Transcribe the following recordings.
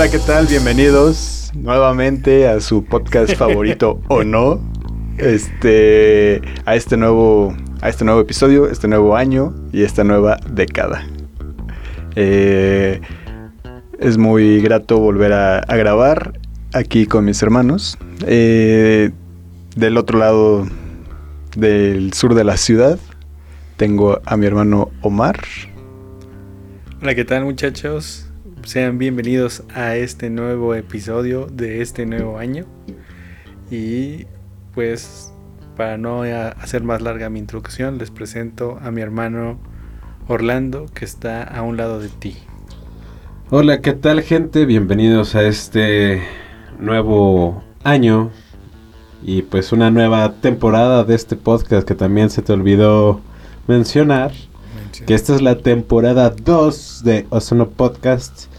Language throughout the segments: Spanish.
Hola, ¿qué tal? Bienvenidos nuevamente a su podcast favorito o no. Este a este nuevo a este nuevo episodio, este nuevo año y esta nueva década. Eh, es muy grato volver a, grabar aquí con mis hermanos. Eh, del otro lado del sur de la ciudad tengo a mi hermano Omar. Hola, ¿qué tal muchachos? Sean bienvenidos a este nuevo episodio de este nuevo año. Y pues para no hacer más larga mi introducción, les presento a mi hermano Orlando que está a un lado de ti. Hola, ¿qué tal gente? Bienvenidos a este nuevo año y pues una nueva temporada de este podcast que también se te olvidó mencionar. Que esta es la temporada 2 de Ozono Podcast.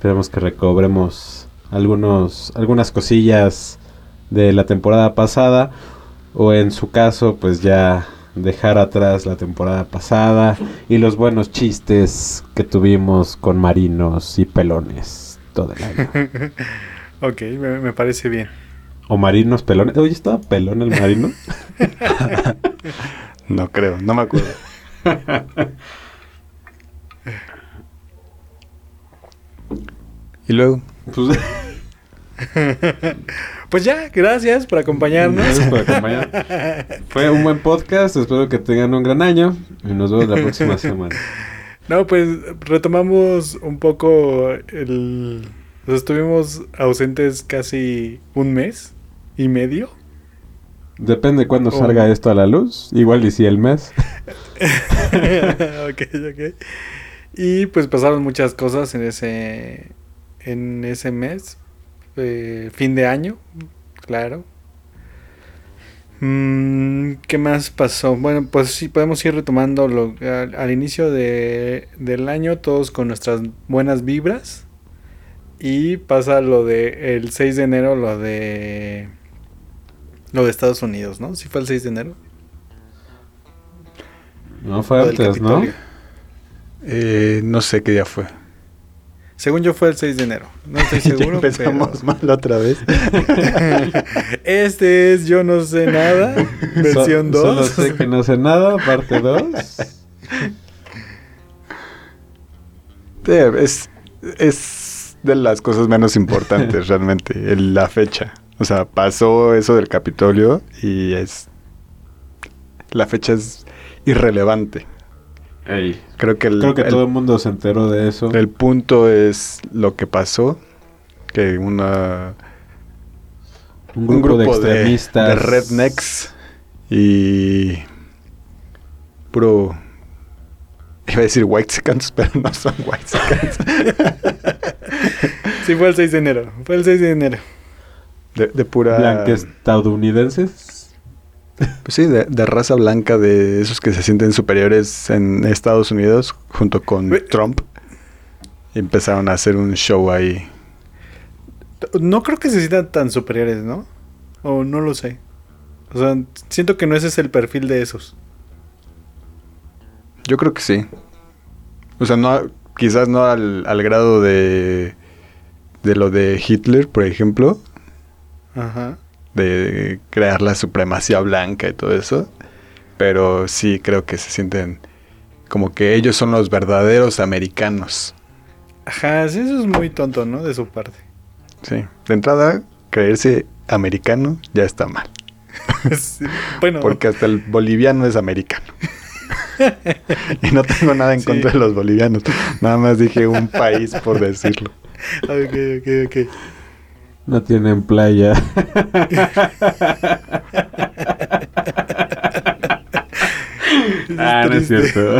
Esperemos que recobremos algunos, algunas cosillas de la temporada pasada o en su caso pues ya dejar atrás la temporada pasada y los buenos chistes que tuvimos con marinos y pelones todo el año. ok, me, parece bien. O marinos pelones. Oye, ¿estaba pelón el marino? no creo, no me acuerdo. y luego, pues, pues ya, gracias por acompañarnos. Fue un buen podcast, espero que tengan un gran año y nos vemos la próxima semana. No, pues retomamos un poco el... estuvimos ausentes casi un mes y medio. Depende cuándo salga esto a la luz. Igual y si el mes. ok, ok. Y pues pasaron muchas cosas en ese, en ese mes. Eh, fin de año, claro. Mm, ¿Qué más pasó? Bueno, pues sí, podemos ir retomando lo, al, inicio de, del año, todos con nuestras buenas vibras. Y pasa lo de el 6 de enero, lo de lo de Estados Unidos, ¿no? ¿Sí fue el 6 de enero? No fue antes, ¿no? Eh, no sé qué día fue. Según yo fue el 6 de enero. No estoy seguro. empezamos mal otra vez. este es Yo no sé nada, versión 2. Solo sé que no sé nada, parte 2. es, es de las cosas menos importantes realmente, la fecha. O sea, pasó eso del Capitolio y es... La fecha es irrelevante. Creo que, Creo que todo el mundo se enteró de eso. El punto es lo que pasó, que una un grupo, de extremistas de, rednecks y puro iba a decir white scans, pero no son white scans. sí, fue el 6 de enero. Fue el 6 de enero. De, de pura... estadounidenses. Pues sí, de, raza blanca, de esos que se sienten superiores en Estados Unidos, junto con Trump. Empezaron a hacer un show ahí. No creo que se sientan tan superiores, ¿no? O no lo sé. O sea, siento que no ese es el perfil de esos. Yo creo que sí. O sea, no, quizás no al, al grado de, de lo de Hitler, por ejemplo. Ajá de crear la supremacía blanca y todo eso. Pero sí creo que se sienten como que ellos son los verdaderos americanos. Ajá, sí, eso es muy tonto, ¿no? De su parte. Sí, de entrada, creerse americano ya está mal. bueno. Porque hasta el boliviano es americano. y no tengo nada en contra de los bolivianos. Nada más dije un país por decirlo. ok, ok, ok. No tienen playa. ah, no es cierto.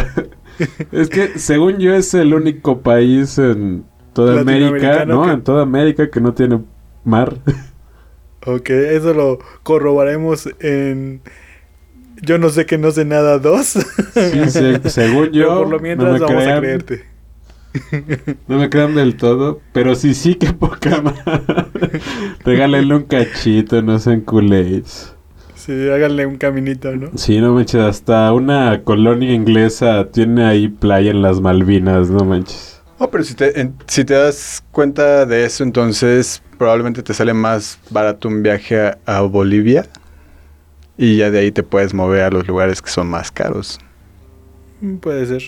es que según yo es el único país en toda América, ¿no? En toda América que no tiene mar. Ok, eso lo corroboraremos en Yo no sé que no sé nada dos. sí, según yo. por lo mientras vamos a creerte. No me crean del todo, pero sí, sí, que poca más. Regálenle un cachito, no sean culés. Sí, háganle un caminito, ¿no? Sí, no manches, hasta una colonia inglesa tiene ahí playa en las Malvinas, no manches. Oh, pero si te, en- si te das cuenta de eso, entonces probablemente te sale más barato un viaje a, a Bolivia y ya de ahí te puedes mover a los lugares que son más caros. Mm, Puede ser.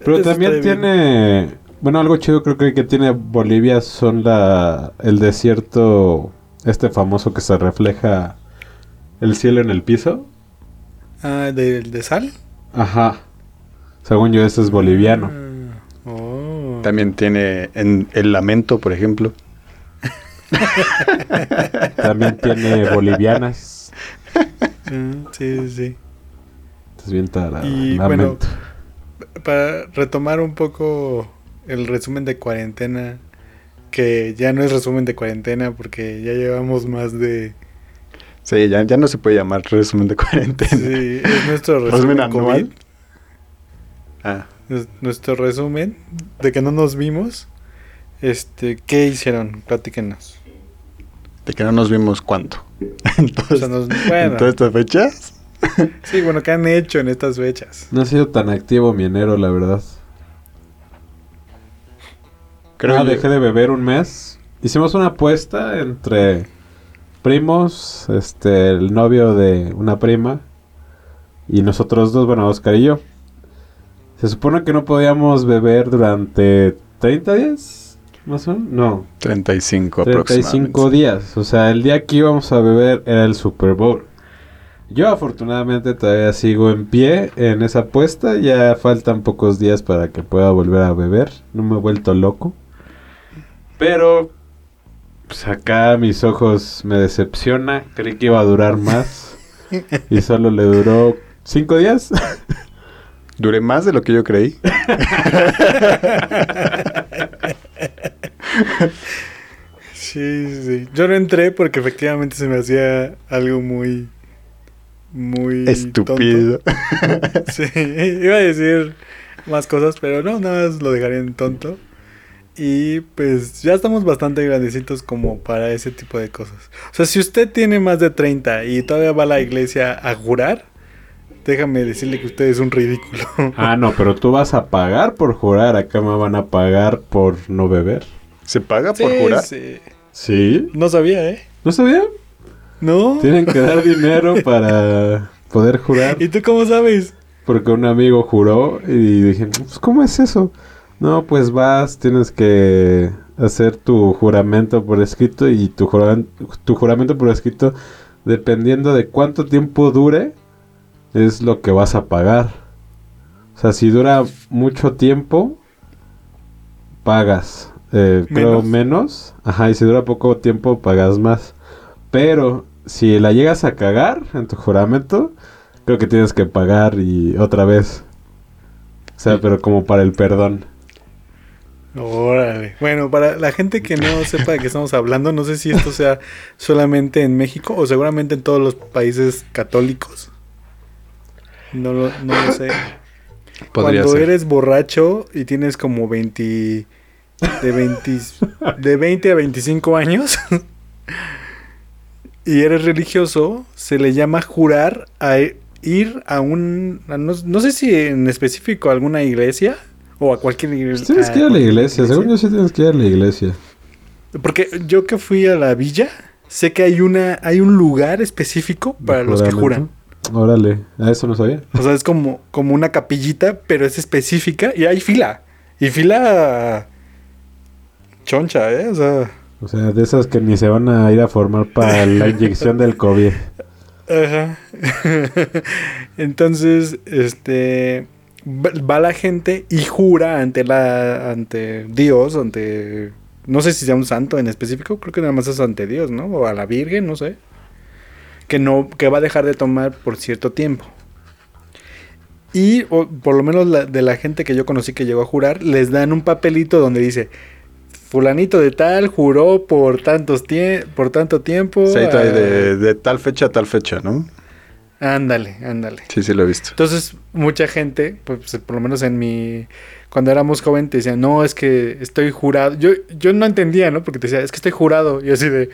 Pero Eso también bien. tiene, bueno, algo chido creo que que tiene Bolivia son la el desierto este famoso que se refleja el cielo en el piso. Ah, ¿de, de sal? Ajá. Según yo ese es boliviano. Ah, oh. También tiene en el lamento, por ejemplo. También tiene bolivianas. Mm, sí, sí, sí. Estás bien tarado. Y, lamento. Para retomar un poco el resumen de cuarentena, que ya no es resumen de cuarentena porque ya llevamos más de... Sí, ya, ya no se puede llamar resumen de cuarentena. Sí, es nuestro Resumen resumen anual. Ah, es nuestro resumen de que no nos vimos. Este, ¿qué hicieron? Platíquenos. de que no nos vimos cuánto. en, O sea, nos- en todas estas fechas. sí, bueno, ¿qué han hecho en estas fechas? No ha sido tan activo mi enero, la verdad. Creo ah, yo- dejé de beber un mes. Hicimos una apuesta entre primos, este, el novio de una prima y nosotros dos, bueno, Oscar y yo. Se supone que no podíamos beber durante 30 días, más o menos. No, 35 35 aproximadamente. días. O sea, el día que íbamos a beber era el Super Bowl. Yo afortunadamente todavía sigo en pie en esa apuesta. Ya faltan pocos días para que pueda volver a beber. No me he vuelto loco. Pero pues acá mis ojos me decepciona. Creí que iba a durar más. y solo le duró 5 días. Duré más de lo que yo creí. Sí, sí, sí. Yo no entré porque efectivamente se me hacía algo muy... Muy... Estúpido. tonto. Sí, iba a decir más cosas, pero no, nada más lo dejaría en tonto. Y pues ya estamos bastante grandecitos como para ese tipo de cosas. O sea, si usted tiene más de 30 y todavía va a la iglesia a jurar, déjame decirle que usted es un ridículo. ah, no, pero tú vas a pagar por jurar. Acá me van a pagar por no beber. ¿Se paga por Sí, jurar? sí. ¿Sí? No sabía, ¿eh? ¿No sabía? ¿No? Tienen que dar dinero para poder jurar. ¿Y tú cómo sabes? Porque un amigo juró y dije, pues, ¿cómo es eso? No, pues vas, tienes que hacer tu juramento por escrito y tu, jura- tu juramento por escrito, dependiendo de cuánto tiempo dure, es lo que vas a pagar. O sea, si dura mucho tiempo, pagas. Eh, creo ¿Menos? menos. Ajá, y si dura poco tiempo, pagas más. Pero si la llegas a cagar en tu juramento, creo que tienes que pagar y otra vez. O sea, pero como para el perdón. Órale. Bueno, para la gente que no sepa de qué estamos hablando, no sé si esto sea solamente en México o seguramente en todos los países católicos. No lo, no lo sé. Podría Cuando ser. eres borracho y tienes como 20 de 20 de 20 a 25 años y eres religioso, se le llama jurar a ir a un a no, no sé si en específico a alguna iglesia o a cualquier iglesia. Pues Tienes que ir a la iglesia, según yo sí tienes que ir a la iglesia. Porque yo que fui a la villa, sé que hay una hay un lugar específico para los que juran. Órale, a eso no sabía. O sea, es como, como una capillita, pero es específica y hay fila. Y fila choncha, ¿eh? O sea, O sea, de esas que ni se van a ir a formar para la inyección del COVID. ajá. Entonces, este va la gente y jura ante la ante Dios, ante no sé si sea un santo en específico, creo que nada más es ante Dios, ¿no? O a la Virgen, no sé. Que no que va a dejar de tomar por cierto tiempo. Y o, por lo menos la- de la gente que yo conocí que llegó a jurar, les dan un papelito donde dice fulanito de tal juró por tantos tie- por tanto tiempo. Sí, a-". de, de tal fecha a tal fecha, ¿no? Ándale, ándale. Sí, sí lo he visto. Entonces, mucha gente, pues por lo menos en mi. Cuando éramos jóvenes, te decían, no, es que estoy jurado. Yo, yo no entendía, ¿no? Porque te decía, es que estoy jurado. Y así de.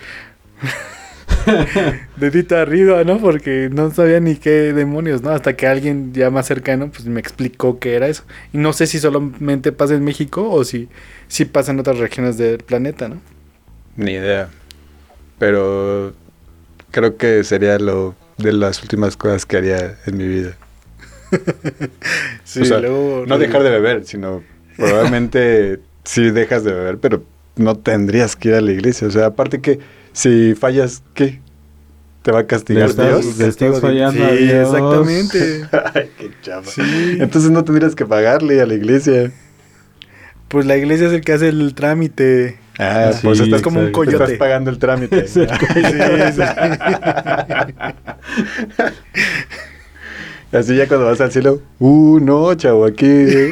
dedito arriba, ¿no? Porque no sabía ni qué demonios, ¿no? Hasta que alguien ya más cercano pues me explicó qué era eso. Y no sé si solamente pasa en México o si, si pasa en otras regiones del planeta, ¿no? Ni idea. Pero creo que sería lo de las últimas cosas que haría en mi vida. Sí, O sea, luego- no dejar de beber, sino probablemente sí dejas de beber, pero no tendrías que ir a la iglesia. O sea, aparte que si fallas, ¿qué? ¿Te va a castigar estás, Dios? le estás fallando a Sí, Dios. exactamente. Ay, qué chava. Sí. Entonces no tendrías que pagarle a la iglesia. Pues la iglesia es el que hace el trámite. Ah, Sí, pues estás como un coyote. Estás pagando el trámite. Es el Sí, Así ya cuando vas al cielo, uh, no, chavo, aquí. Es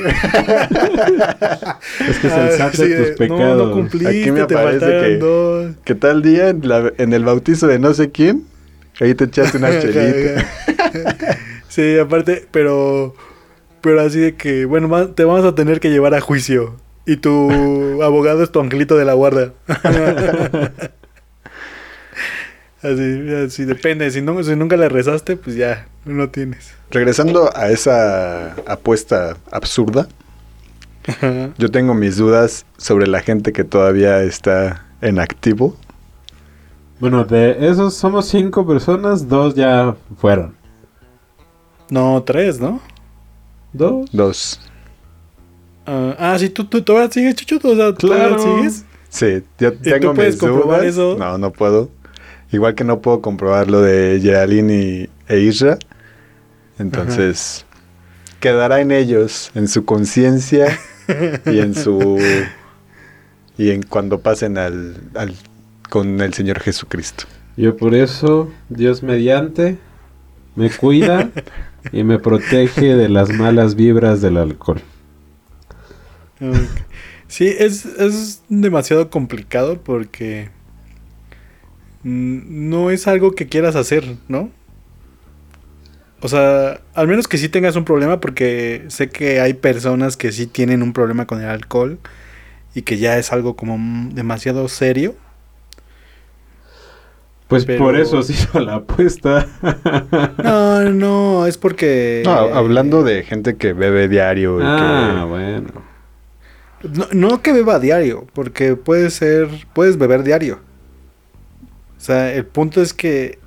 que es el Ah, SAT sí, de tus pecados. no cumpliste, Aquí me te aparece que- dos. ¿Qué tal día en, la- en el bautizo de no sé quién? Ahí te echaste una chelita. sí, aparte, pero pero así de que, bueno, te vamos a tener que llevar a juicio. Y tu abogado es tu angelito de la guarda. así, así depende. Si, no, si nunca le rezaste, pues ya, no tienes. Regresando a esa apuesta absurda, yo tengo mis dudas sobre la gente que todavía está en activo. Bueno, de esos somos cinco personas, dos ya fueron. no, tres, ¿no? ¿Dos? Dos. Ah, ah, sí, tú, tú todavía sigues, Chucho. O sea, ¿tú todavía Claro. sigues? Sí, yo tú tengo mis dudas. eso? No, no puedo. Igual que no puedo comprobar lo de Geraldine y, e Isra. Entonces, quedará en ellos, en su conciencia y en su... Y en cuando pasen al, al- con el Señor Jesucristo. Yo por eso, Dios mediante, me cuida y me protege de las malas vibras del alcohol. Sí, es, es demasiado complicado porque no es algo que quieras hacer, ¿no? O sea, al menos que sí tengas un problema porque sé que hay personas que sí tienen un problema con el alcohol y que ya es algo como demasiado serio. Pues Pero- por eso se hizo la apuesta. No, no, es porque... No, hablando de gente que bebe diario y ah, que... bueno. No, no que beba diario, porque puede ser, puedes beber diario. O sea, el punto es que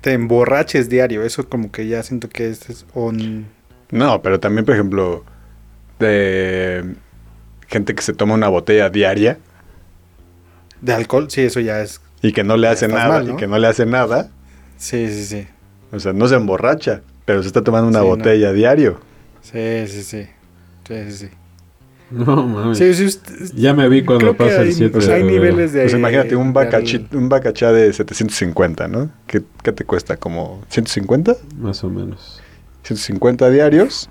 te emborraches diario. Eso como que ya siento que es, es un... No, pero también, por ejemplo, de gente que se toma una botella diaria De alcohol, sí, eso ya es... y que no le hace nada, mal, ¿no? y que no le hace nada. Sí, sí, sí. O sea, no se emborracha, pero se está tomando una Sí, no. botella diario. Sí, sí, sí. Sí, sí, sí. No mames. Sí, sí, usted- Ya me vi cuando pasa el hay- 7 o sea, hay de febrero. niveles de... Pues imagínate un, de bacachi- un bacachá de 750, ¿no? ¿Qué, qué te cuesta? ¿Como 150? Más o menos. 150 diarios.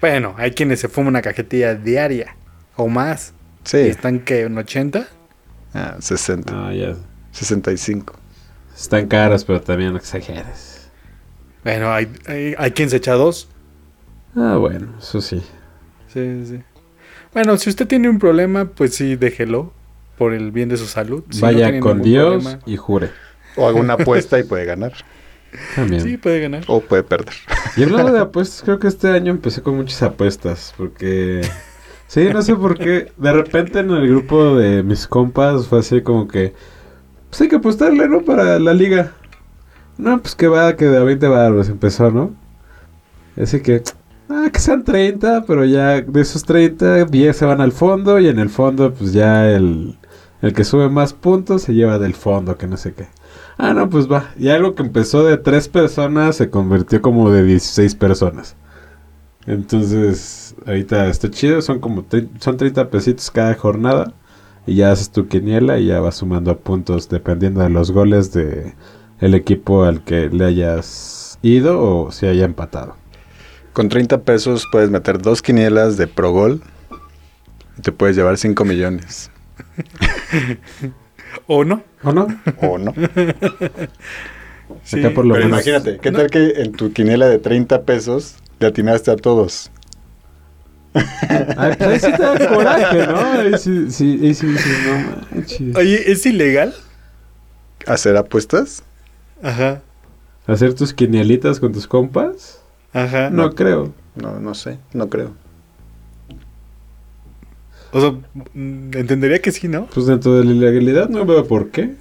Bueno, hay quienes se fuman una cajetilla diaria o más. Sí. Y están que en 80. Ah, 60. Ah, ya. 65. Están caras, pero también no exageres. Bueno, hay, hay, hay quien se echa dos. Ah, bueno, eso sí. Sí, sí. Bueno, si usted tiene un problema, pues sí, déjelo. Por el bien de su salud. Si Vaya con Dios problema, y jure. O haga una apuesta y puede ganar. También. Sí, puede ganar. O puede perder. Y hablando de apuestas, creo que este año empecé con muchas apuestas, porque... Sí, no sé por qué. De repente en el grupo de mis compas fue así como que... Pues hay que apostarle, ¿no? Para la liga. No, pues que va, que de a 20 baros empezó, ¿no? Así que... Ah, que sean 30, pero ya de esos 30, 10 se van al fondo y en el fondo pues ya el, el que sube más puntos se lleva del fondo, que no sé qué. Ah, no, pues va. Y algo que empezó de 3 personas se convirtió como de 16 personas. Entonces, ahorita está chido, son como son 30 pesitos cada jornada. Y ya haces tu quiniela y ya vas sumando puntos dependiendo de los goles de el equipo al que le hayas ido o si haya empatado. Con 30 pesos puedes meter dos quinielas de Pro Gol y te puedes llevar 5 millones. ¿O no? ¿O no? ¿O no? Sí. Acá por lo Pero menos. imagínate, ¿qué No. tal que en tu quiniela de 30 pesos le atinaste a todos? Ay, pues ahí sí te da coraje, ¿no? Ahí sí, sí, ahí sí no manches. Oye, ¿es ilegal? ¿Hacer apuestas? Ajá. ¿Hacer tus quinielitas con tus compas? Ajá. No creo. No, no sé, no creo. O sea, entendería que sí, ¿no? Pues dentro de la ilegalidad no veo por qué.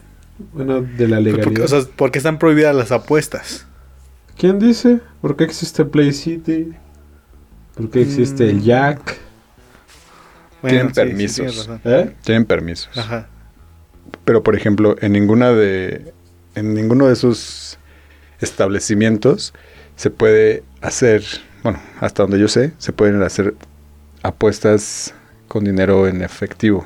Bueno, de la legalidad. porque, o sea, porque están prohibidas las apuestas. ¿Quién dice? ¿Por qué existe Play City? ¿Por qué existe el Mm. Jack? Tienen sí, permisos. ¿Eh? Tienen permisos. Ajá. Pero por ejemplo, en ninguna de. En ninguno de esos establecimientos se puede hacer. Bueno, hasta donde yo sé, se pueden hacer apuestas con dinero en efectivo.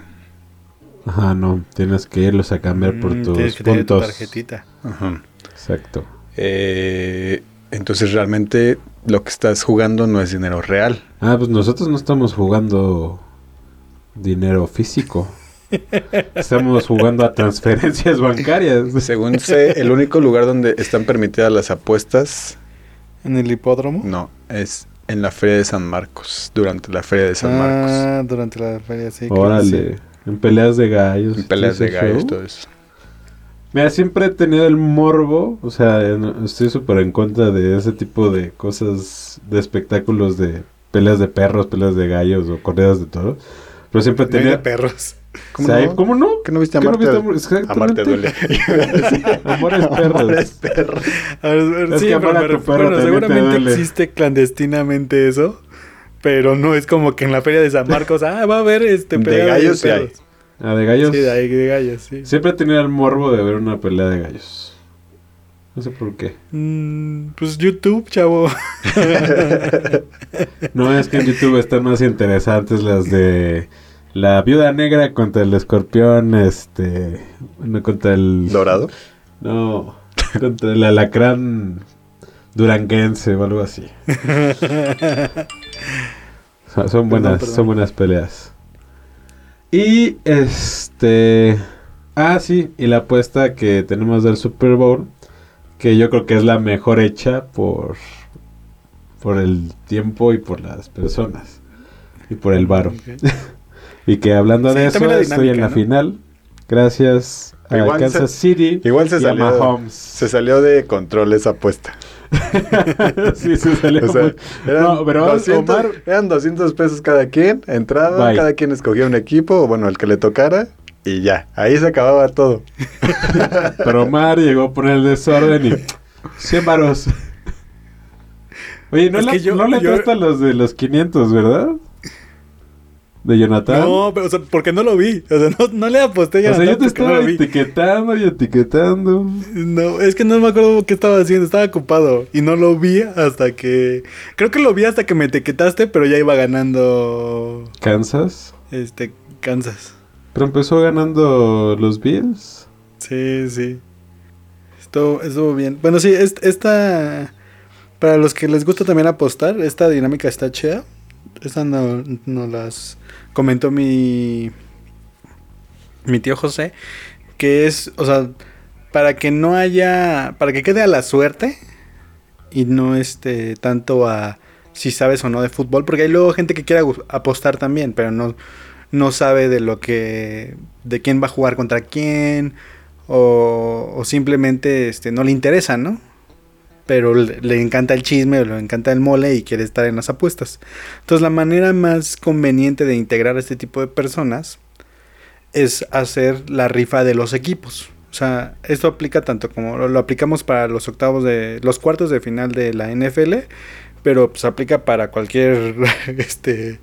Ajá, no. Tienes que irlos a cambiar por Mm, tus Tienes que tener tu puntos. tarjetita. Ajá. Exacto. Eh, entonces realmente lo que estás jugando no es dinero real. Ah, pues nosotros no estamos jugando dinero físico. Estamos jugando a transferencias bancarias. Según sé, el único lugar donde están permitidas las apuestas, ¿En el hipódromo? no, es en la Feria de San Marcos, durante la Feria de San Marcos. Ah, durante la feria, sí. Órale. En peleas de gallos. En peleas ¿sí de gallos, show? todo eso. Mira, siempre he tenido el morbo, o sea, estoy súper en contra de ese tipo de cosas, de espectáculos de peleas de perros, peleas de gallos o corridas de toros. Pero siempre he sí. No tenido... de perros. ¿Cómo no? ¿Cómo no? ¿Qué no viste a ¿Qué no Marte? viste a Amor- Amarte duele. exactamente. Amores perros. Amores perros. A ver, a ver, Es sí, que a tu perro bueno, seguramente duele. existe clandestinamente eso, pero no es como que en la feria de San Marcos, ah, va a haber este De pelea gallos sí hay. perros. Ah, de gallos. Sí, de, ahí, de gallos, sí. Siempre he tenido el morbo de ver una pelea de gallos. No sé por qué. Mm, pues YouTube, chavo. No, es que en YouTube están más interesantes las de la viuda negra contra el escorpión, este, no, contra el ¿Dorado? no, contra el alacrán duranguense o algo así. Son, son buenas, perdón. son buenas peleas. Y este, ah sí, y la apuesta que tenemos del Super Bowl, que yo creo que es la mejor hecha por por el tiempo y por las personas y por el varo. Y que hablando Sí, de eso, la estoy en dinámica, la ¿no? final. Gracias a Igual Kansas se- City Igual se y a salió, Mahomes. se salió de control esa apuesta. sí, se salió. O sea, eran, No, pero 200, Omar, eran 200 pesos cada quien, entraba, Bye. cada quien escogía un equipo, o bueno, el que le tocara, y ya, ahí se acababa todo. pero Omar llegó a poner el desorden y 100 varos. Oye, no Es le, yo- no le yo- prestan los de los 500, ¿verdad? De Jonathan. No, pero, o sea, porque no lo vi. O sea, no, no le aposté ya. o sea, yo te no estaba etiquetando y etiquetando. No, es que no me acuerdo qué estaba haciendo, estaba ocupado y no lo vi hasta que creo que lo vi hasta que me etiquetaste, pero ya iba ganando Kansas. este Kansas. Pero empezó ganando los Bills. Sí, sí. Estuvo, estuvo bien. Bueno, sí, es- esta para los que les gusta también apostar, esta dinámica está chida. Esta no, no las comentó mi mi tío José, que es, o sea, para que no haya, para que quede a la suerte y no este tanto a si sabes o no de fútbol, porque hay luego gente que quiere apostar también, pero no no sabe de lo que de quién va a jugar contra quién o, o simplemente este no le interesa, ¿no? Pero le, encanta el chisme o le encanta el mole y quiere estar en las apuestas. Entonces la manera más conveniente de integrar a este tipo de personas es hacer la rifa de los equipos. O sea, esto aplica tanto como lo, lo aplicamos para los octavos de los cuartos de final de la NFL, pero pues aplica para cualquier este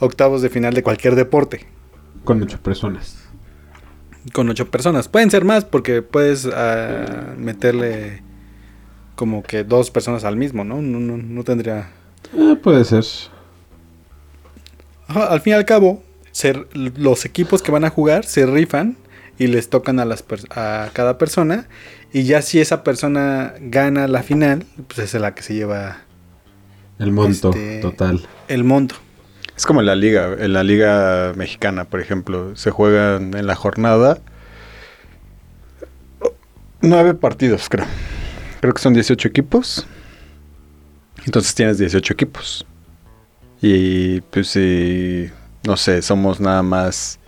octavos de final de cualquier deporte Con ocho personas. con ocho personas. Pueden ser más porque puedes ah, meterle como que dos personas al mismo, ¿no? No, no, no tendría. Ah, puede ser. Ajá, al fin y al cabo, se- los equipos que van a jugar se rifan y les tocan a, las a cada persona. Y ya si esa persona gana la final, pues es la que se lleva El monto Este- total. el monto. Es como en la liga, en la liga mexicana, por ejemplo, se juegan en la jornada nueve partidos, creo. Creo que son 18 equipos. Entonces tienes 18 equipos. Y pues si, no sé, somos nada más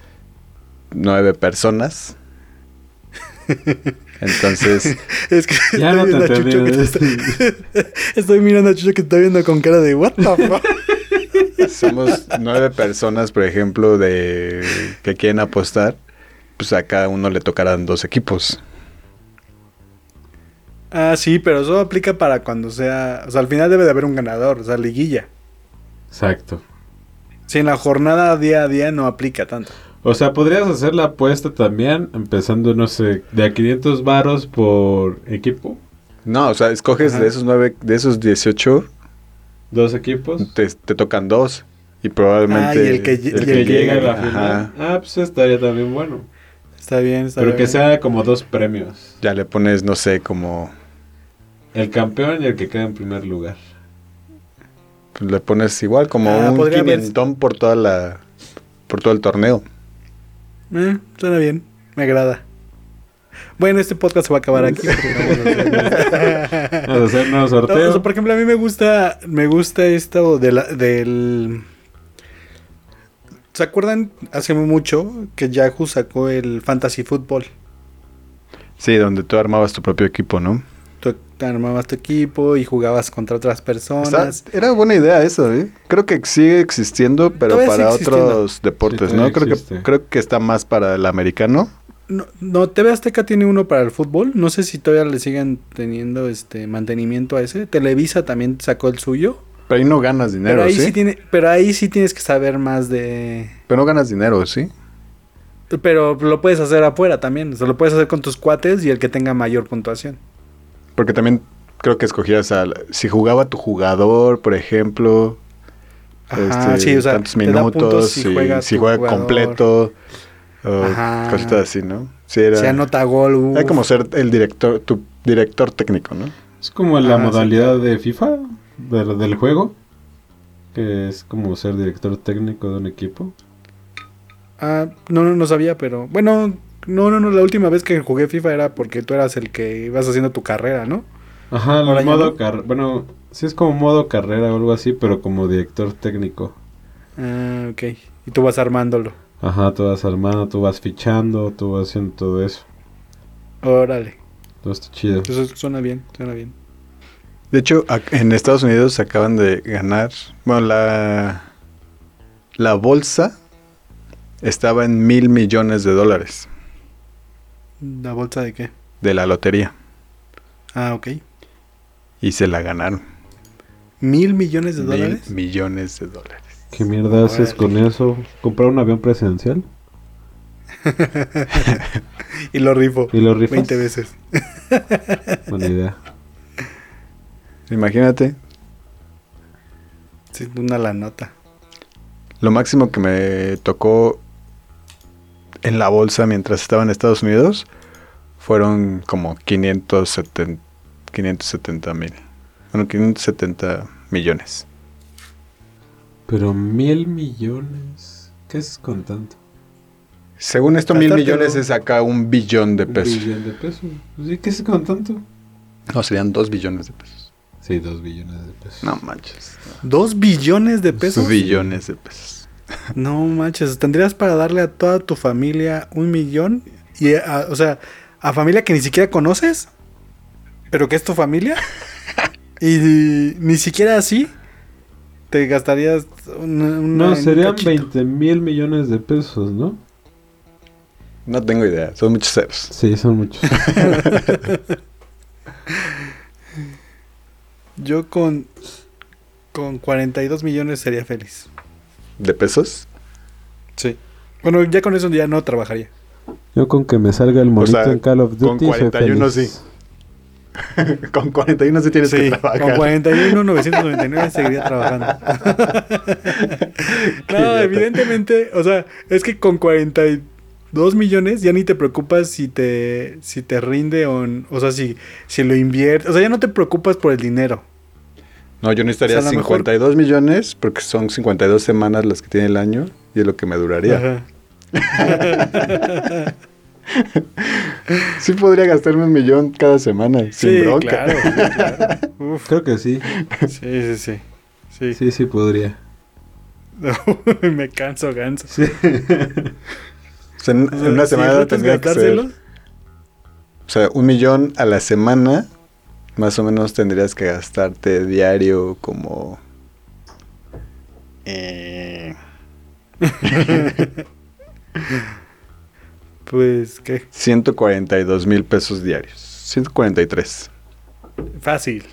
nueve personas. Entonces, Es que Ya estoy no te a Chucho que te está- Estoy mirando a Chucho que está viendo con cara de what the fuck. somos nueve personas, por ejemplo, de que quieren apostar. Pues a cada uno le tocarán dos equipos. Ah, sí, pero eso aplica para cuando sea. O sea, al final debe de haber un ganador, o sea, liguilla. Exacto. Si en la jornada día a día no aplica tanto. O sea, podrías hacer la apuesta también, empezando, no sé, de a 500 varos por equipo. No, o sea, escoges Ajá. de esos nueve, de esos 18, Dos equipos. te, te tocan dos. Y probablemente. Ah, y el que El que llega a la Ajá. final. Ah, pues estaría también bueno. Está bien, está Pero que sea como dos premios. Ya le pones, no sé, como. El campeón y el que queda en primer lugar. pues, le pones igual, como Ah, un haber- quinientón por toda la. por todo el torneo. Eh, suena bien, me agrada. Bueno, este podcast se va a acabar aquí. vamos a hacer- Vamos a hacer un nuevo No, o sea, por ejemplo, a mí me gusta, me gusta esto de la- del... ¿Se acuerdan hace mucho que Yahoo sacó el Fantasy Football? Sí, donde tú armabas tu propio equipo, ¿no? Tú armabas tu equipo y jugabas contra otras Está- personas. era buena idea eso, ¿eh? Creo que sigue existiendo, pero Todavía para existiendo. otros deportes, Sí, ¿no? Creo que, creo que está más para el americano. No, no, TV Azteca tiene uno para el fútbol. No sé si todavía le siguen teniendo este mantenimiento a ese. Televisa también sacó el suyo. Pero ahí no ganas dinero, pero ahí ¿sí? sí tiene, pero ahí sí tienes que saber más de. Pero no ganas dinero, ¿sí? Pero lo puedes hacer afuera también. O sea, lo puedes hacer con tus cuates y el que tenga mayor puntuación. Porque también creo que escogías al... Si jugaba tu jugador, por ejemplo... Ajá, este, sí, o sea, tantos minutos, si, juega si completo, o Ajá. cositas así, ¿no? Era... Si anota gol, uf. Era como ser el director, tu director técnico, ¿no? Es como la sí, modalidad de FIFA, del, del juego. Que es como ser director técnico de un equipo. Ah, no, no, no sabía, pero. Bueno, no, no, no. La última vez que jugué FIFA era porque tú eras el que ibas haciendo tu carrera, ¿no? Ajá, el modo no. carrera. Bueno, sí es como modo carrera o algo así, pero como director técnico. Ah, ok. Y tú vas armándolo. Ajá, tú vas armando, tú vas fichando, tú vas haciendo todo eso. Órale. Todo está chido. Eso suena bien, suena bien. De hecho, en Estados Unidos acaban de ganar. Bueno, la. La bolsa estaba en mil millones de dólares ¿La bolsa de qué? de la lotería. Ah, ok. Y se la ganaron. ¿Mil millones de Mil dólares? millones de dólares. ¿Qué mierda haces con eso? ¿Comprar un avión presidencial? y lo rifo. ¿Y lo rifas? 20 veces. Buena idea. Imagínate, Sí, una la nota. lo máximo que me tocó en la bolsa mientras estaba en Estados Unidos fueron como 570 570 mil. Bueno, 570 millones. Pero mil millones. ¿Qué es con tanto? Según esto, mil millones es acá un billón de Un pesos. billón de pesos. Pues sí, ¿Qué es con tanto? No, serían dos billones de pesos. Sí, dos billones de pesos. No manches. ¿Dos billones de pesos? Billones de pesos. No manches, tendrías para darle a toda tu familia un millón. Y, a- o sea, a familia que ni siquiera conoces, pero que es tu familia. y ni siquiera así te gastarías una, una- No, un serían cachito. 20 mil millones de pesos, ¿no? No tengo idea, son muchos ceros. Sí, son muchos. Yo con, con 42 millones sería feliz. ¿De pesos? Sí. Bueno, ya con eso ya no trabajaría. Yo con que me salga el monito sea, en Call of con Duty soy 41 feliz. Con 41 sí tienes que Sí, trabajar. con 41, 999 seguiría trabajando. No, idiota. evidentemente, o sea, es que con 42 millones ya ni te preocupas si te, si te rinde o, o sea, si, si lo inviertes, o sea, ya no te preocupas por el dinero. No, yo necesitaría O sea, a lo mejor- 52 millones porque son 52 semanas las que tiene el año y es lo que me duraría. Ajá. Sí podría gastarme un millón cada semana sin Sí, bronca. claro, sí, claro. Uf, Creo que sí. sí, sí, sí. Sí, Sí, sí podría. me canso, ganso. Sí. O sea, en, O sea, en una semana tendría que ser... O sea, un millón a la semana, más o menos tendrías que gastarte diario como... eh, Pues, ¿qué? 142 mil pesos diarios. 143. Fácil.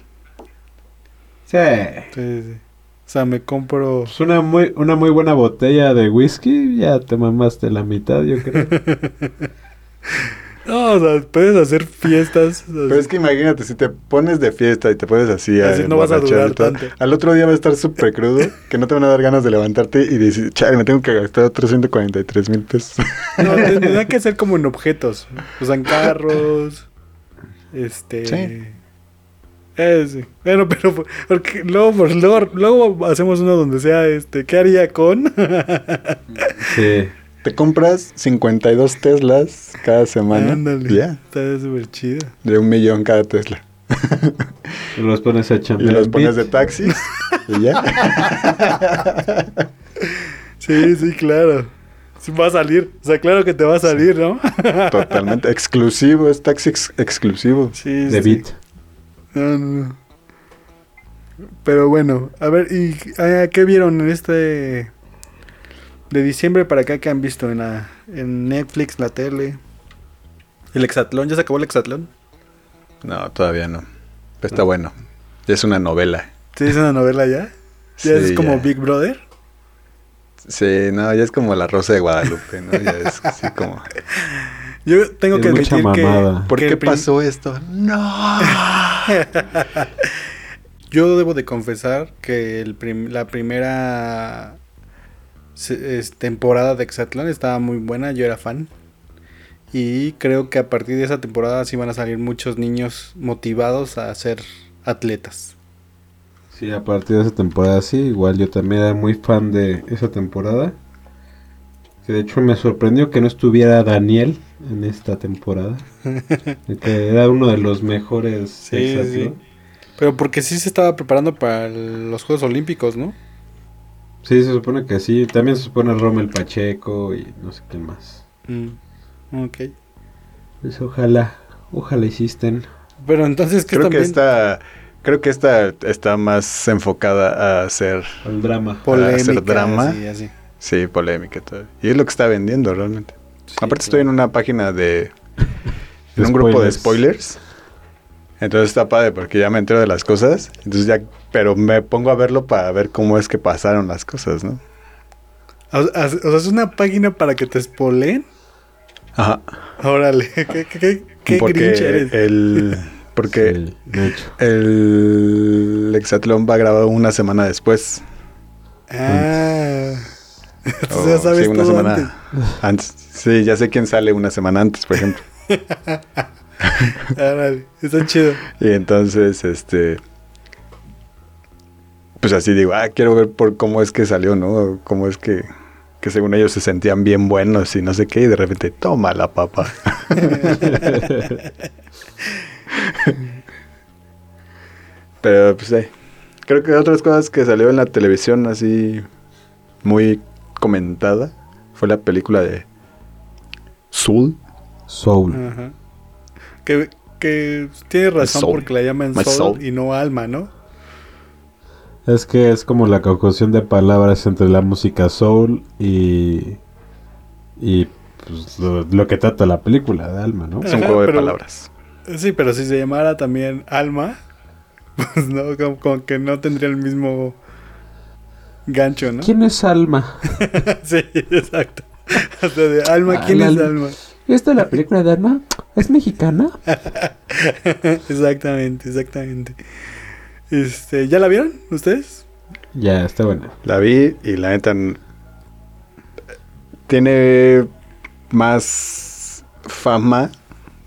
Sí. Sí. O sea, me compro... Pues una muy, una muy buena botella de whisky, ya te mamaste la mitad, yo creo. No, o sea, puedes hacer fiestas. Pero es que imagínate, si te pones de fiesta y te pones así a Así no vas a durar todo, tanto. al otro día va a estar súper crudo, que no te van a dar ganas de levantarte y decir, chale, me tengo que gastar otros 143 mil pesos. No, tendría que ser como en objetos. O sea, en carros. Este. Sí. Eh, sí. Bueno, pero porque luego, luego, luego hacemos uno donde sea este. ¿Qué haría con? Sí. Te compras 52 Teslas cada semana. Ándale. Ya, Está súper chido. de un millón cada Tesla. Y los pones a Y chambear. los en pones de taxis y ya. Sí, sí, claro. Sí, va a salir. O sea, claro que te va a salir, ¿no? Totalmente exclusivo, es taxi ex- exclusivo. Sí, De sí. Bit. No, no, no. Pero bueno, a ver, ¿y qué vieron en este de diciembre para acá que han visto en la en Netflix, la tele? El Exatlón, ¿ya se acabó el Exatlón? No, todavía no. Pero está bueno. Ya es una novela. ¿Sí es una novela ya? ¿Ya es Sí, como ya. Big Brother? Sí, no, ya es como la Rosa de Guadalupe, ¿no? Ya es así como... Yo tengo que Es mucha admitir que. ¿Por que qué prim- pasó esto? ¡No! Yo debo de confesar que el prim- la primera es, temporada de Exatlón estaba muy buena, yo era fan. Y creo que a partir de esa temporada sí van a salir muchos niños motivados a ser atletas. Sí, a partir de esa temporada sí, igual yo también era muy fan de esa temporada. Que de hecho me sorprendió que no estuviera Daniel en esta temporada. que era uno de los mejores Sí, hexatlón. Pero porque sí se estaba preparando para los Juegos Olímpicos, ¿no? Sí, se supone que sí. También se supone Rommel Pacheco y no sé qué más. Mm, ok. Pues ojalá, ojalá hicisten. Pero entonces, ¿qué Creo que también? esta... Creo que esta está más enfocada a hacer... El drama. Polémica, hacer drama. sí, así. Sí, polémica y todo. Y es lo que está vendiendo realmente. Sí, Aparte estoy en una página de... En un grupo de spoilers. spoilers. Entonces está padre porque ya me entero de las cosas. Entonces ya... Pero me pongo a verlo para ver cómo es que pasaron las cosas, ¿no? O, sea, es una página para que te spoileen. Ajá. Órale, qué, qué, qué, qué porque grinch eres. el... Porque Sí, de hecho. el Hexatlón va grabado una semana después. Ah. Entonces ya sabes sí, una todo semana antes. antes. Sí, ya sé quién sale una semana antes, por ejemplo. Órale, está chido. Y entonces, este... Pues así digo, ah, quiero ver por cómo es que salió, ¿no? Cómo es que, que según ellos se sentían bien buenos y no sé qué, y de repente, toma la papa. Pero pues sí. Creo que otras cosas que salió en la televisión así muy comentada fue la película de Soul. Soul. Ajá. Que, que tienes razón Soul. porque la llaman soul, soul. y no alma, ¿no? Es que es como la conjunción de palabras entre la música soul y. y pues, lo, lo que trata la película de Alma, ¿no? Es un juego de pero- palabras. Sí, pero si se llamara también alma, pues no, como, como que no tendría el mismo gancho, ¿no? ¿Quién es Alma? sí, exacto. O sea, de alma, Ah, ¿quién la- es alma? ¿Esta es la película de Alma? ¿Es mexicana? exactamente, exactamente. Este, ¿ya la vieron ustedes? Ya, está buena. La vi y la neta tiene más fama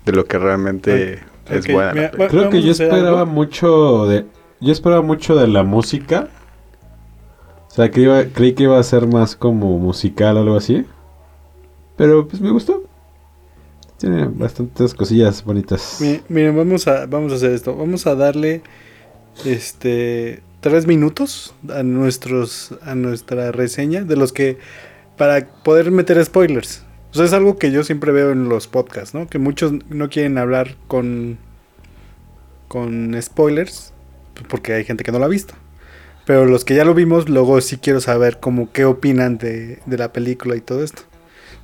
de lo que realmente es buena. mira, va- Creo que yo esperaba algo. mucho de. Yo esperaba mucho de la música. O sea, que iba, creí que iba a ser más como musical o algo así. Pero pues me gustó. Tiene bastantes cosillas bonitas. Mi- Miren, vamos a, vamos a hacer esto. Vamos a darle este tres minutos a nuestros a nuestra reseña de los que para poder meter spoilers. O sea, es algo que yo siempre veo en los podcasts, ¿no? Que muchos no quieren hablar con, con spoilers, porque hay gente que no lo ha visto. Pero los que ya lo vimos, luego sí quiero saber como qué opinan de, de la película y todo esto.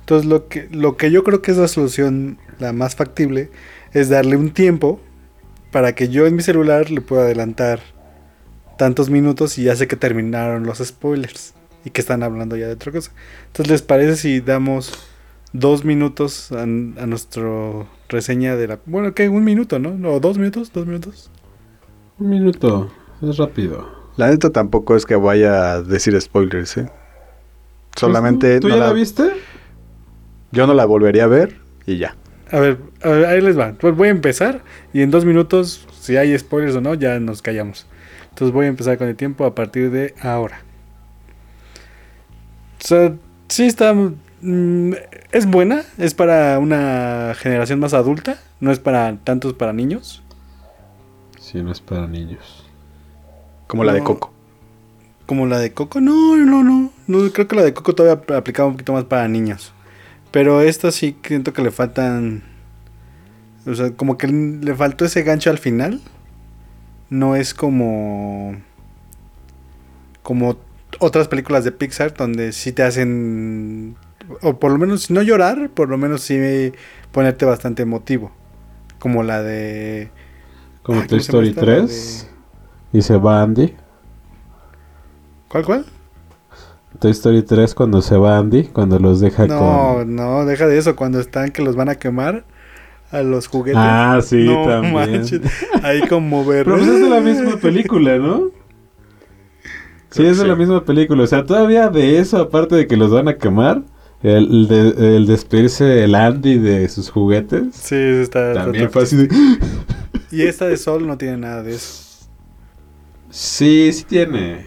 Entonces lo que, lo que yo creo que es la solución la más factible es darle un tiempo para que yo en mi celular le pueda adelantar tantos minutos y ya sé que terminaron los spoilers y que están hablando ya de otra cosa. Entonces, ¿les parece si damos dos minutos a, a nuestro reseña de la... Bueno, que un minuto, ¿no? ¿No? ¿Dos minutos? ¿Dos minutos? Un minuto, es rápido. La neta tampoco es que vaya a decir spoilers, ¿eh? Solamente... ¿Tú no ya la la- viste? Yo no la volvería a ver y ya. A ver, a ver, ahí les va. Pues voy a empezar y en dos minutos, si hay spoilers o no, ya nos callamos. Entonces voy a empezar con el tiempo a partir de ahora. O sea, sí está... mm, es buena, es para una generación más adulta, no es para tantos para niños. Sí, no es para niños. Como la de. Coco. Como la de Coco, no, no, no, no. Creo que la de Coco todavía aplicaba un poquito más para niños. Pero esta sí siento que le faltan. O sea, como que le faltó ese gancho al final. No es como. Como otras películas de Pixar donde sí te hacen. O por lo menos, no llorar, por lo menos sí ponerte bastante emotivo. Como la de. Como Toy ¿cómo se llama Story esta? La 3. Y se va Andy. ¿Cuál, cuál? Toy Story 3 cuando se va Andy, cuando los deja No, con... no, deja de eso. Cuando están que los van a quemar a los juguetes. Ah, sí, No también. manches, Ahí como ver. Pero pues es de la misma película, ¿no? Sí, Creo es de la misma película. O sea, todavía de eso, aparte de que los van a quemar, el, el de- el despedirse el Andy de sus juguetes, Sí, está. también fue así de... Y esta de Sol no tiene nada de eso. Sí, sí tiene.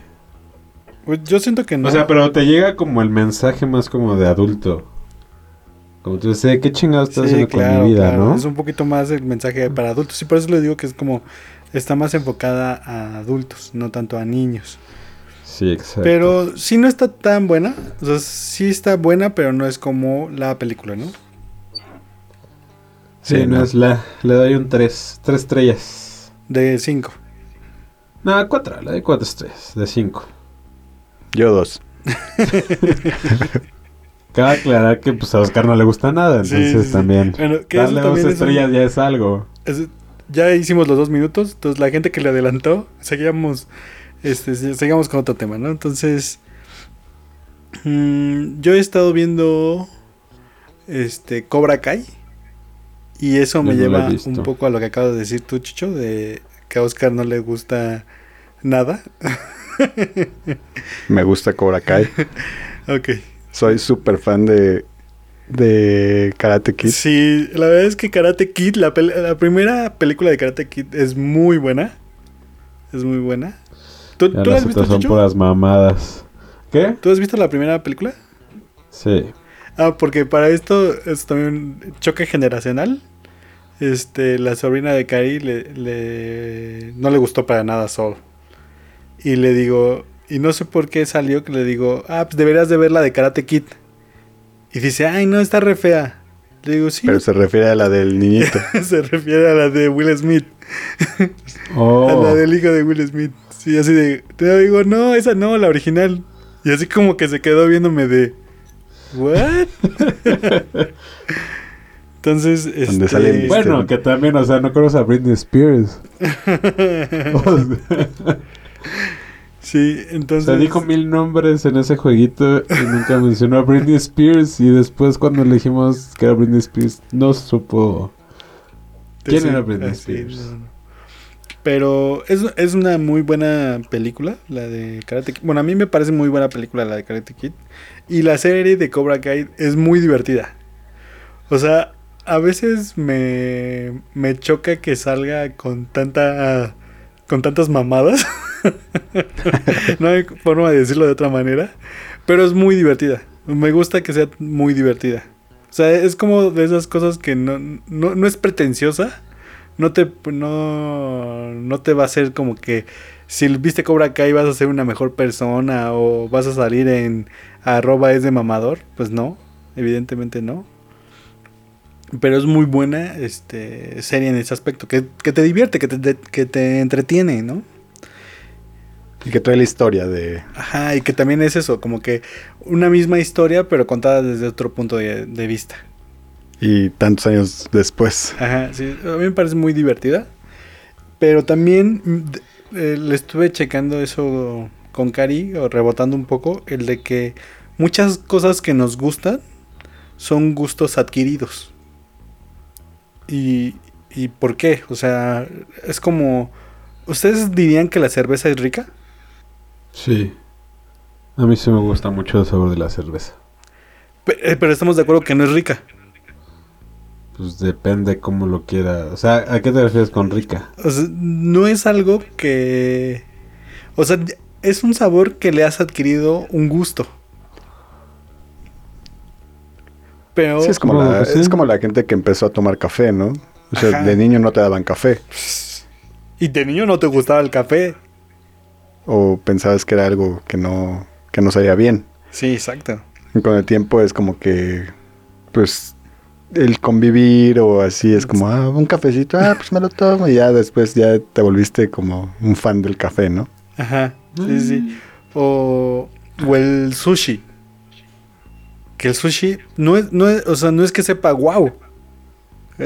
Pues Yo siento que no. O sea, pero te llega como el mensaje más como de adulto. Como tú dices, ¿qué chingados estás Sí, haciendo claro, con mi vida, claro. no? Es un poquito más el mensaje para adultos. Y por eso le digo que es como. Está más enfocada a adultos, no tanto a niños. Sí, exacto. Pero sí no está tan buena. O sea, sí está buena, pero no es como la película, ¿no? Sí, no es la... Le doy un 3. 3 estrellas. De 5. No, 4. Le doy 4 estrellas. De 5. Yo dos. Cabe aclarar que pues a Oscar no le gusta nada, entonces sí, sí. también Bueno, que darle dos también es un- estrellas ya es algo. Es- ya hicimos los dos minutos, entonces la gente que le adelantó, seguíamos, este, se- seguíamos con otro tema, ¿no? Entonces, mm, yo he estado viendo, este, Cobra Kai y eso me Yo lleva un poco a lo que acabas de decir tú, Chicho, de que a Oscar no le gusta nada. Me gusta Cobra Kai. ok. Soy súper fan de, de Karate Kid. Sí, la verdad es que Karate Kid, la, pel- la primera película de Karate Kid es muy buena. Es muy buena. ¿Tú, Ya tú la las has visto, son puras mamadas. ¿Qué? ¿Tú has visto la primera película? Sí. Ah, porque para esto es también un choque generacional. Este, la sobrina de Cari le, le- no le gustó para nada Soul. Y le digo, y no sé por qué salió que le digo, ah, pues deberías de ver la de Karate Kid. Y dice, ay, no, está re fea. Le digo, sí. Pero se refiere a la del niñito. se refiere a la de Will Smith. A Oh, la del hijo de Will Smith. Sí, así de. Te digo, no, esa no, la original. Y así como que se quedó viéndome de. ¿What? Entonces, este. bueno, que también, o sea, no conoces a Britney Spears. Sí, entonces. sea, dijo mil nombres en ese jueguito y nunca mencionó a Britney Spears. Y después, cuando le dijimos que era Britney Spears, no supo. ¿Quién Sí, era Britney así, Spears? no, no. Pero es, es una muy buena película, la de Karate Kid. Bueno, a mí me parece muy buena película la de Karate Kid. Y la serie de Cobra Kai es muy divertida. O sea, a veces me, me choca que salga con tanta con tantas mamadas. no hay forma de decirlo de otra manera. Pero es muy divertida. Me gusta que sea muy divertida. O sea, es como de esas cosas que no, no, no es pretenciosa. No te, no, no te va a hacer como que si viste Cobra Kai vas a ser una mejor persona o vas a salir en arroba es de mamador. Pues no. evidentemente no. Pero es muy buena este, serie en ese aspecto, que, que te divierte, que te, que te entretiene, ¿no? Y que trae la historia de... Ajá, y que también es eso, como que una misma historia, pero contada desde otro punto de, de vista. Y tantos años después. Ajá, sí, a mí me parece muy divertida. Pero también mm, eh, le estuve checando eso con Cari, o rebotando un poco, el de que muchas cosas que nos gustan son gustos adquiridos. ¿Y, y por qué? O sea, es como... ¿Ustedes dirían que la cerveza es rica? Sí. A mí sí me gusta mucho el sabor de la cerveza. Eh, Pero estamos de acuerdo que no es rica. Pues depende cómo lo quiera. O sea, ¿a qué te refieres con rica? O sea, no es algo que... O sea, es un sabor que le has adquirido un gusto. Pero... Sí, es como, la, que sí. es como la gente que empezó a tomar café, ¿no? O sea, Ajá. de niño no te daban café. Y de niño no te gustaba el café. O pensabas que era algo que no, que no sabía bien. Sí, exacto. Y con el tiempo es como que, pues, el convivir o así es como, ah, un cafecito, ah, pues me lo tomo. Y ya después ya te volviste como un fan del café, ¿no? Ajá. Sí, sí. O, o el sushi. Que el sushi no es, no es, o sea, no es que sepa wow.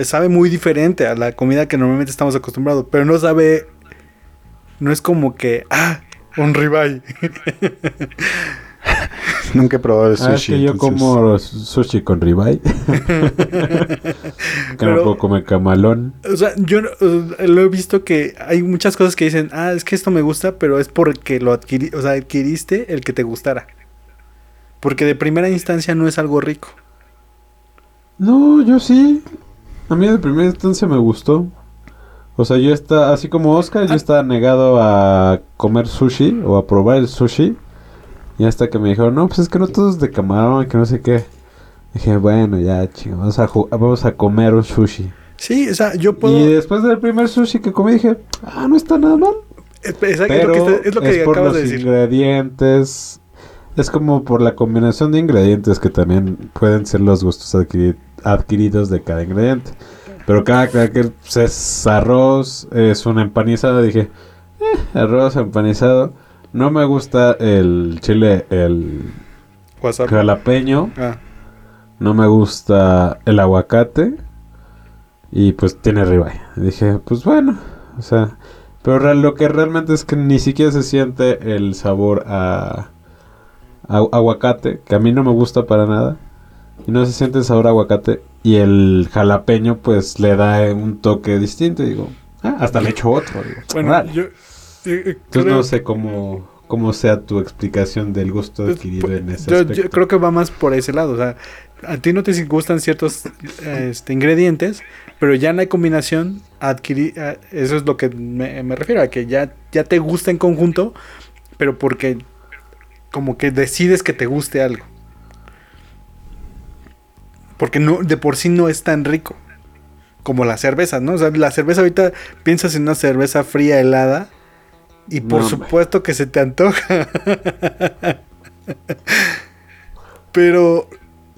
Sabe muy diferente a la comida que normalmente estamos acostumbrados, pero no sabe, no es como que, ah, un ribeye. Nunca he probado el sushi. Ah, es que yo entonces- como sushi con ribeye. que Pero- no puedo comer camalón. O sea, yo eh, lo he visto que hay muchas cosas que dicen, ah, es que esto me gusta, pero es porque lo adquirí, o sea, adquiriste el que te gustara. Porque de primera instancia no es algo rico. No, yo sí. A mí de primera instancia me gustó. O sea, yo estaba, así como Oscar, yo Ah. estaba negado a comer sushi o a probar el sushi. Y hasta que me dijeron, no, pues es que no todo es de camarón, que no sé qué. Dije, bueno, ya, chingo, vamos a, ju- vamos a comer un sushi. Sí, o sea, yo puedo... Y después del primer sushi que comí, dije, ah, no está nada mal. Exacto, Pero es lo que, está- es lo que es por acabas los de decir. ingredientes. Es como por la combinación de ingredientes que también pueden ser los gustos adquiri- adquiridos de cada ingrediente. Pero cada que pues, es arroz, es una empanizada, dije, eh, arroz empanizado. No me gusta el chile, el jalapeño. Ah, No me gusta el aguacate. Y pues tiene ribeye. Dije, pues bueno. O sea, pero lo que realmente es que ni siquiera se siente el sabor a, a aguacate. Que a mí no me gusta para nada. Y no se siente el sabor a aguacate. Y el jalapeño pues le da un toque distinto. Digo, ah, hasta le echo otro. Digo, bueno, yo... eh, eh, Entonces creo- no sé cómo, cómo sea tu explicación del gusto pues, adquirido pues, en ese yo, aspecto. yo creo que va más por ese lado. O sea, a ti no te gustan ciertos este, ingredientes, pero ya en la combinación adquirí... a- Eso es lo que me, me refiero, a que ya, ya te gusta en conjunto, pero porque como que decides que te guste algo. Porque no, de por sí no es tan rico como la cerveza, ¿no? O sea, la cerveza ahorita piensas en una cerveza fría helada y por No, supuesto que se te antoja. Pero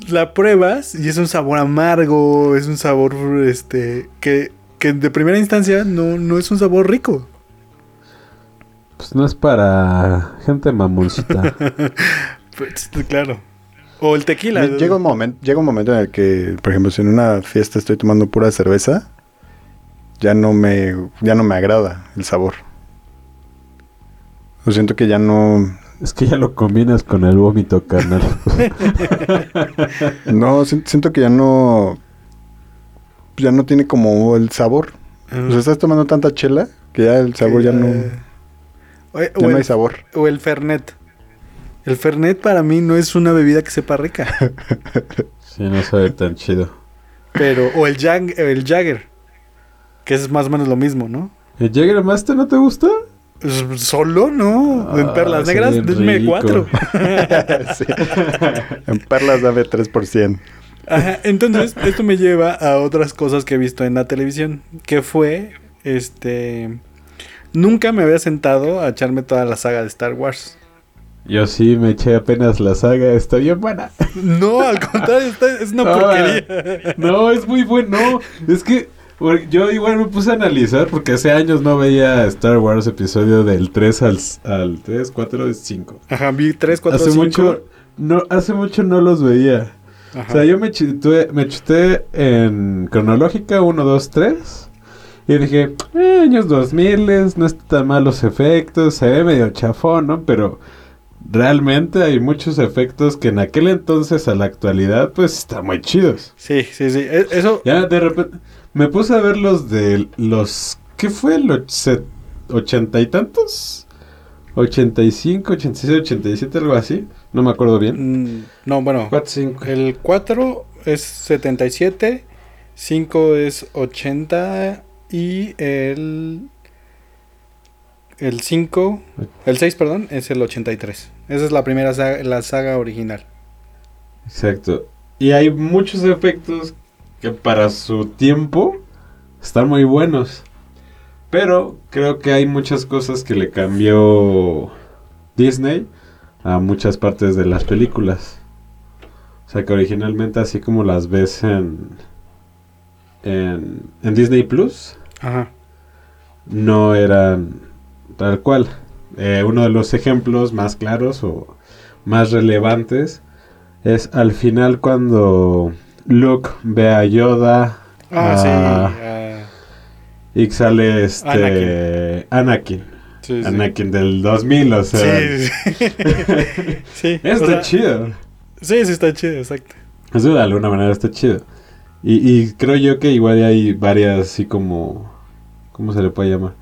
la pruebas y es un sabor amargo, es un sabor este que, que de primera instancia no, no es un sabor rico. Pues no es para gente mamoncita. Pues, claro. O el tequila. Llega un, momento, llega un momento en el que, por ejemplo, si en una fiesta estoy tomando pura cerveza, ya no me, ya no me agrada el sabor. Lo siento que ya no, es que ya lo combinas con el vómito, carnal. no, si- siento que ya no, ya no tiene como el sabor. Ah, O sea, estás tomando tanta chela que ya el sabor ya no, O, ya o no hay sabor. o el Fernet. El Fernet para mí no es una bebida que sepa rica. sí, no sabe tan chido. pero, o el, Jag- el Jagger. Que es más o menos lo mismo, ¿no? ¿El Jägermeister no te gusta? Pues, Solo, ¿no? en Ah, perlas negras, rico. cuatro. Sí. En perlas dame 3%. Ajá, entonces, esto me lleva a otras cosas que he visto en la televisión. Que fue, este... Nunca me había sentado a echarme toda la saga de Star Wars. Yo sí me eché apenas la saga, está bien buena. No, al contrario, está- es una porquería. No, es muy bueno. No, es que yo igual me puse a analizar porque hace años no veía Star Wars episodio del 3 al, al 3, 4, 5. Ajá, vi 3, 4, Hace 5. mucho, no, hace mucho no los veía. Ajá. O sea, yo me chuté, me chuté en cronológica 1, 2, 3. Y dije, eh, años 2000, no están tan mal los efectos, se ve medio chafón, ¿no? Pero realmente hay muchos efectos que en aquel entonces a la actualidad, pues están muy chidos. Sí, sí, sí. E- Eso, Ya de repente me puse a ver los de los... ¿Qué fue? ¿Los ochenta y tantos? 85, 86, 87, algo así. No me acuerdo bien. mm, no, bueno. 4, 5. El 4 es 77, 5 es 80 y el el 5, el 6, perdón, es el 83. Esa es la primera saga, la saga original. Exacto. Y hay muchos efectos que para su tiempo están muy buenos. Pero creo que hay muchas cosas que le cambió Disney a muchas partes de las películas. O sea que originalmente así como las ves en, en, en Disney Plus, Ajá. no eran tal cual. Eh, uno de los ejemplos más claros o más relevantes es al final cuando Luke ve a Yoda Ah, sí. y sale este Anakin. Anakin. sí, sí. Anakin del 2000, o sea, Sí, sí. sí. está o sea, chido. Sí, sí, está chido, exacto. Eso de alguna manera está chido. Y, y creo yo que igual hay varias así como... ¿Cómo se le puede llamar?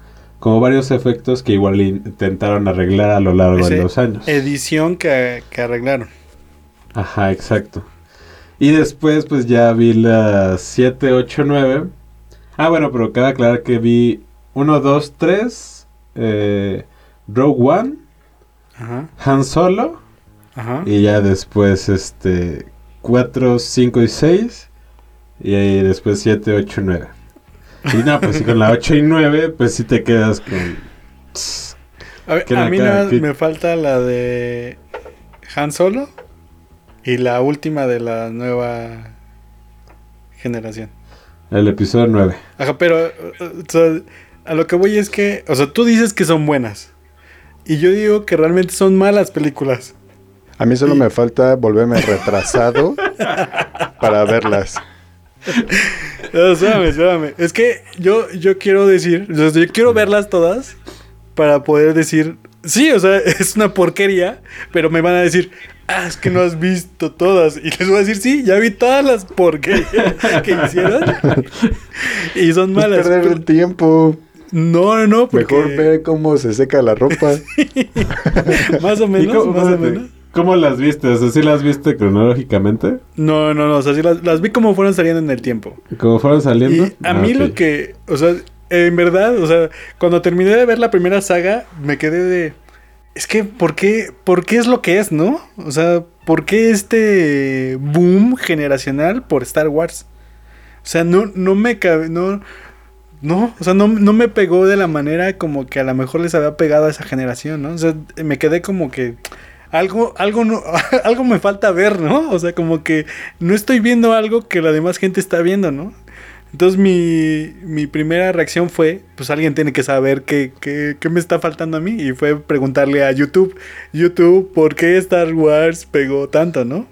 Como varios efectos que igual intentaron arreglar a lo largo Ese de los años. Edición que, que arreglaron. Ajá, exacto. Y después pues ya vi las 7, 8, 9. Ah, bueno, pero cabe aclarar que vi 1, 2, 3, eh, Rogue One, Ajá, Han Solo. ajá. Y ya después, este, 4, 5 y 6. Y ahí después 7, 8, 9. Y no, pues con la 8 y 9, pues sí te quedas con... A, ver, ¿Qué a era mí me falta la de Han Solo y la última de la nueva generación. El episodio 9. Ajá, pero o sea, a lo que voy es que, o sea, tú dices que son buenas y yo digo que realmente son malas películas. A mí solo me falta volverme retrasado para verlas. No, espérame, espérame. Es que yo, yo quiero decir, yo quiero verlas todas para poder decir, sí, o sea, es una porquería, pero me van a decir, ah, es que no has visto todas. Y les voy a decir, sí, ya vi todas las porquerías que hicieron. y son Pues malas. perder el tiempo. No, no, no, porque Mejor ver cómo se seca la ropa. más o ¿Y menos, más o menos. ¿Cómo las viste? O sea, ¿sí las viste cronológicamente? No, no, no, o sea, sí las, las vi como fueron saliendo en el tiempo. ¿Cómo fueron saliendo? Y a Ah, mí lo que, o sea, en verdad, o sea, cuando terminé de ver la primera saga, me quedé de... Es que, ¿por qué, ¿por qué es lo que es, no? O sea, ¿por qué este boom generacional por Star Wars? O sea, no, no me cabe, no, no, o sea, no, no me pegó de la manera como que a lo mejor les había pegado a esa generación, ¿no? O sea, me quedé como que algo, algo, no, algo me falta ver, ¿no? O sea, como que no estoy viendo algo que la demás gente está viendo, ¿no? Entonces mi, mi primera reacción fue, pues alguien tiene que saber qué, qué, qué me está faltando a mí. Y fue preguntarle a YouTube, YouTube, ¿por qué Star Wars pegó tanto, no?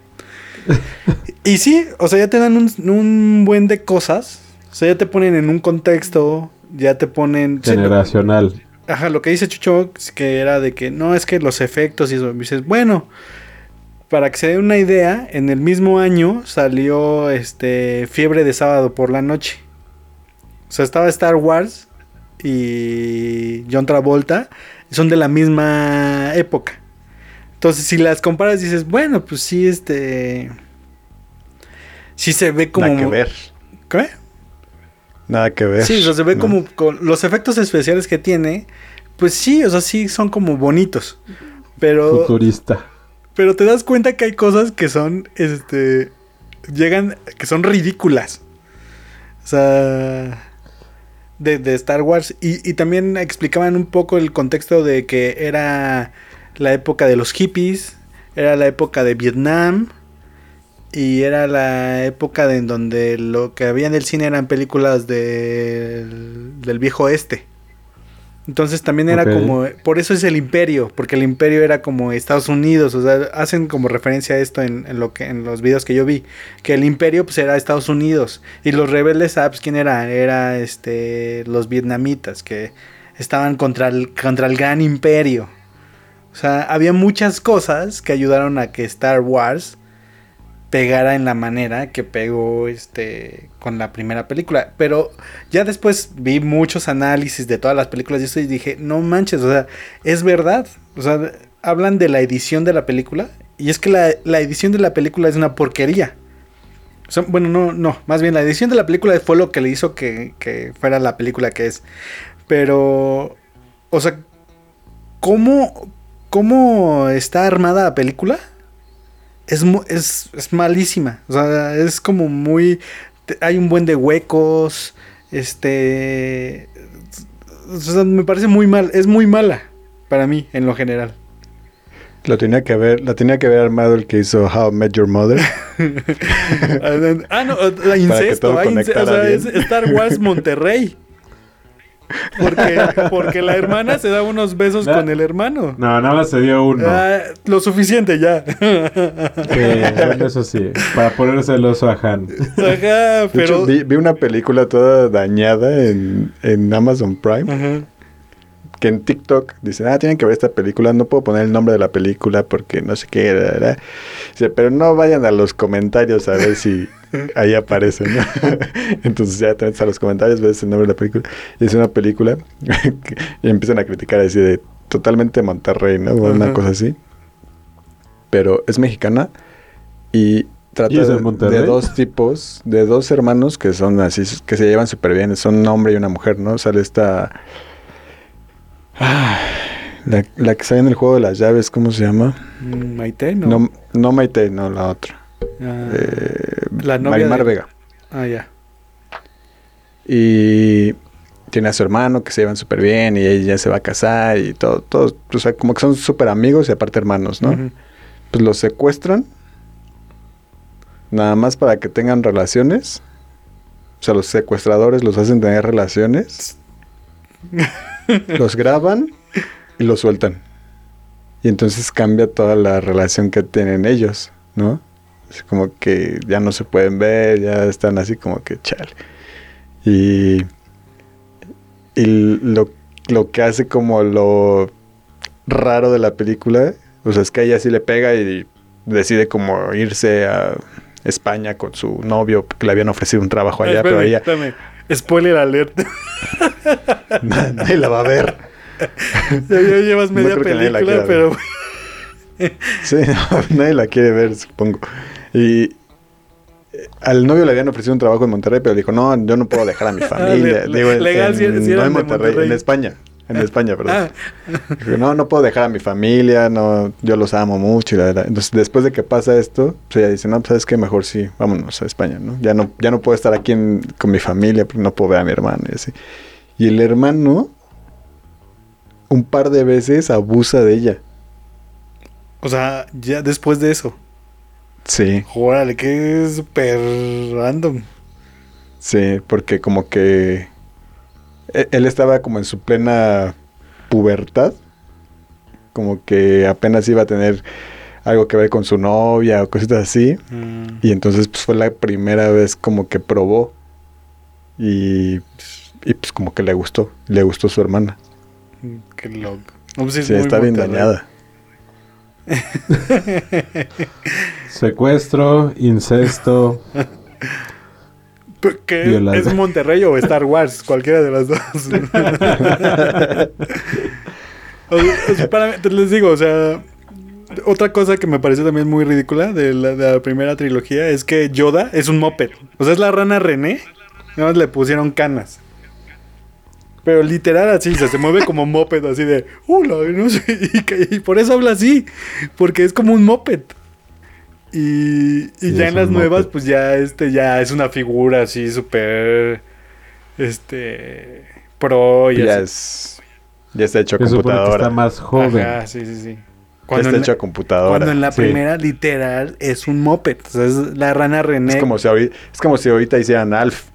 y sí, o sea, ya te dan un, un buen de cosas. O sea, ya te ponen en un contexto, ya te ponen... sí, Generacional. Ajá, lo que dice Chucho, que era de que no, es que los efectos y eso. Y dices, bueno, para que se den una idea, en el mismo año salió este Fiebre de sábado por la noche. O sea, estaba Star Wars y John Travolta, son de la misma época. Entonces, si las comparas, dices, bueno, pues sí, este. Sí se ve como. Nada que ver. ¿Qué? Nada que ver. Sí, o sea, se ve ¿no? como con los efectos especiales que tiene, pues sí, o sea, sí son como bonitos. Pero Futurista. pero te das cuenta que hay cosas que son este llegan que son ridículas. O sea, de, de Star Wars y, y también explicaban un poco el contexto de que era la época de los hippies, era la época de Vietnam y era la época de en donde lo que había en el cine eran películas del, del viejo oeste. Entonces también era como, por eso es el imperio, porque el imperio era como Estados Unidos, o sea, hacen como referencia a esto en, en lo que en los videos que yo vi, que el imperio pues era Estados Unidos y los rebeldes, ah, pues, quién era? Era este los vietnamitas que estaban contra el contra el gran imperio. O sea, había muchas cosas que ayudaron a que Star Wars pegara en la manera que pegó este con la primera película. Pero ya después vi muchos análisis de todas las películas y eso y dije, no manches, o sea, es verdad. O sea, hablan de la edición de la película y es que la, la edición de la película es una porquería. O bueno, no, no, más bien la edición de la película fue lo que le hizo que, que fuera la película que es. Pero, o sea, ¿cómo, cómo está armada la película? Es, es, es malísima. O sea, es como muy. Hay un buen de huecos. Este. O sea, me parece muy mal. Es muy mala para mí, en lo general. Lo tenía que haber, la tenía que haber armado el que hizo How I Met Your Mother. ah, no, la incesto. hay ince- o conectara sea, bien. es Star Wars Monterrey. Porque, porque la hermana se da unos besos con el hermano. No, nada más se dio uno. Ah, lo suficiente ya. Eso sí, para ponerse el oso a Han. Ajá, De hecho, pero. vi, vi una película toda dañada en, en Amazon Prime. Ajá. Que en TikTok dicen, ah, tienen que ver esta película. No puedo poner el nombre de la película porque no sé qué. da, da, da". Dice, pero no vayan a los comentarios a ver si ahí aparece, ¿no? Entonces ya te metes a los comentarios, ves el nombre de la película. Y es una película que- y empiezan a criticar así de totalmente Monterrey, ¿no? O Una Ajá. cosa así. Pero es mexicana y trata ¿Y es de de dos tipos, de dos hermanos que son así, que se llevan súper bien. Son un hombre y una mujer, ¿no? Sale esta... Ah, la, la que sale en el juego de las llaves, ¿cómo se llama? Mm, Maite, ¿no? No, no Maite, no la otra. Ah, Eh, La novia Marimar de- Vega. ah, ya. Y tiene a su hermano que se llevan súper bien y ella se va a casar y todo, todo, o sea, como que son súper amigos y aparte hermanos, ¿no? Pues los secuestran nada más para que tengan relaciones. O sea, los secuestradores los hacen tener relaciones. los graban y los sueltan. Y entonces cambia toda la relación que tienen ellos, ¿no? Es como que ya no se pueden ver, ya están así como que chale. Y, y lo, lo que hace como lo raro de la película, o sea, es que ella sí le pega y decide como irse a España con su novio, porque le habían ofrecido un trabajo allá, Ah, pero ella espérame. Spoiler alert. nadie la va a ver. ya, ya llevas media película, pero. Sí, no, nadie la quiere ver, supongo. Y eh, al novio le habían ofrecido un trabajo en Monterrey, pero dijo, no, yo no puedo dejar a mi familia. Ah, le- Digo, legal, en- si no en Monterrey. en España. En España, perdón. Ah, Dijo, no, no puedo dejar a mi familia, no, yo los amo mucho. Y la, la- Entonces, después de que pasa esto, pues ella dice, no, pues sabes qué, mejor sí, vámonos a España, ¿no? Ya no, ya no puedo estar aquí en- con mi familia, porque no puedo ver a mi hermano y así. Y el hermano, un par de veces abusa de ella. o sea, ya después de eso. Sí, Órale, que es súper random. sí, porque como que él estaba como en su plena pubertad, como que apenas iba a tener algo que ver con su novia o cositas así. Mm, Y entonces pues fue la primera vez como que probó. Y, y pues como que le gustó. Le gustó su hermana. qué loco. No, pues, sí, es Sí, muy está bien dañada. Secuestro, incesto. ¿Es Monterrey o Star Wars? Cualquiera de las dos. O sea, para les digo, o sea, otra cosa que me parece también muy ridícula de la, de la primera trilogía es que Yoda es un moped. O sea, es la rana René. Nada más le pusieron canas. Pero literal así, o sea, se mueve como moped, así de, hola, no sé, y, y por eso habla así, porque es como un moped. Y, y Sí, ya en las nuevas, pues ya este ya es una figura así súper, este, pro y ya así. es. Ya está hecho a computadora. está más joven. Ajá, sí, sí, sí. Cuando está hecho la- a computadora. Cuando en la sí. primera literal es un moped. O sea, es la rana René. Es como si ahorita, es como si ahorita hicieran Alf.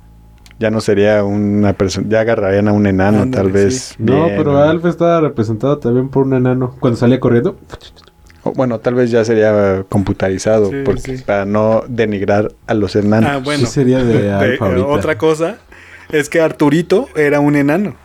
Ya no sería una persona, ya agarrarían a un enano tal vez. sí. No, pero Alf estaba representado también por un enano. Cuando salía corriendo, bueno, tal vez ya sería computarizado, Sí, porque sí. para no denigrar a los enanos. Ah, bueno. sí sería de De- ahorita. otra cosa es que Arturito era un enano.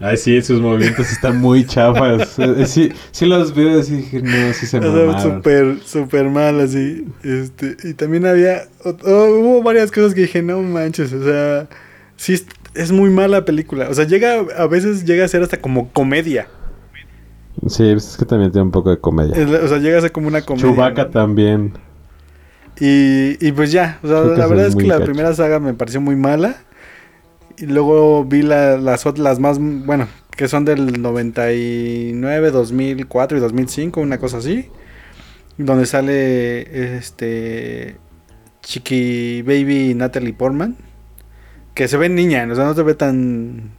Ay, sí, sus movimientos están muy chafas. Eh, eh, sí, sí los veo y dije, no, sí se O sea, mamaron. súper, súper mal así. Este, y también había, hubo varias cosas que dije, no manches, o sea, sí es, es muy mala película. O sea, llega, a veces llega a ser hasta como comedia. Sí, es que también tiene un poco de comedia. O sea, llega a ser como una comedia. Chewbacca ¿no? también. Y, y pues ya, o sea, Creo la verdad es que la gacho. primera saga me pareció muy mala. Y luego vi la- las las más, bueno, que son del 99, 2004 y 2005, una cosa así. Donde sale este Chiqui Baby Natalie Portman. Que se ve niña, o sea, no se ve tan.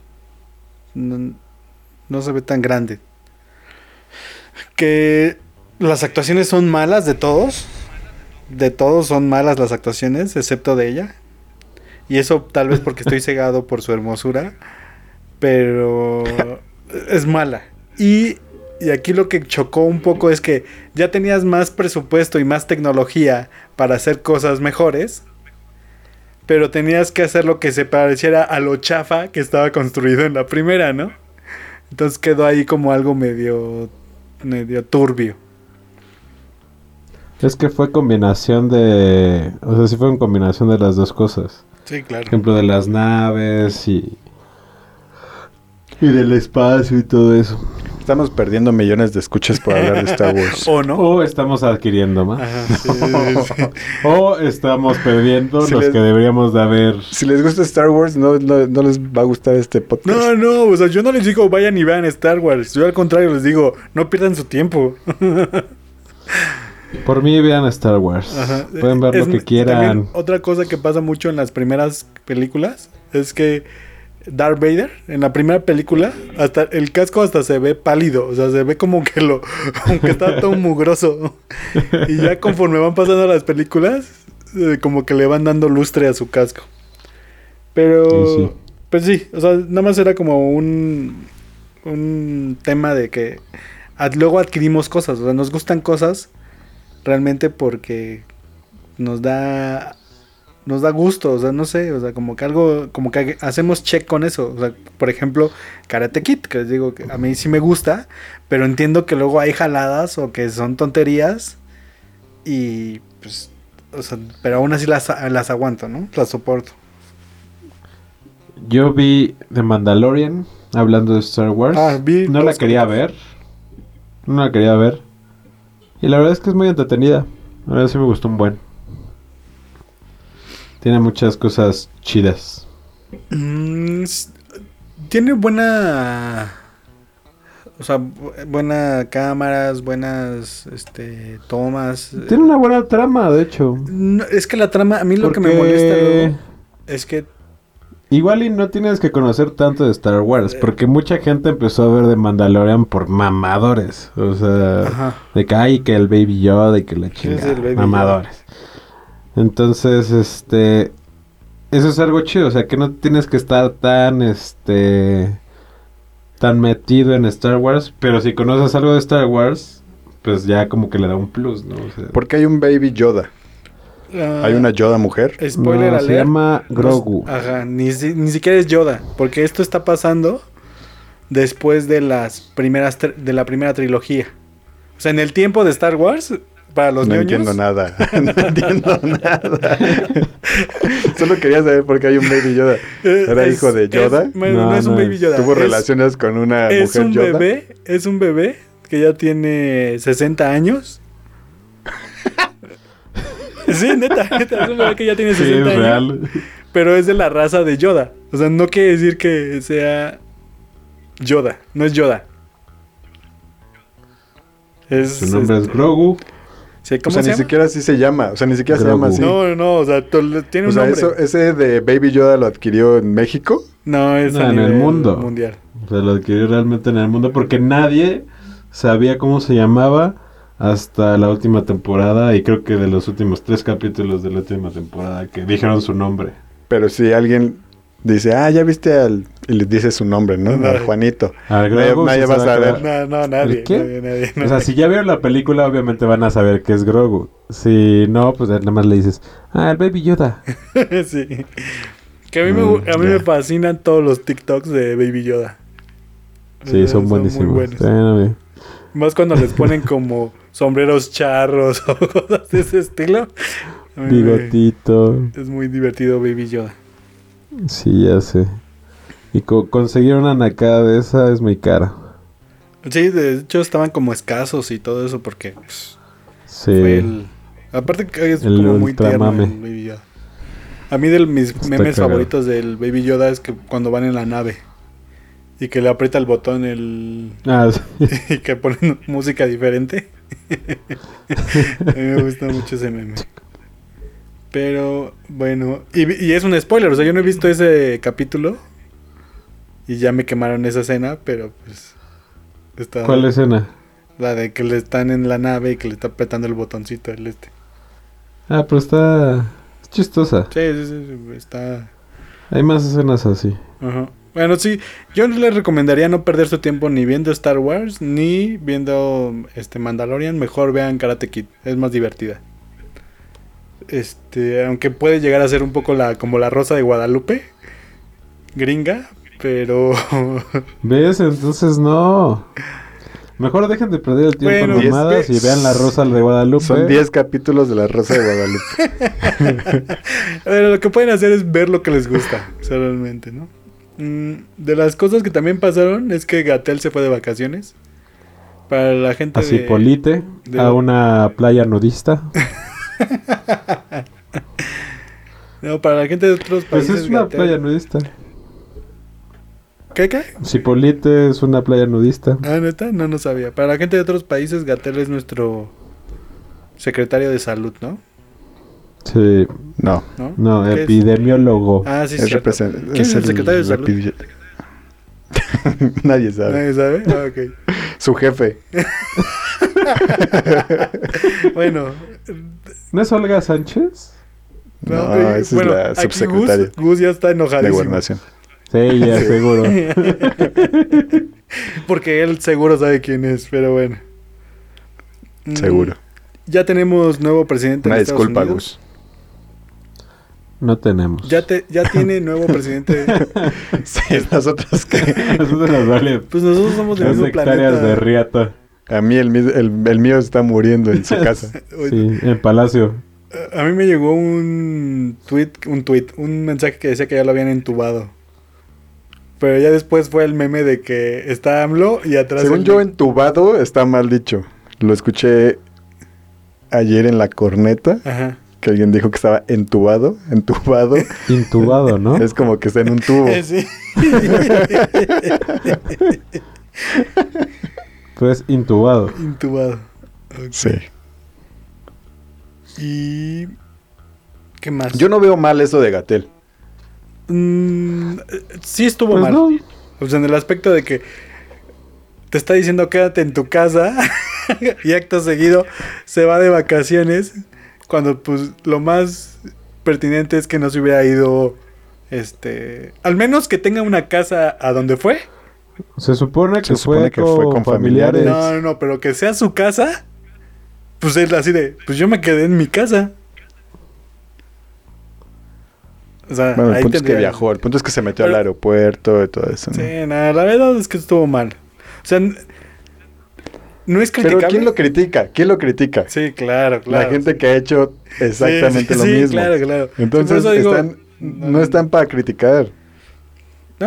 No, no se ve tan grande. Que las actuaciones son malas de todos. De todos son malas las actuaciones, excepto de ella. Y eso tal vez porque estoy cegado por su hermosura. Pero es mala. Y, y aquí lo que chocó un poco es que ya tenías más presupuesto y más tecnología para hacer cosas mejores. Pero tenías que hacer lo que se pareciera a lo chafa que estaba construido en la primera, ¿no? Entonces quedó ahí como algo medio, medio turbio. Es que fue combinación de... O sea, sí fue en combinación de las dos cosas. Sí, claro. Por ejemplo, de las naves y... Y del espacio y todo eso. Estamos perdiendo millones de escuchas por hablar de Star Wars. ¿O no? O estamos adquiriendo más. Ajá, sí, sí, sí. O estamos perdiendo Si los les- que deberíamos de haber... Si les gusta Star Wars, no, no, no les va a gustar este podcast. No, no, o sea, yo no les digo vayan y vean Star Wars. Yo al contrario les digo, no pierdan su tiempo. Por mí vean Star Wars. Ajá. Pueden ver Es- lo que quieran. también otra cosa que pasa mucho en las primeras películas es que Darth Vader, en la primera película, hasta el casco hasta se ve pálido, o sea, se ve como que lo, como que está todo mugroso. Y ya conforme van pasando las películas, eh, como que le van dando lustre a su casco. Pero, Sí, sí. pues sí, o sea, nada más era como un, un tema de que ad- luego adquirimos cosas, o sea, nos gustan cosas realmente porque nos da nos da gusto, o sea, no sé, o sea, como que algo, como que hacemos check con eso, o sea, por ejemplo, Karate Kid, que les digo que a mí sí me gusta, pero entiendo que luego hay jaladas o que son tonterías y pues, o sea, pero aún así las, las aguanto, ¿no? Las soporto. Yo vi The Mandalorian, hablando de Star Wars. Ah, vi no la quería ver. No la quería ver. Y la verdad es que es muy entretenida. La verdad sí me gustó un buen. Tiene muchas cosas chidas. Mm, tiene buena. O sea, bu- buena cámaras, buenas este, tomas. eh, Tiene una buena trama, de hecho. no, es que la trama, a mí lo que me molesta luego es que. Igual y no tienes que conocer tanto de Star Wars, porque mucha gente empezó a ver de Mandalorian por mamadores. O sea, Ajá. de que hay que el Baby Yoda y que la chingada. mamadores. Entonces, este. Eso es algo chido, o sea, que no tienes que estar tan, este. tan metido en Star Wars, pero si conoces algo de Star Wars, pues ya como que le da un plus, ¿no? O sea, Porque hay un Baby Yoda. ah, Hay una Yoda mujer. Spoiler no, alert. se llama Grogu. ajá, ni, ni siquiera es Yoda. Porque esto está pasando después de las primeras de la primera trilogía. O sea, en el tiempo de Star Wars, para los no ñoños, entiendo nada. no entiendo nada. Solo quería saber por qué hay un Baby Yoda. eh, ¿Era es- hijo de es- Yoda? bueno, no, No, es un baby es. Yoda. ¿Tuvo es- relaciones con una es mujer un Yoda? bebé, es un bebé que ya tiene 60 años. sí, neta, neta, es un bebé que ya tiene Sí, 60 es años. real. Pero es de la raza de Yoda. O sea, no quiere decir que sea Yoda, no es Yoda. Es, Su nombre es Grogu. Sí, O ¿Cómo sea, se ni llama? siquiera así se llama. O sea, ni siquiera se llama así. No, no, o sea, tiene o un sea, nombre. eso, ese de Baby Yoda lo adquirió en México. No, es No, a en el mundo. mundial. O sea, lo adquirió realmente en el mundo porque nadie sabía cómo se llamaba hasta la última temporada y creo que de los últimos tres capítulos de la última temporada que dijeron su nombre. Pero si alguien dice, ah, ya viste al... Y le dice su nombre, ¿no? Al Juanito. Al Nadie- Grogu nadie va a sabe saber. No, no, nadie. ¿El qué? nadie, nadie, O sea, si ya vieron la película, obviamente van a saber que es Grogu. Si no, pues nada más le dices, ah, el Baby Yoda. sí. Que a mí, me, Mm, a mí me fascinan todos los TikToks de Baby Yoda. Sí, Eh, son buenísimos. Muy buenos. Sí, no, bien. Más cuando les ponen como sombreros charros o cosas de ese estilo. Bigotito. Es muy divertido Baby Yoda. Sí, ya sé. Y co- conseguir una nacada de esa es muy cara. Sí, de hecho estaban como escasos y todo eso porque pues, Sí. fue el... Aparte que es El como muy tierno el Baby Yoda. A mí de mis Está memes cagado. favoritos del Baby Yoda es que cuando van en la nave y que le aprieta el botón el... Ah, sí. y que ponen música diferente. A mí me gusta mucho ese meme. Pero bueno, y, y es un spoiler, o sea, yo no he visto ese capítulo y ya me quemaron esa escena, pero pues está ¿Cuál escena? la de que le están en la nave y que le está apretando el botoncito el este. Ah, pero está es chistosa. Sí, sí, sí, sí, está Hay más escenas así. Ajá. Bueno, sí, yo les recomendaría no perder su tiempo ni viendo Star Wars ni viendo este Mandalorian, mejor vean Karate Kid, es más divertida. Este, aunque puede llegar a ser un poco la como la Rosa de Guadalupe, gringa, pero ¿Ves? Entonces no. Mejor dejen de perder el tiempo Bueno, en y mamadas vean la rosa de Guadalupe. Son 10 capítulos de La Rosa de Guadalupe. Pero lo que pueden hacer es ver lo que les gusta, o sea, realmente, ¿no? Mm, de las cosas que también pasaron es que Gatel se fue de vacaciones. Para la gente Así de- polite de- a una playa nudista. No, para la gente de otros Pues países. es una playa nudista. ¿Qué, qué? Cipolite es una playa nudista. Ah, neta, no, no sabía. Para la gente de otros países, Gatel es nuestro secretario de salud, ¿no? Sí. No. ¿No? No, ¿Qué es? epidemiólogo. Ah, sí, represent- ¿Quién es el secretario de salud? Nadie sabe. ¿Nadie sabe? Ah, ok. Su jefe. Bueno, ¿No es Olga Sánchez? no, No, eh, esa bueno, es la subsecretaria Gus, Gus ya está de enojadísimo. gobernación. Sí, ya seguro. Porque él seguro sabe quién es, pero bueno. Mm, Seguro. Ya tenemos nuevo presidente Una en Estados disculpa, Unidos. Gus. No tenemos. Ya, te, ya tiene nuevo presidente. Sí, nosotros que... Nosotros nos vale Pues nosotros somos del dos mismo hectáreas planeta. de riata. A mí el, el, el mío está muriendo en su casa. Sí, en Palacio. A mí me llegó un tweet, un tweet, un mensaje que decía que ya lo habían entubado. Pero ya después fue el meme de que está AMLO y atrás. Según el- yo, entubado está mal dicho. Lo escuché ayer en la corneta, Ajá. que alguien dijo que estaba entubado. Entubado Intubado, ¿no? es como que está en un tubo. Eh, sí. Pues intubado. Intubado. Sí. Y. ¿Qué más? Yo no veo mal eso de Gatel. Mm, eh, sí estuvo Pues mal. no. O sea, en el aspecto de que te está diciendo quédate en tu casa y acto seguido se va de vacaciones cuando pues lo más pertinente es que no se hubiera ido este al menos que tenga una casa a donde fue Se supone que, Se supone fue, que fue con con familiares. familiares. no no no pero que sea su casa pues es así de pues yo me quedé en mi casa o sea, Bueno, el punto es que viajó. El punto es que se metió al Pero- aeropuerto y todo eso. ¿no? Sí, nada, la verdad es que estuvo mal. O sea, no es Pero criticable. ¿quién lo critica? ¿Quién lo critica? Sí, claro, claro. La gente que ha hecho exactamente Sí, lo sí, mismo. claro, claro. Entonces, Sí, digo, no están para criticar.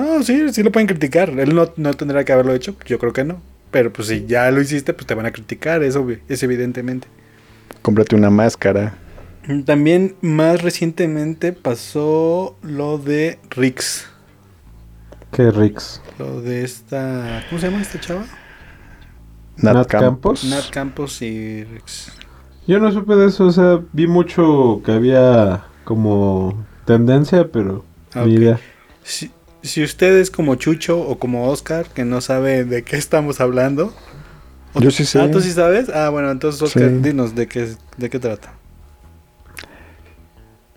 No, sí, sí lo pueden criticar. Él no, no tendrá que haberlo hecho, yo creo que no. Pero pues si ya lo hiciste, pues te van a criticar, eso obvi- es evidentemente. Cómprate una máscara. También más recientemente pasó lo de Rix. Que Rix. Lo de esta... ¿Cómo se llama esta chava? Nat, Nat Campos. Campos. Nat Campos y Rix. Yo no supe de eso, o sea, vi mucho que había como tendencia, pero Ah, ni idea. Si, si usted es como Chucho o como Oscar, que no sabe de qué estamos hablando, ¿O- Yo sí sé. Ah, ¿tú sí sabes? Ah, bueno, entonces Oscar, Sí. dinos de qué, de qué trata.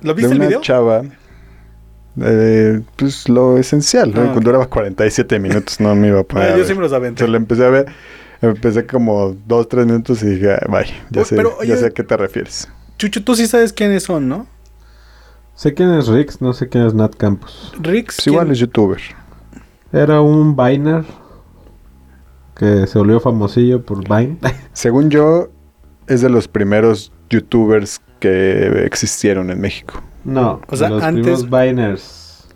¿Lo de viste el una video? chava. eh, pues lo esencial, ¿no? Ah, ok. Duraba 47 minutos, no me iba a poner. Ah, yo sí me los aventé. Entonces lo empecé a ver. Empecé como 2, 3 minutos y dije, "Ah, bye, ya, Oye, sé, pero, ya oye- sé a qué te refieres. Chucho, tú sí sabes quiénes son, ¿no? Sé quién es Rix, no sé quién es Nat Campos. Rix. Pues igual ¿quién? es youtuber. Era un Viner que se volvió famosillo por Vine. Según yo, es de los primeros youtubers que existieron en México. no, O sea, de los antes- Viners.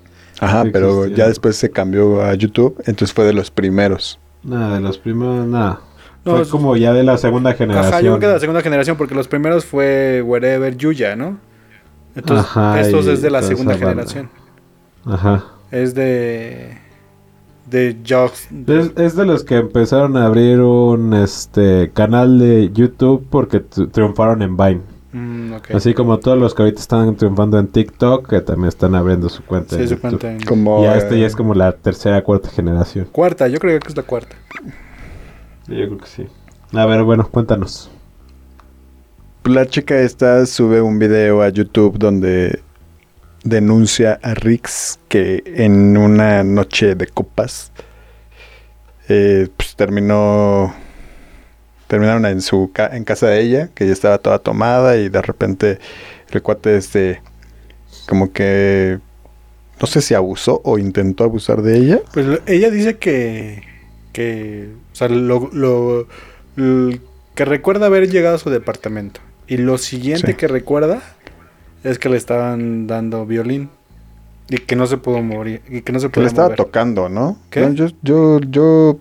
Ajá, Sí pero existieron. ya después se cambió a YouTube, entonces fue de los primeros. Nada, de los primeros, nada. No, Fue es- como ya de la segunda generación. Ajá, yo creo que de la segunda generación, porque los primeros fue Wherever Yuya, ¿no? Entonces, Ajá, estos y es de la segunda generación. Ajá. Es de. De Jogs. Es, es de los que empezaron a abrir un este canal de YouTube porque triunfaron en Vine. Mm, ok. Así como todos los que ahorita están triunfando en TikTok, que también están abriendo su cuenta. Sí, en su YouTube. cuenta en- Como, Ya este ya eh, es como la tercera, cuarta generación. Cuarta, yo creo que es la cuarta. Yo creo que sí. A ver, bueno, cuéntanos. La chica esta sube un video a YouTube donde denuncia a Rix que en una noche de copas eh, pues terminó terminaron en su en casa de ella que ya estaba toda tomada y de repente el cuate este como que no sé si abusó o intentó abusar de ella Pues ella dice que. que. O sea, lo, lo- que recuerda haber llegado a su departamento. Y lo siguiente Sí. que recuerda es que le estaban dando violín. Y que no se pudo morir. Y que no se que pudo le estaba mover. tocando no ¿Qué? No, yo yo yo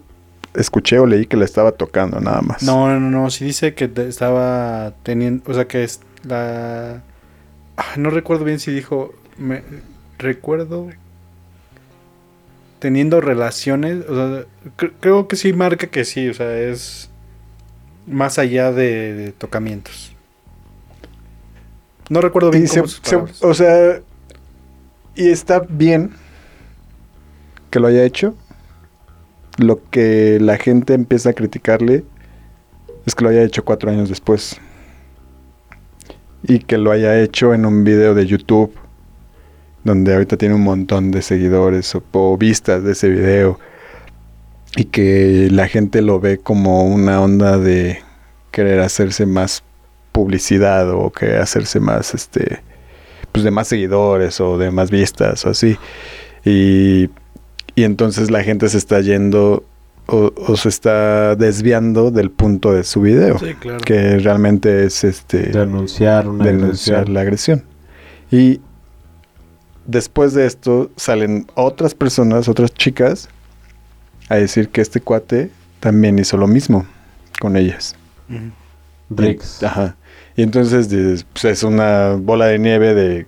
escuché o leí que le estaba tocando nada más No, no, no. Sí dice que te- estaba teniendo. O sea, que es la. Ah, no recuerdo bien si dijo. Me, recuerdo. Teniendo relaciones. O sea, cre- creo que sí marca que sí. O sea, es. Más allá de, de tocamientos. No recuerdo bien se- se- o sea, y está bien que lo haya hecho. Lo que la gente empieza a criticarle es que lo haya hecho cuatro años después. Y que lo haya hecho en un video de YouTube, donde ahorita tiene un montón de seguidores o, o vistas de ese video. Y que la gente lo ve como una onda de querer hacerse más publicidad o querer hacerse más, este, pues de más seguidores o de más vistas o así. Y, y entonces la gente se está yendo o, o se está desviando del punto de su video, Sí, claro. que realmente es este Denunciar una denunciar agresión. la agresión. Y después de esto salen otras personas, otras chicas, a decir que este cuate también hizo lo mismo con ellas. Rix. Ajá. Y entonces pues, es una bola de nieve de...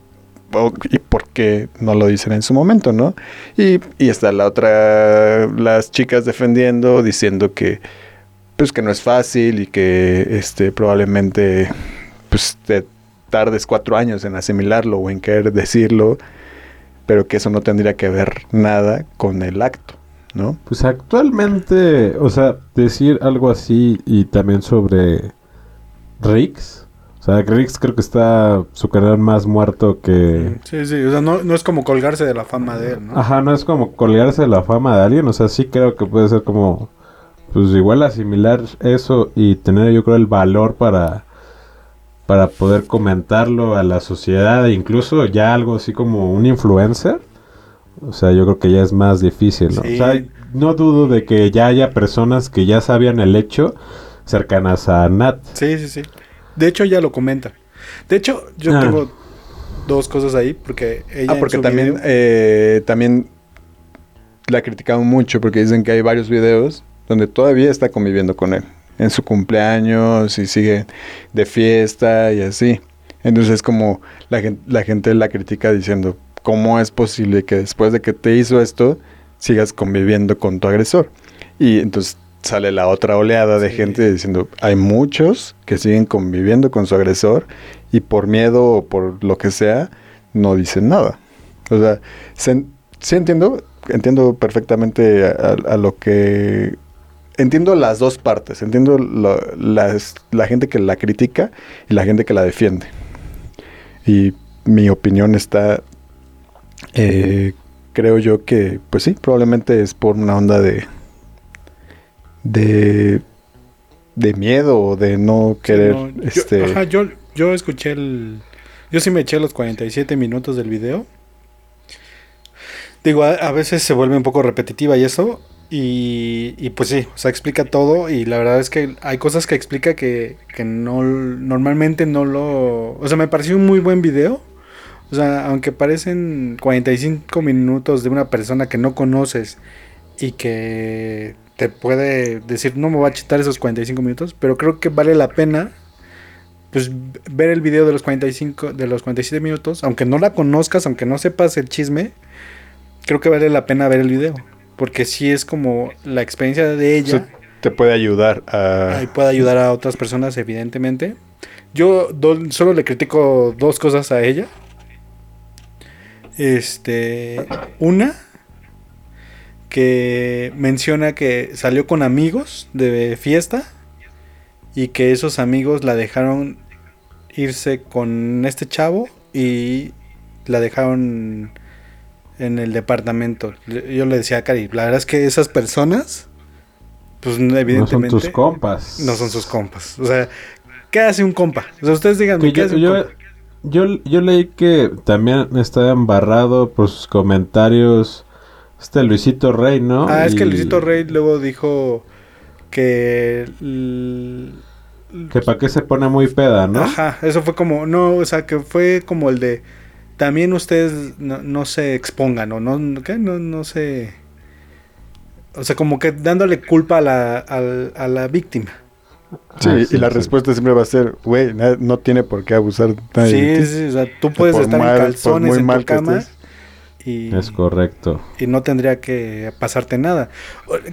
oh, ¿Y por qué no lo dicen en su momento, no? Y, y está la otra, las chicas defendiendo, diciendo que pues que no es fácil y que este probablemente pues te tardes cuatro años en asimilarlo o en querer decirlo, pero que eso no tendría que ver nada con el acto, ¿no? Pues actualmente, o sea, decir algo así y también sobre Rix. O sea, Rix creo que está su canal más muerto que... Sí, sí. O sea, no, no es como colgarse de la fama de él, ¿no? Ajá, no es como colgarse de la fama de alguien. O sea, sí creo que puede ser como... Pues igual asimilar eso y tener yo creo el valor para... Para poder comentarlo a la sociedad e incluso ya algo así como un influencer. O sea, yo creo que ya es más difícil, ¿no? Sí. O sea, no dudo de que ya haya personas que ya sabían el hecho cercanas a Nat. Sí, sí, sí. De hecho, ella lo comenta. De hecho, yo Ah. tengo dos cosas ahí, porque ella. Ah, porque también, video- eh, también la criticaron mucho porque dicen que hay varios videos donde todavía está conviviendo con él. En su cumpleaños y sigue de fiesta y así. Entonces como la la gente la critica diciendo, ¿cómo es posible que después de que te hizo esto sigas conviviendo con tu agresor? Y entonces sale la otra oleada de Sí. gente diciendo, hay muchos que siguen conviviendo con su agresor y por miedo o por lo que sea, no dicen nada. O sea, se- sí entiendo, entiendo perfectamente a, a- a lo que entiendo las dos partes. Entiendo lo- las- la gente que la critica y la gente que la defiende. Y mi opinión está, eh, creo yo que, pues sí, probablemente es por una onda de, de, de miedo o de no querer, No, yo, este, ajá, yo, yo escuché el... Yo sí me eché los 47 minutos del video. Digo, a, a veces se vuelve un poco repetitiva y eso. Y, y pues sí, o sea, explica todo. Y la verdad es que hay cosas que explica que, que no normalmente no lo... O sea, me pareció un muy buen video. O sea, aunque parecen 45 minutos de una persona que no conoces y que te puede decir, no me voy a chitar esos 45 minutos, pero creo que vale la pena pues ver el video de los 45 de los 47 minutos, aunque no la conozcas, aunque no sepas el chisme, creo que vale la pena ver el video, porque sí es como la experiencia de ella. o sea, te puede ayudar a... Ahí puede ayudar a otras personas, evidentemente. Yo do- solo le critico dos cosas a ella. Este, una que menciona que salió con amigos de fiesta y que esos amigos la dejaron irse con este chavo y la dejaron en el departamento. Yo le decía a Cari, la verdad es que esas personas, pues No son evidentemente tus compas. no son sus compas. O sea, ¿qué hace un compa? O sea, ustedes ¿qué yo, hace un yo, compa? yo, yo leí que también estaba embarrado por sus comentarios este Luisito Rey, ¿no? Ah, es que Luisito Rey luego dijo que... l- Que para qué se pone muy peda, ¿no? Ajá, eso fue como, no, o sea, que fue como el de, también ustedes no, no se expongan, o no, ¿qué? No, no se... O sea, como que dándole culpa a la, a la víctima. Sí, Ah, y la sí. respuesta siempre va a ser, güey, no tiene por qué abusar nadie de Sí, sí, o sea, tú puedes por estar mal- en por calzones muy en mal tu que cama estés. Y... Es correcto. y no tendría que pasarte nada.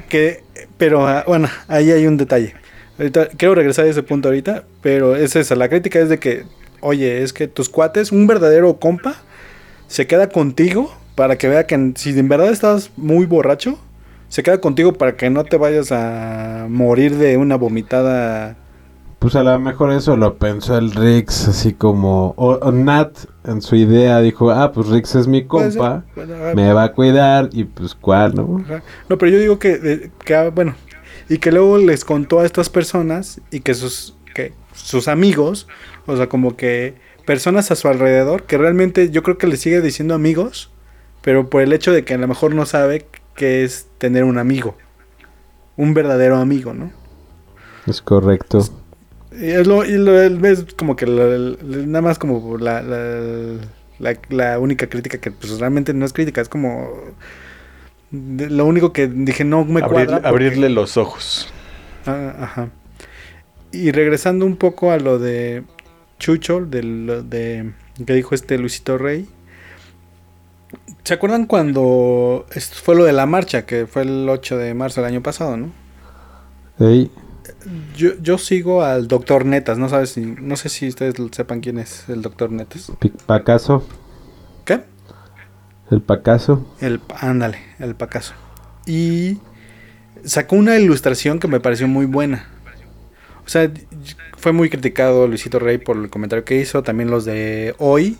Que, pero ah, bueno, ahí hay un detalle. Ahorita, quiero regresar a ese punto ahorita, pero es esa, la crítica es de que, oye, es que tus cuates, un verdadero compa, se queda contigo para que vea que si en verdad estás muy borracho, se queda contigo para que no te vayas a morir de una vomitada. Pues a lo mejor eso lo pensó el Rix, así como. O, o Nat en su idea dijo: Ah, pues Rix es mi compa, Bueno, me va a cuidar, y pues cuál, ¿no? Ajá. No, pero yo digo que, que, ah, bueno, y que luego les contó a estas personas y que sus, que sus amigos, o sea, como que personas a su alrededor, que realmente yo creo que le sigue diciendo amigos, pero por el hecho de que a lo mejor no sabe qué es tener un amigo, un verdadero amigo, ¿no? Es correcto. Y es, lo, y lo- es como que nada más como la, la, la- la única crítica que pues realmente no es crítica, es como de- lo único que dije no me cuadra. porque- abrirle los ojos. Ah, ajá. Y regresando un poco a lo de Chucho, de lo de que dijo este Luisito Rey. ¿Se acuerdan cuando esto fue lo de la marcha, que fue el 8 de marzo del año pasado, no? Ey, Yo, yo sigo al doctor Netas, no sabes si, no sé si ustedes sepan quién es el doctor Netas. Pacaso, ¿Qué? el Pacaso. El, ándale, el Pacaso. Y sacó una ilustración que me pareció muy buena. O sea, fue muy criticado Luisito Rey por el comentario que hizo, también los de hoy.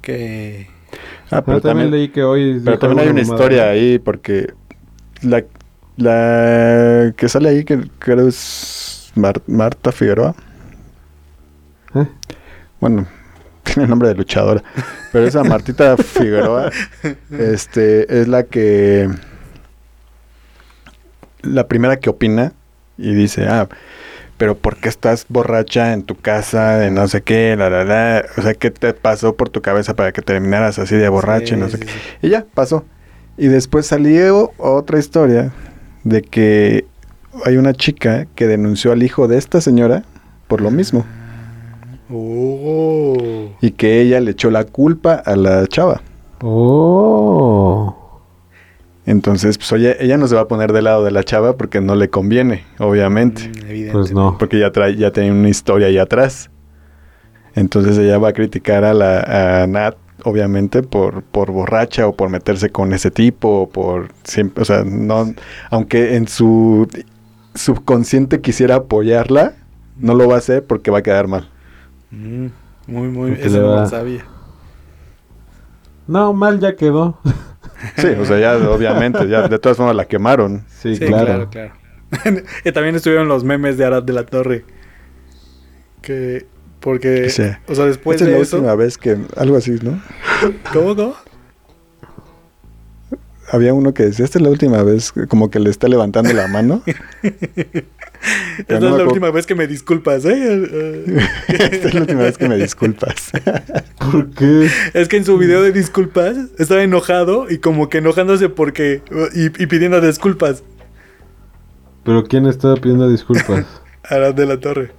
Que... Ah, Pero pero también también, leí que hoy. pero también hay una historia ahí porque la, la que sale ahí que creo es Mar- Marta Figueroa. ¿Eh? Bueno, tiene nombre de luchadora. Pero esa Martita Figueroa este, es la que. La primera que opina y dice: Ah, pero ¿por qué estás borracha en tu casa? De no sé qué, la, la, la. O sea, ¿qué te pasó por tu cabeza para que terminaras así de borracha y no Sí, sé sí, qué? Y ya, pasó. Y después salió otra historia de que hay una chica que denunció al hijo de esta señora por lo mismo. Oh. Y que ella le echó la culpa a la chava. Oh. Entonces, pues oye, ella no se va a poner del lado de la chava porque no le conviene, obviamente. Mm. Pues no. Porque ya trae, ya tiene una historia ahí atrás. Entonces ella va a criticar a la a Nat obviamente, por, por borracha o por meterse con ese tipo, o por siempre, o sea, no, aunque en su subconsciente quisiera apoyarla, no lo va a hacer porque va a quedar mal. Mm, muy, muy, Porque eso no lo sabía. No, mal ya quedó. Sí, o sea, ya obviamente, ya de todas formas la quemaron. sí, Sí, claro. claro, claro. y también estuvieron los memes de Arad de la Torre. Que, porque, Sí. o sea, después Esta es la eso... última vez que, algo así, ¿no? ¿Cómo, cómo? Había uno que decía, esta es la última vez, como que le está levantando la mano. Esta no es me la acuerdo- última vez que me disculpas, ¿eh? Eh, esta es la última vez que me disculpas. ¿Por qué? Es que en su video de disculpas estaba enojado y como que enojándose porque... Y, y pidiendo disculpas. ¿Pero quién estaba pidiendo disculpas? Arad de la Torre.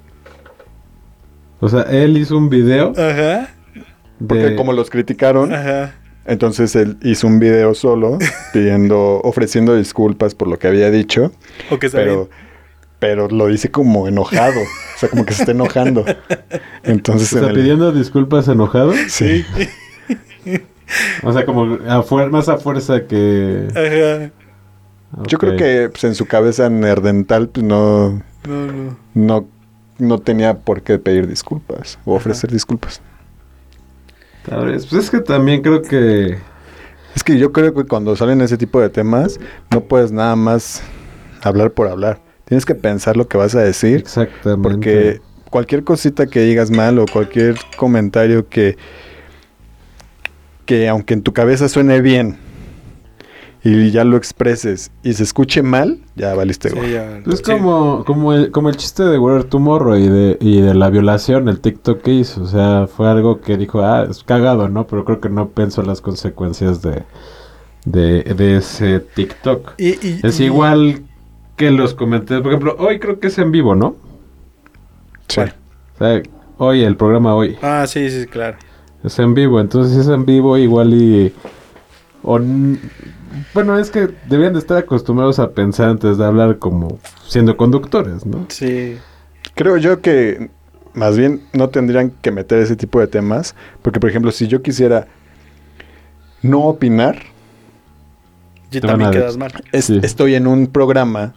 O sea, él hizo un video Ajá, Porque de... como los criticaron, ajá. entonces él hizo un video solo pidiendo, ofreciendo disculpas por lo que había dicho, O que pero, pero lo dice como enojado, o sea, como que se está enojando. Entonces, O sea, en el- pidiendo disculpas enojado. sí, O sea, como a fuer- más a fuerza que... Ajá. yo creo que pues, en su cabeza nerdental pues, no, No, no. no, no tenía por qué pedir disculpas o ofrecer disculpas. Tal vez. Pues es que también creo que... Es que yo creo que cuando salen ese tipo de temas, no puedes nada más hablar por hablar. Tienes que pensar lo que vas a decir. Exactamente. Porque cualquier cosita que digas mal o cualquier comentario que, que aunque en tu cabeza suene bien y ya lo expreses y se escuche mal, ya valiste Sí, ya- Es sí. como, como, el, como el chiste de Where Tomorrow y de, y de la violación, el TikTok que hizo. O sea, fue algo que dijo, ah, es cagado, ¿no? Pero creo que no pensó las consecuencias de, de, de ese TikTok. Y- y- Es y- igual que los comentarios. Por ejemplo, hoy creo que es en vivo, ¿no? Sí. O sea, hoy, el programa hoy. Ah, sí, sí, claro. Es en vivo, entonces si es en vivo igual y... o bueno, es que deberían de estar acostumbrados a pensar antes de hablar como siendo conductores, ¿no? Sí. Creo yo que más bien no tendrían que meter ese tipo de temas, porque por ejemplo, si yo quisiera no opinar, Y Te van también quedas mal. es- Sí. estoy en un programa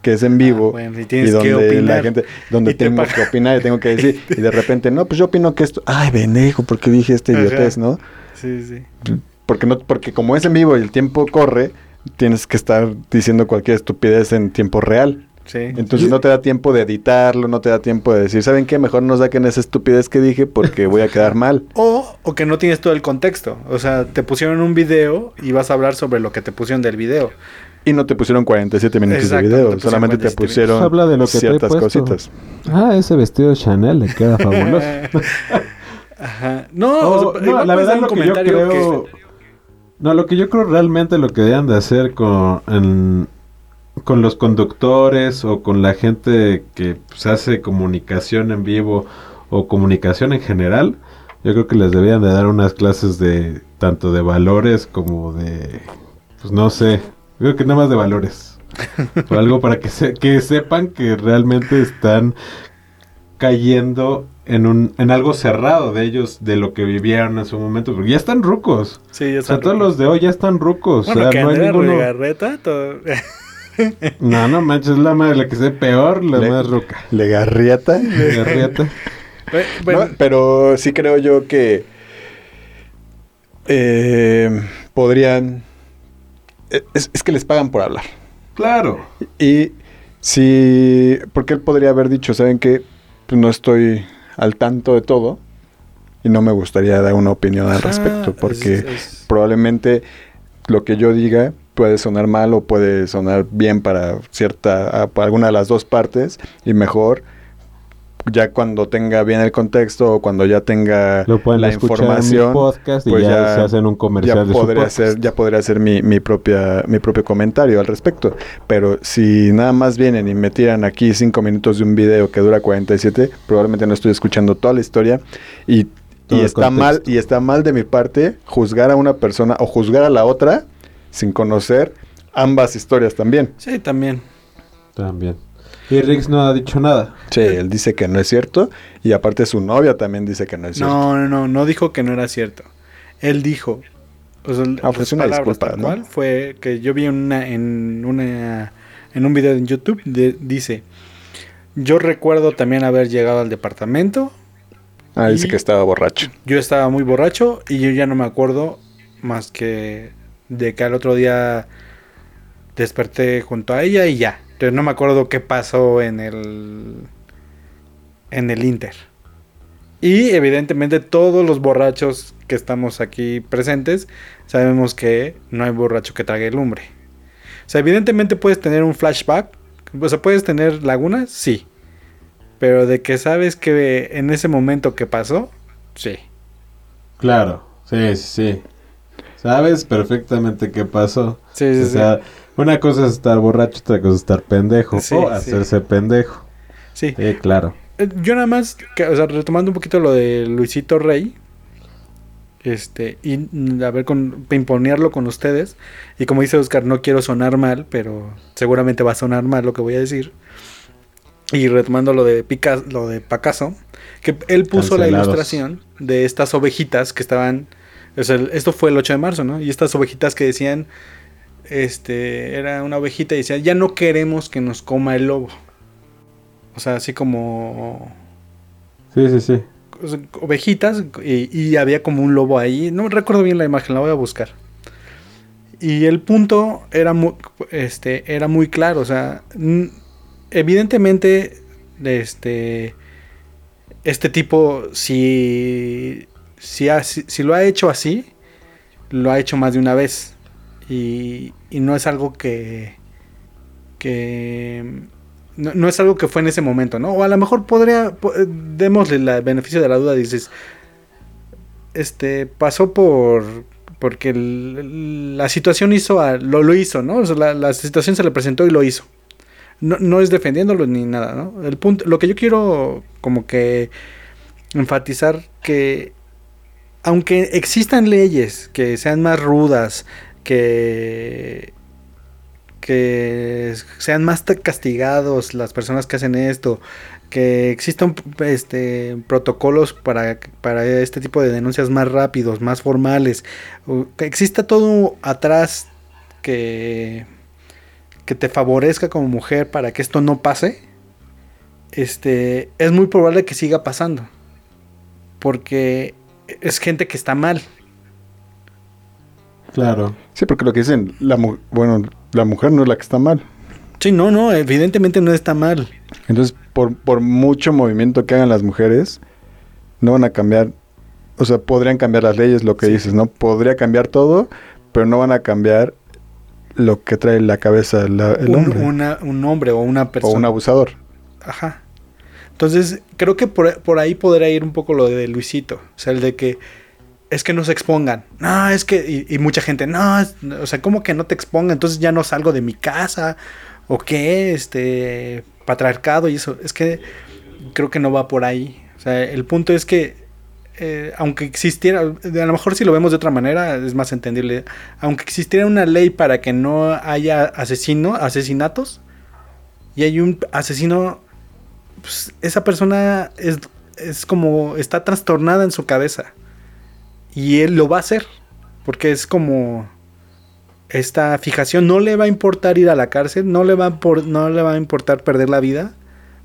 que es en vivo Ah, bueno, y y tienes donde que opinar. la gente donde te tengo que opinar y tengo que decir y de repente no pues yo opino que esto ay pendejo porque dije esta Ajá. idiotez no Sí, sí. Porque no porque como es en vivo y el tiempo corre tienes que estar diciendo cualquier estupidez en tiempo real Sí. entonces no te da tiempo de editarlo no te da tiempo de decir saben qué mejor no saquen esa estupidez que dije porque voy a quedar mal O, o que no tienes todo el contexto. O sea, te pusieron un video y vas a hablar sobre lo que te pusieron del video. y no te pusieron 47 minutos Exacto, de video te solamente te 47 pusieron minutos. Habla de lo que trae ciertas cositas Ah, ese vestido de Chanel le queda fabuloso. Ajá. No, Oh, o sea, no, la verdad lo un que yo comentario creo... No, lo que yo creo realmente lo que deben de hacer con, en- con los conductores o con la gente que pues, hace comunicación en vivo o comunicación en general, yo creo que les deberían de dar unas clases de tanto de valores como de, pues no sé, creo que nada más de valores. o algo para que, se, que sepan que realmente están cayendo en un en algo cerrado de ellos de lo que vivieron en su momento porque ya están rucos. Sí, ya o sea todos los de hoy ya están rucos Bueno, o que sea no hay ninguno. Todo... no no manches la madre la que se peor la Le- más ruca. Bueno, No, pero sí creo yo que eh, podrían... Es, es que les pagan por hablar. claro. Y si... Porque él podría haber dicho, ¿saben qué? Pues no estoy al tanto de todo y no me gustaría dar una opinión al Ajá, respecto porque es- es- probablemente lo que yo diga puede sonar mal o puede sonar bien para cierta, para alguna de las dos partes y mejor ya cuando tenga bien el contexto o cuando ya tenga lo pueden la escuchar en información mi podcast y pues ya, ya- se hacen un ya comercial de su podré podcast. hacer ya podré hacer mi, mi propia mi propio comentario al respecto pero si nada más vienen y me tiran aquí cinco minutos de un video que dura 47 probablemente no estoy escuchando toda la historia y, y está mal y está mal de mi parte juzgar a una persona o juzgar a la otra sin conocer ambas historias también Sí, también. también y Rix no ha dicho nada sí él dice que no es cierto y aparte su novia también dice que no es cierto No, no, no, no dijo que no era cierto. él dijo, o sea, Ah, pues una disculpa, ¿no? cual fue que yo vi una, en una en un video en YouTube de- dice, yo recuerdo también haber llegado al departamento, Ah, dice que estaba borracho. yo estaba muy borracho y yo ya no me acuerdo más que de que al otro día desperté junto a ella y ya. Pero no me acuerdo qué pasó en el en el Inter. Y evidentemente todos los borrachos que estamos aquí presentes sabemos que no hay borracho que trague lumbre. O sea, evidentemente puedes tener un flashback, o sea, puedes tener lagunas, sí. Pero de que sabes que en ese momento que pasó, sí. Claro, sí, sí, sí. Sabes perfectamente qué pasó. Sí, sí, o sí. Una cosa es estar borracho, otra cosa es estar pendejo. Sí, o sí. hacerse pendejo. Sí. Sí, claro. Eh, Yo nada más, que- o sea, retomando un poquito lo de Luisito Rey, este, y mm, a ver, con, imponerlo con ustedes, y como dice Oscar, no quiero sonar mal, pero seguramente va a sonar mal lo que voy a decir. Y retomando lo de Pica- lo de Picasso, que él puso la ilustración de estas ovejitas que estaban, o sea, esto fue el 8 de marzo, ¿no? Y estas ovejitas que decían, este, era una ovejita y decía, ya no queremos que nos coma el lobo. O sea, así como Sí, sí, sí. ovejitas y, y había como un lobo ahí. No recuerdo bien la imagen, la voy a buscar. Y el punto era muy, este, era muy claro. O sea, evidentemente, este, este tipo, si, si, ha- si, si lo ha hecho así, lo ha hecho más de una vez. Y, y no es algo que, que no, es algo que fue en ese momento, ¿no? O a lo mejor podría, po- eh, démosle el beneficio de la duda, dices, este, pasó por, porque la situación hizo, a- lo, lo hizo, ¿no? O sea, la, la situación se le presentó y lo hizo. No, no es defendiéndolo ni nada, ¿no? El punto, lo que yo quiero como que enfatizar que aunque existan leyes que sean más rudas, que que sean más castigados las personas que hacen esto, que existan este, protocolos para, para este tipo de denuncias más rápidos, más formales, que exista todo atrás que, que te favorezca como mujer para que esto no pase, este, es muy probable que siga pasando, porque es gente que está mal. Claro. Sí, porque lo que dicen, la mu- bueno, la mujer no es la que está mal. Sí, no, no, evidentemente no está mal. Entonces, por, por mucho movimiento que hagan las mujeres, no van a cambiar, o sea, podrían cambiar las leyes, lo que Sí. dices, ¿no? Podría cambiar todo, pero no van a cambiar lo que trae en la cabeza la- el un, hombre una- un hombre o una o persona. un abusador. Ajá. Entonces, creo que por, por ahí podría ir un poco lo de Luisito. O sea, el de que es que no se expongan. No, es que. Y, mucha gente, no, o sea, ¿cómo que no te expongan? Entonces ya no salgo de mi casa. ¿O qué? Este. Patriarcado y eso. Es que creo que no va por ahí. O sea, el punto es que. eh, aunque existiera, a lo mejor si lo vemos de otra manera es más entendible. Aunque existiera una ley para que no haya asesino, asesinatos, y hay un asesino, pues, esa persona es, es como está trastornada en su cabeza y él lo va a hacer porque es como esta fijación no le va a importar ir a la cárcel, no le va a por- no le va a importar perder la vida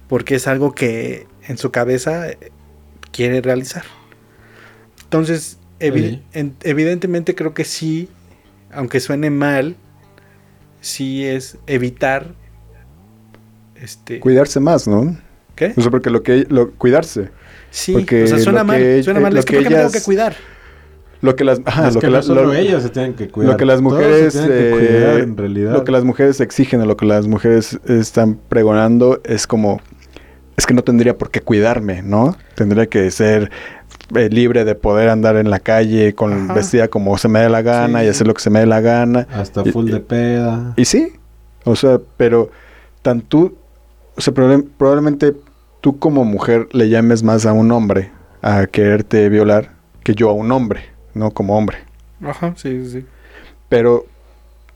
porque es algo que en su cabeza eh, quiere realizar. Entonces, evi- Sí. en- evidentemente creo que sí, aunque suene mal, sí es evitar este Cuidarse más, ¿no? ¿Qué? O sea, porque lo que lo, cuidarse, Sí, porque o sea, suena mal, que- suena eh, mal. lo es que, que ¿por qué me tengo ellas- que cuidar? Lo que las, ajá, es lo que, que no las- solo lo- ellas se tienen que cuidar. lo que las se mujeres eh, cuidar en realidad. lo que las mujeres exigen o lo que las mujeres están pregonando es como es que no tendría por qué cuidarme, ¿no? Tendría que ser eh, libre de poder andar en la calle con Ajá. vestida como se me dé la gana Sí, y hacer lo que se me dé la gana. Hasta Y- full de peda. Y sí, o sea, pero tan tú, o sea, proba- probablemente tú como mujer le llames más a un hombre a quererte violar que yo a un hombre, no como hombre. Ajá, sí, sí, sí. Pero,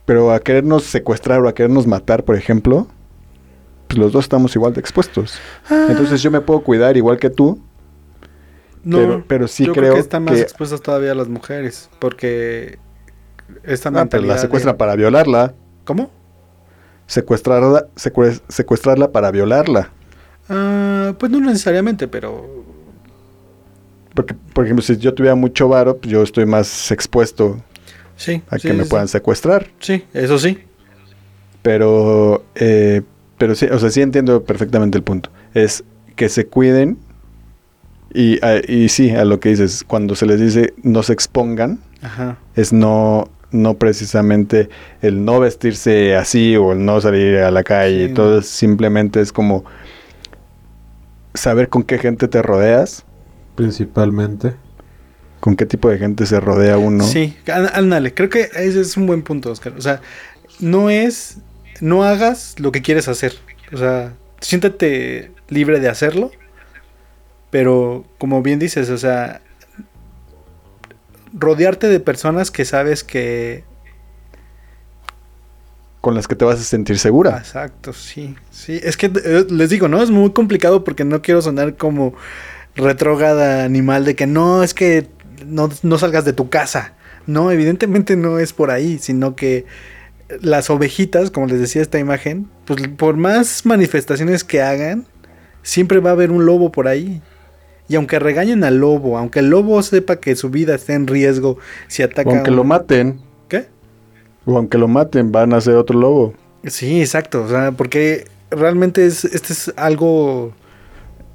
pero a querernos secuestrar o a querernos matar, por ejemplo, pues los dos estamos igual de expuestos. Ah. Entonces yo me puedo cuidar igual que tú No, pero, pero sí yo creo, que están más que expuestas todavía las mujeres, porque esta Ah, pero la secuestran de- para violarla. ¿Cómo? Secuestrarla, secue- secuestrarla para violarla. Ah, pues no necesariamente, pero Porque, por ejemplo, si yo tuviera mucho varo, pues yo estoy más expuesto sí. a sí, que me puedan secuestrar. Sí, eso sí. Pero, eh, pero sí, o sea, sí entiendo perfectamente el punto. Es que se cuiden y, a- y sí, a lo que dices, cuando se les dice no se expongan, Ajá. es no, no precisamente el no vestirse así o el no salir a la calle. Sí. Todo simplemente es como saber con qué gente te rodeas, Principalmente. con qué tipo de gente se rodea uno. Sí, ándale, creo que ese es un buen punto, Oscar. O sea, no es, no hagas lo que quieres hacer. O sea, siéntate libre de hacerlo, pero como bien dices, o sea, rodearte de personas que sabes que... Con las que te vas a sentir segura. Exacto, sí, sí. Es que eh, les digo, ¿no? Es muy complicado porque no quiero sonar como retrógrada animal de que no, es que no, no salgas de tu casa. No, evidentemente no es por ahí, sino que las ovejitas, como les decía esta imagen, pues por más manifestaciones que hagan, siempre va a haber un lobo por ahí. Y aunque regañen al lobo, aunque el lobo sepa que su vida está en riesgo si ataca O aunque a lo maten, ¿Qué? o aunque lo maten, van a ser otro lobo. Sí, exacto. O sea, porque realmente es, este es algo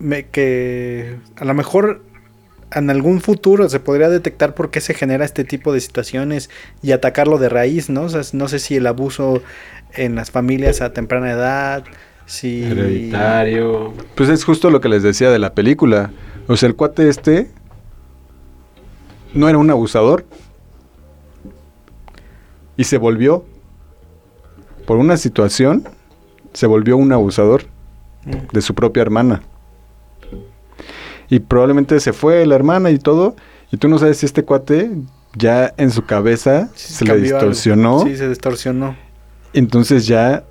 me- que a lo mejor en algún futuro se podría detectar por qué se genera este tipo de situaciones y atacarlo de raíz, ¿no? No sé si el abuso en las familias a temprana edad, si... Hereditario. Pues es justo lo que les decía de la película. O sea, el cuate este no era un abusador. Y se volvió, por una situación, se volvió un abusador de su propia hermana. Y probablemente se fue la hermana y todo. Y tú no sabes si este cuate ya en su cabeza Sí, se le algo. distorsionó. Sí, se distorsionó. Entonces ya,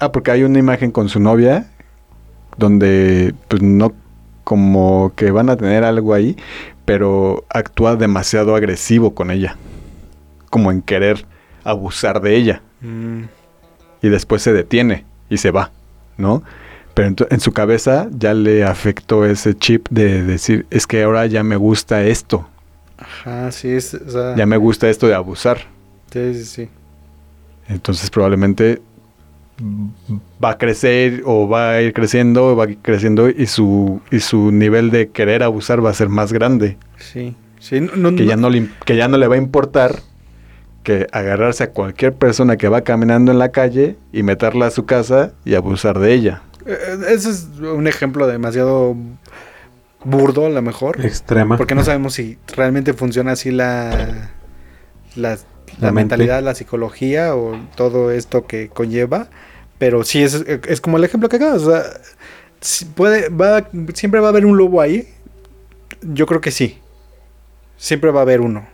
ah, porque hay una imagen con su novia donde pues no como que van a tener algo ahí, pero actúa demasiado agresivo con ella, como en querer abusar de ella Mm, y después se detiene y se va, ¿no? Pero en su cabeza ya le afectó ese chip de decir, es que ahora ya me gusta esto, Ajá, sí, es... o sea, ya me gusta esto de abusar. sí, sí, sí. Entonces probablemente va a crecer o va a ir creciendo, va a ir creciendo y su y su nivel de querer abusar va a ser más grande, Sí, sí, no, no- que ya no le que ya no le va a importar que agarrarse a cualquier persona que va caminando en la calle y meterla a su casa y abusar de ella. Eh, Ese es un ejemplo demasiado burdo, a lo mejor. Extrema. Porque no sabemos si realmente funciona así la, la, la La mente. mentalidad, la psicología o todo esto que conlleva. Pero sí, es, es como el ejemplo que acabas. O sea, si puede, va, siempre va a haber un lobo ahí. Yo creo que sí. Siempre va a haber uno.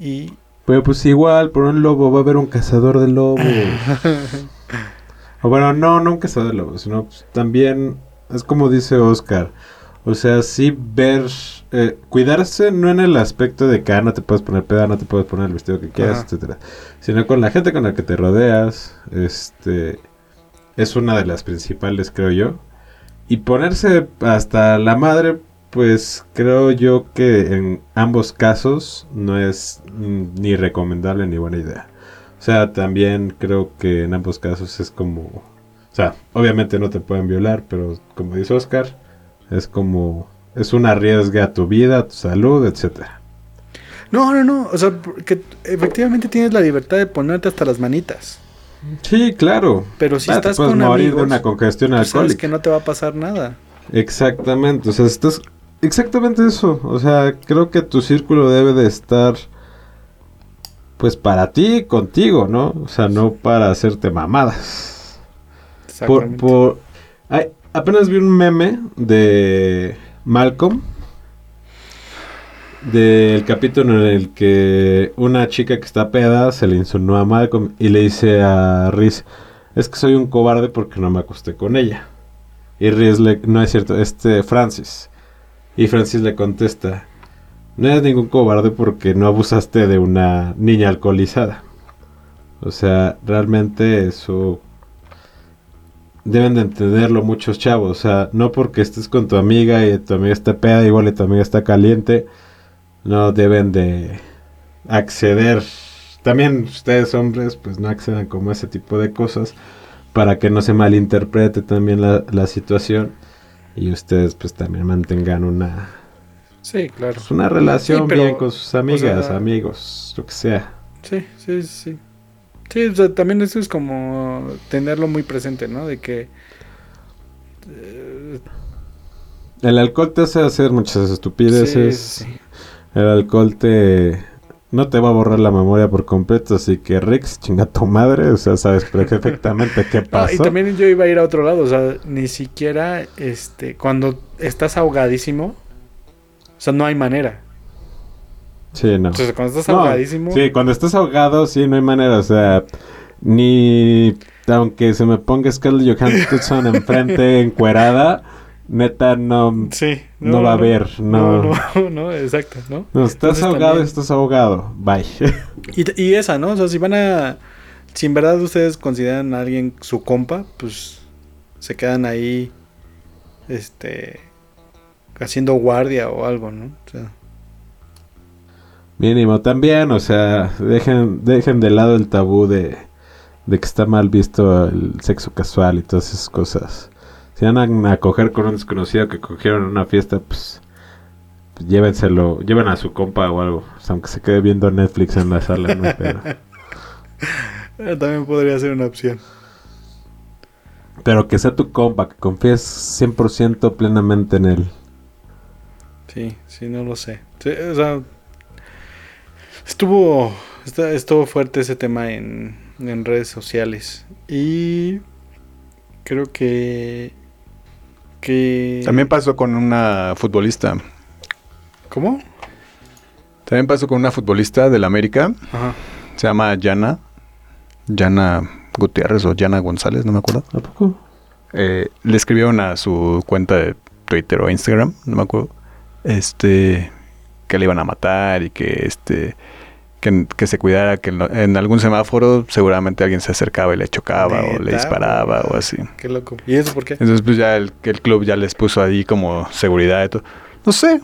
Y Pero pues igual, por un lobo va a haber un cazador de lobos. o bueno, no, no un cazador de lobos, sino pues, también es como dice Oscar. O sea, sí ver, eh, cuidarse no en el aspecto de que ah, no te puedes poner peda, no te puedes poner el vestido que quieras, Ajá. etcétera, sino con la gente con la que te rodeas, este, es una de las principales, creo yo. Y ponerse hasta la madre, pues creo yo que en ambos casos no es mm, ni recomendable ni buena idea. O sea, también creo que en ambos casos es como... O sea, obviamente no te pueden violar, pero como dice Oscar, es como... Es un arriesgue a tu vida, a tu salud, etcétera. no, no, no. O sea, que efectivamente tienes la libertad de ponerte hasta las manitas. Sí, claro. Pero si Ah, estás te puedes con morir amigos, de una congestión sabes alcohólica. que no te va a pasar nada. Exactamente, o sea, estás exactamente eso. O sea, creo que tu círculo debe de estar pues para ti, contigo, ¿no? O sea, no para hacerte mamadas. Por, por ay, apenas vi un meme de Malcolm del capítulo en el que una chica que está peda se le insinuó a Malcolm y le dice a Riz, es que soy un cobarde porque no me acosté con ella. Y Riz le, no es cierto, este Francis Y Francis le contesta, no eres ningún cobarde porque no abusaste de una niña alcoholizada. O sea, realmente eso deben de entenderlo muchos chavos. O sea, no porque estés con tu amiga y tu amiga está peda, igual y tu amiga está caliente, no deben de acceder. También ustedes hombres, pues no accedan como a ese tipo de cosas para que no se malinterprete también la, la situación y ustedes pues también mantengan una Sí, claro. pues, una relación Sí, pero, bien con sus amigas, sea- amigos, lo que sea. Sí, sí, sí. Sí, o sea, también eso es como tenerlo muy presente, ¿no? De que... eh, El alcohol te hace hacer muchas estupideces. sí, sí. El alcohol te no te va a borrar la memoria por completo, así que Rix, chinga tu madre, o sea, sabes perfectamente qué No, pasó. y también yo iba a ir a otro lado, o sea, ni siquiera, este, cuando estás ahogadísimo, o sea, no hay manera. Sí, no. Entonces, cuando estás No, ahogadísimo, Sí, cuando estás ahogado, sí, no hay manera, o sea, ni aunque se me ponga Scarlett Johansson enfrente encuerada, neta no sí, no va a haber, no. no, no, no, exacto, ¿no? no, estás Entonces ahogado, también- estás ahogado. Bye. Y, y esa, ¿no? O sea, si van a, si en verdad ustedes consideran a alguien su compa, pues se quedan ahí, este, haciendo guardia o algo, ¿no? O sea, Mínimo también, o sea, dejen, dejen de lado el tabú de, de que está mal visto el sexo casual y todas esas cosas. Si van a, coger con un desconocido que cogieron en una fiesta, pues, pues llévenselo, lleven a su compa o algo, o sea, aunque se quede viendo Netflix en la sala, no pedo. eh, también podría ser una opción. Pero que sea tu compa, que confíes 100% plenamente en él. Sí, sí, no lo sé. Sí, o sea, estuvo, está- estuvo fuerte ese tema en, en redes sociales. Y creo que... que También pasó con una futbolista. ¿Cómo? También pasó con una futbolista del América. Ajá. Se llama Yana. Yana Gutiérrez o Yana González, no me acuerdo. ¿A poco? Eh, le escribieron a su cuenta de Twitter o Instagram, no me acuerdo. Este que le iban a matar y que este que, que se cuidara que en, en algún semáforo seguramente alguien se acercaba y le chocaba o le disparaba o así. Qué loco. ¿Y eso por qué? Entonces pues ya el, club ya les puso ahí como seguridad y todo. No sé.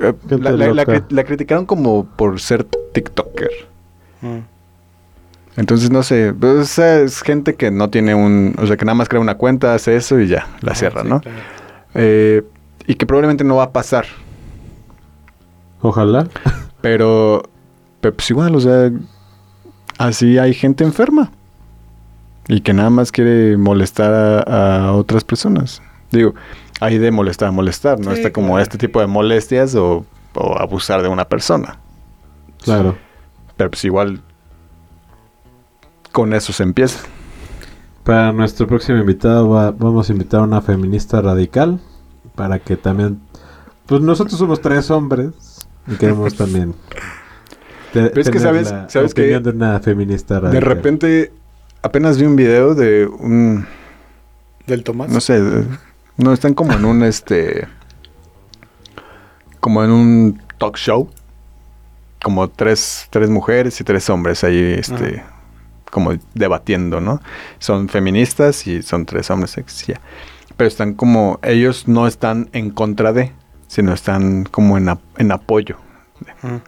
Eh, La, la- la loca. cri- la criticaron como por ser TikToker. Ah. Entonces no sé, pues, o sea, es gente que no tiene un, o sea, que nada más crea una cuenta, hace eso y ya, la cierra, sí, ¿no? claro. Eh, y que probablemente no va a pasar, Ojalá. pero, pero pues igual, o sea, así hay gente enferma y que nada más quiere molestar a, a otras personas. Digo, hay de molestar a molestar, no Sí, está como claro. este tipo de molestias o, o abusar de una persona, Claro. pero pues igual con eso se empieza. Para nuestro próximo invitado va- vamos a invitar a una feminista radical para que también, pues nosotros somos tres hombres y queremos también. te- Pero es que sabes- la sabes que de una feminista radical. De repente, apenas vi un video de un, ¿Del Tomás? no sé, de- no están como en un este, como en un talk show, como tres, tres mujeres y tres hombres ahí, este, como debatiendo, ¿no? Son feministas y son tres hombres, ya. Pero están como, ellos no están en contra de, sino están como en, en apoyo. Ajá.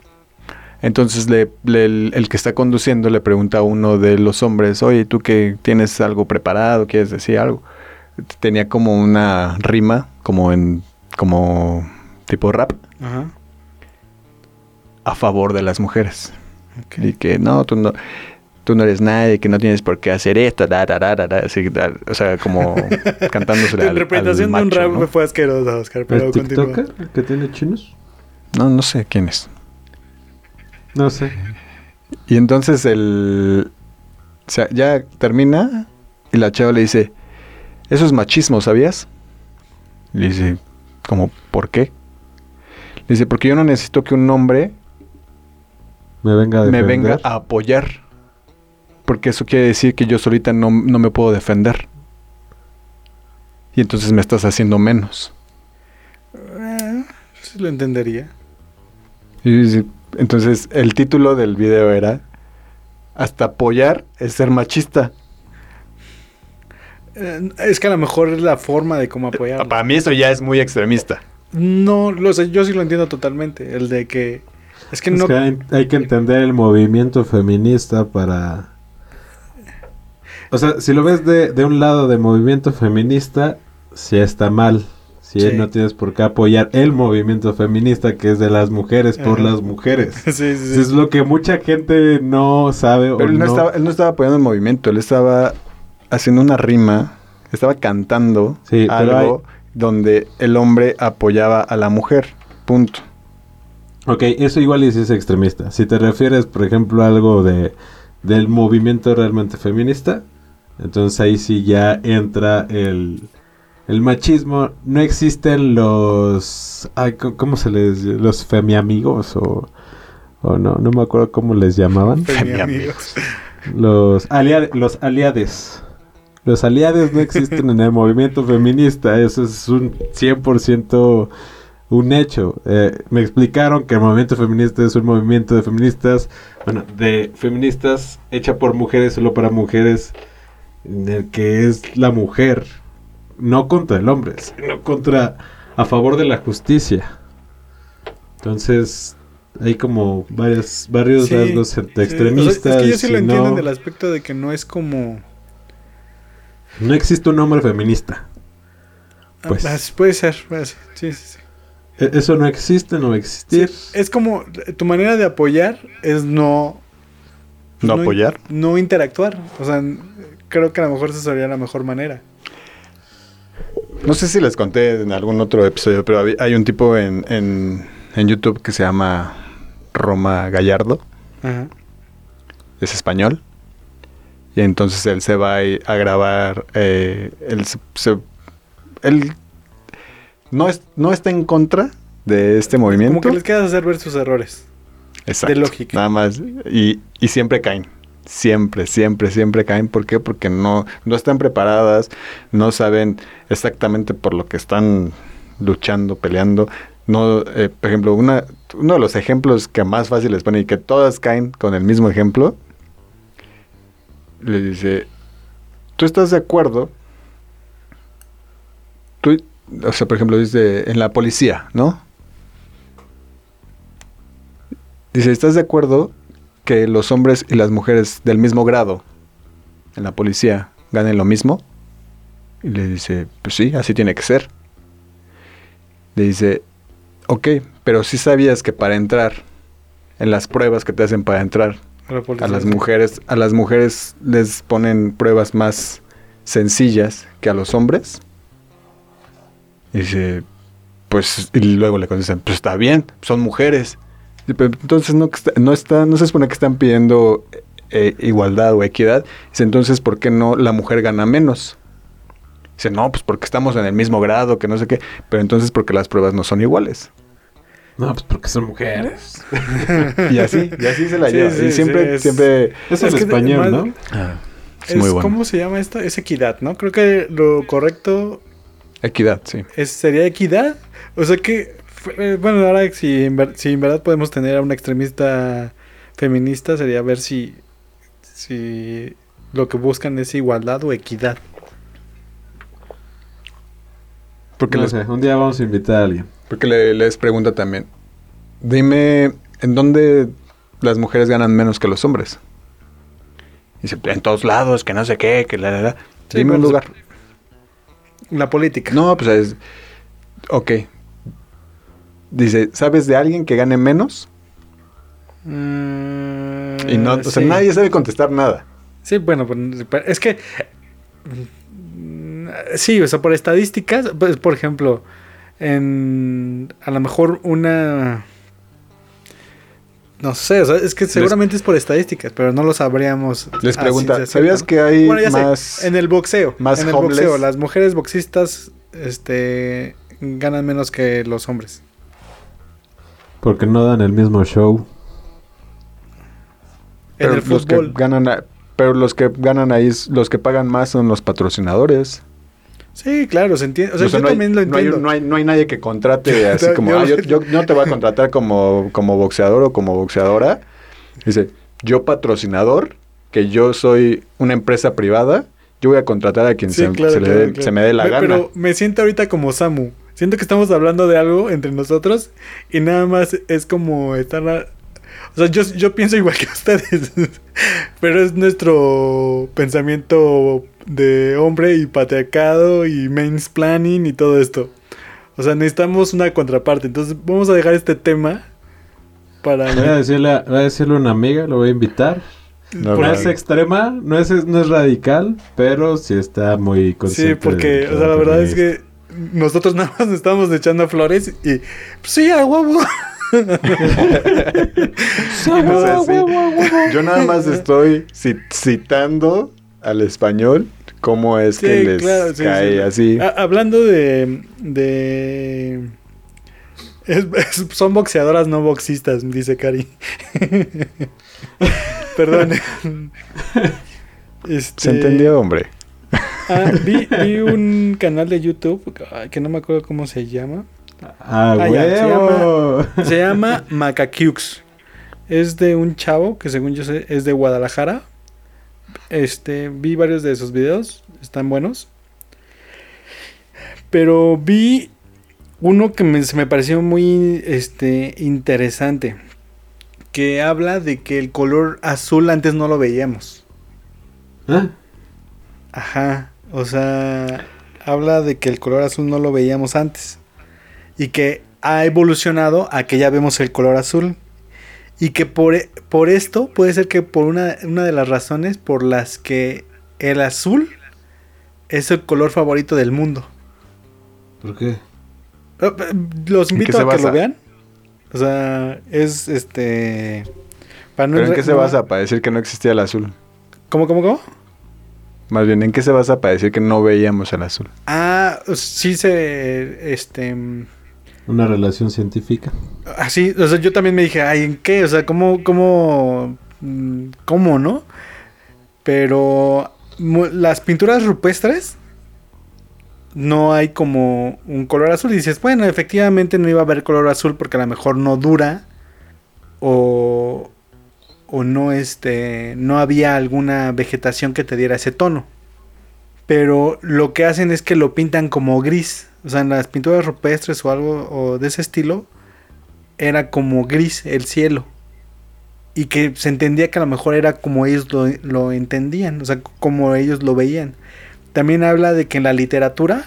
Entonces le, le- el, el que está conduciendo le pregunta a uno de los hombres, oye, ¿tú que tienes algo preparado? ¿Quieres decir algo? Tenía como una rima, como en, como tipo rap, a favor de las mujeres. Y que no, tú no, tú no eres nadie, que no tienes por qué hacer esto, da, da, da, da, da", así, da, o sea, como cantándose al, interpretación al de un macho, rap ¿no? fue asquerosa, Oscar, pero ¿El continúa. TikToker el que tiene chinos? No, no sé quién es. No sé. Y entonces el... O sea, ya termina y la chava le dice, eso es machismo, ¿sabías? Le dice, como, ¿por qué? Le dice, porque yo no necesito que un hombre Me venga a me venga a apoyar. Porque eso quiere decir que yo solita no, no me puedo defender. Y entonces me estás haciendo menos. Eh, Sí, lo entendería. Entonces el título del video era hasta apoyar es ser machista. Eh, es que a lo mejor es la forma de cómo apoyar. Para mí eso ya es muy extremista. No, lo sé, yo sí lo entiendo totalmente. El de que. Es que Es no. que hay, hay que entender el movimiento feminista para... O sea, si lo ves de, de un lado de movimiento feminista, sí está mal. Si Sí. no tienes por qué apoyar el movimiento feminista que es de las mujeres por Ajá. las mujeres. sí, sí. Es lo que mucha gente no sabe Pero o él no, no. Estaba, él no estaba apoyando el movimiento, él estaba haciendo una rima, estaba cantando algo donde el hombre apoyaba a la mujer. Punto. Ok, eso igual y sí es extremista. Si te refieres, por ejemplo, a algo de, del movimiento realmente feminista, entonces ahí sí ya entra el, el machismo. No existen los... ay, ¿Cómo se les... los femiamigos o... o no, no me acuerdo cómo les llamaban. Fue mi Mi amigo. Los, los aliades. Los aliades no existen en el movimiento feminista. Eso es un 100% un hecho. Eh, me explicaron que el movimiento feminista es un movimiento de feministas, bueno, de feministas hecha por mujeres, solo para mujeres, en el que es la mujer, no contra el hombre, sino contra, a favor de la justicia. Entonces, hay como varios, varios Sí, rasgos sí. O sea, extremistas. es que yo sí lo entiendo no- en el aspecto de que no es como. No existe un hombre feminista. Pues. Ah, puede ser, puede ser. Sí, sí, sí. E- Eso no existe, no va a existir. Es como. Tu manera de apoyar es no. ¿No apoyar? No interactuar. O sea, creo que a lo mejor esa sería la mejor manera. No sé si les conté en algún otro episodio, pero hay un tipo en, en, en YouTube que se llama Roma Gallardo. Ajá. es español. Y entonces él se va a grabar. eh, él, se- se- él no, es, no está en contra de este movimiento. Como que les queda hacer ver sus errores. Exacto, de lógica. Nada más. Y, y siempre caen. Siempre, siempre, siempre caen. ¿Por qué? Porque no, no están preparadas, no saben exactamente por lo que están luchando, peleando. No, eh, por ejemplo, una, uno de los ejemplos que más fácil les pone y que todas caen con el mismo ejemplo, le dice, ¿tú estás de acuerdo? Tú, o sea, por ejemplo, dice en la policía, ¿no? Dice, ¿estás de acuerdo que los hombres y las mujeres del mismo grado en la policía ganen lo mismo? Y le dice, pues sí, así tiene que ser. Le dice, ok, pero sí sabías que para entrar, en las pruebas que te hacen para entrar, La a las mujeres, a las mujeres les ponen pruebas más sencillas que a los hombres. Y dice, pues, y luego le contestan, pues está bien, son mujeres. Pero entonces no, que está- no está, no se supone que están pidiendo eh, igualdad o equidad. Dice, entonces, ¿por qué no la mujer gana menos? Dice, no, pues porque estamos en el mismo grado, que no sé qué. Pero entonces porque las pruebas no son iguales. No, pues porque son mujeres. Y así, y así se la Sí, lleva. sí, y siempre, sí, es- siempre... Es, Es en que español, ¿no? es, Es, muy bueno. ¿Cómo se llama esto? Es equidad, ¿no? Creo que lo correcto Equidad, sí. es, sería equidad. O sea que, bueno, ahora si en, ver- si en verdad podemos tener a una extremista feminista, sería ver si, si lo que buscan es igualdad o equidad. Porque No les sé, un día vamos a invitar a alguien. Porque le- les pregunta también, dime, ¿en dónde las mujeres ganan menos que los hombres? Dice, en todos lados, que no sé qué, que la, la, la. Sí, Dime un lugar. La política. No, pues es... Ok. Dice, ¿sabes de alguien que gane menos? Mm, Y no, o sea, nadie sabe contestar nada. Sí, bueno, pues, pero es que. mm, Sí, o sea, por estadísticas, pues, por ejemplo, en. A lo mejor una. No sé, o sea, es que seguramente es por estadísticas, pero no lo sabríamos. Les pregunta, ¿sabías que hay Bueno, ya sé, más... en el boxeo. más en el boxeo, las mujeres boxistas este, ganan menos que los hombres. Porque no dan el mismo show. pero en el los que fútbol. ganan... a- pero los que ganan ahí, los que pagan más son los patrocinadores. Sí, claro, se entiende. O sea, O sea, yo no, hay, también lo no hay- entiendo. no hay- no hay nadie que contrate así como, yo- "Ah, yo, yo no te voy a contratar como, como boxeador o como boxeadora. Dice, yo patrocinador, que yo soy una empresa privada, yo voy a contratar a quien Sí, se, claro, se le claro, se me dé la gana. Pero me siento ahorita como Samu. Siento que estamos hablando de algo entre nosotros y nada más es como estar... a- O sea, yo, yo pienso igual que ustedes, pero es nuestro pensamiento de hombre y patriarcado y mansplaining y todo esto. O sea, necesitamos una contraparte. Entonces vamos a dejar este tema para... Voy a decirle, a- voy a decirle a una amiga, lo voy a invitar. No, No es extrema, no es, no es radical, pero sí está muy consciente. Sí, porque, o sea, la verdad es que nosotros nada más estamos echando flores y... Pues sí, a huevo. No sé, sí. Yo nada más estoy ci- citando al español cómo es que les claro, sí, cae sí. así. Ha- hablando de. de es- es- son boxeadoras, no boxistas, dice Cari. Perdón. Este, ¿Se entendió, hombre? Ah, vi, vi un canal de YouTube ay, que no me acuerdo cómo se llama. ¡Ah, Ah, ya, se! Se llama Macaquiux. Es de un chavo que según yo sé es de Guadalajara. Este, vi varios de esos videos, están buenos. Pero vi uno que me, se me pareció muy este, interesante. Que habla de que el color azul antes no lo veíamos. ¿Ah? Ajá. O sea, habla de que el color azul no lo veíamos antes. Y que ha evolucionado a que ya vemos el color azul. Y que por, e- por esto puede ser que por una, una de las razones por las que el azul es el color favorito del mundo. ¿Por qué? Eh, eh, Los ¿En qué invito a que basa? lo vean. O sea, es este. Para no ¿Pero en qué se basa para decir que no existía el azul? ¿Cómo, cómo, cómo? Más bien, ¿en qué se basa para decir que no veíamos el azul? Ah, sí se. Este. ¿Una relación científica? Así, o sea, yo también me dije, ay, ¿en qué? O sea, ¿cómo, cómo, mm, cómo, no? Pero las pinturas rupestres no hay como un color azul. Y dices, bueno, efectivamente no iba a haber color azul porque a lo mejor no dura o, o no, este, no había alguna vegetación que te diera ese tono. Pero lo que hacen es que lo pintan como gris. O sea, en las pinturas rupestres o algo de ese estilo, era como gris el cielo. Y que se entendía que a lo mejor era como ellos lo, lo entendían, o sea, como ellos lo veían. También habla de que en la literatura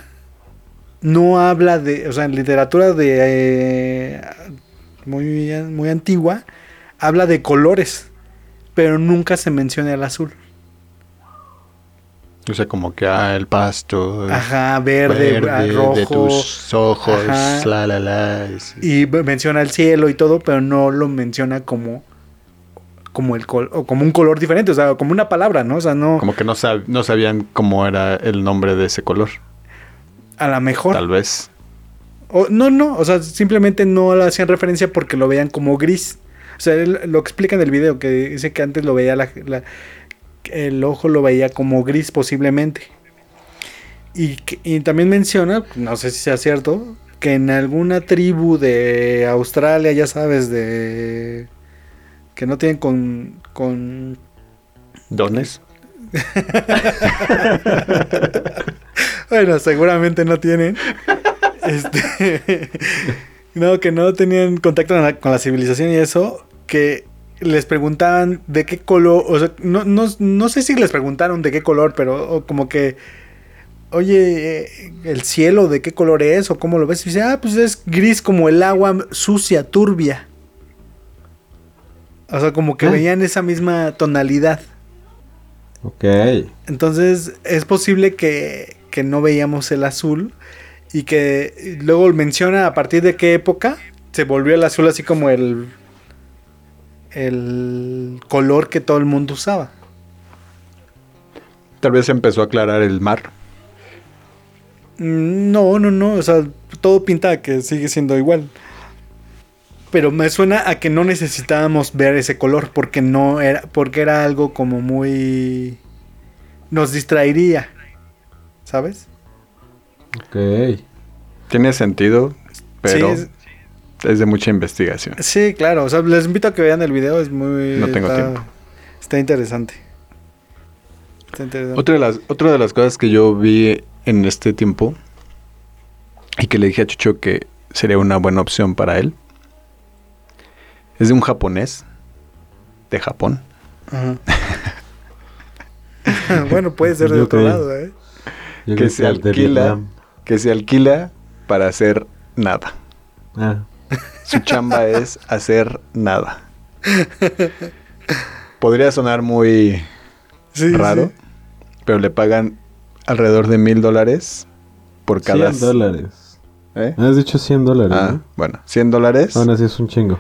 no habla de, o sea, en literatura de eh, muy, muy antigua, habla de colores, pero nunca se menciona el azul. O sea, como que, ah, el pasto. el Ajá, verde, ah, rojo. de tus ojos, Ajá. la, la, la. es- Y menciona el cielo y todo, pero no lo menciona como como el col o como un color diferente, o sea, como una palabra, ¿no? O sea, no Como que no, sab- no sabían cómo era el nombre de ese color. a lo mejor Tal vez. o, no, no, o sea, simplemente no le hacían referencia porque lo veían como gris. O sea, él lo explica en el video que dice que antes lo veía la, la- el ojo lo veía como gris posiblemente. Y, y también menciona, no sé si sea cierto, que en alguna tribu de Australia, ya sabes, de que no tienen con, con ¿Dones? bueno, seguramente no tienen. Este, no, que no tenían contacto con la, con la civilización y eso, que les preguntaban de qué color, o sea, no, no, no sé si les preguntaron de qué color, pero como que, oye, eh, el cielo, ¿de qué color es? ¿O cómo lo ves? Y dice, ah, pues es gris como el agua sucia, turbia. O sea, como que Ah. veían esa misma tonalidad. Ok. Entonces es posible que, que no veíamos el azul y que luego menciona a partir de qué época se volvió el azul así como el, el color que todo el mundo usaba. Tal vez empezó a aclarar el mar. Mm, No, no, no, o sea, todo pinta que sigue siendo igual. Pero me suena a que no necesitábamos ver ese color porque no era porque era algo como muy nos distraería. ¿Sabes? Ok. Tiene sentido, pero Sí, es de mucha investigación. Sí, claro. O sea, les invito a que vean el video. Es muy. No tengo está, tiempo. Está interesante. Está interesante. Otra de las, otra de las cosas que yo vi en este tiempo y que le dije a Chucho que sería una buena opción para él es de un japonés de Japón. Ajá. bueno, puede ser de Yo otro creo- lado, ¿eh? Que se alquila. Que se alquila para hacer nada. Ah, Su chamba es hacer nada. Podría sonar muy Sí, raro, sí. pero le pagan alrededor de mil dólares por cada... 100 dólares. ¿Eh? Has dicho 100 dólares, Ah, ¿no? bueno, 100 dólares. Aún así es un chingo.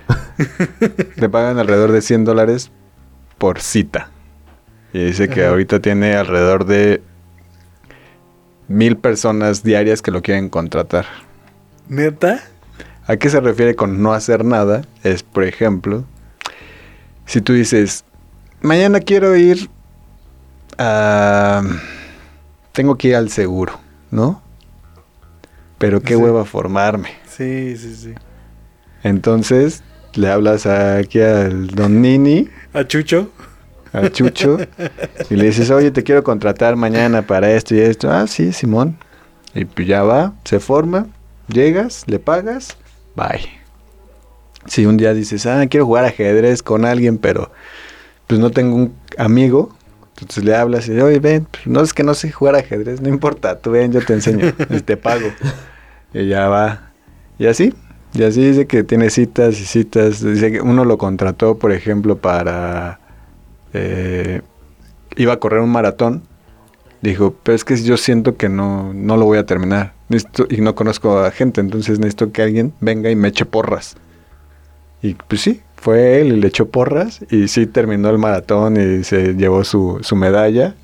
Le pagan alrededor de 100 dólares por cita. Y dice que Ajá. ahorita tiene alrededor de mil personas diarias que lo quieren contratar. ¿Neta? ¿A qué se refiere con no hacer nada? Es, por ejemplo, si tú dices, mañana quiero ir a... Tengo que ir al seguro, ¿no? Pero qué Sí. hueva formarme. Sí, sí, sí. Entonces, le hablas aquí al don Nini, ¿A Chucho? al Chucho, y le dices, oye, te quiero contratar mañana para esto y esto. Ah, sí, Simón. Y pues ya va, se forma, llegas, le pagas, bye. Si un día dices, ah, quiero jugar ajedrez con alguien, pero pues no tengo un amigo, entonces le hablas y oye, ven, pues, no es que no sé jugar ajedrez, no importa, tú ven, yo te enseño te pago. Y ya va. Y así, y así dice que tiene citas y citas. Dice que uno lo contrató, por ejemplo, para... eh, iba a correr un maratón. Dijo, pero es que yo siento que no, no lo voy a terminar. Necesito- y no conozco a gente, entonces necesito que alguien venga y me eche porras. Y pues sí, fue él y le echó porras. Y sí terminó el maratón y se llevó su, su medalla.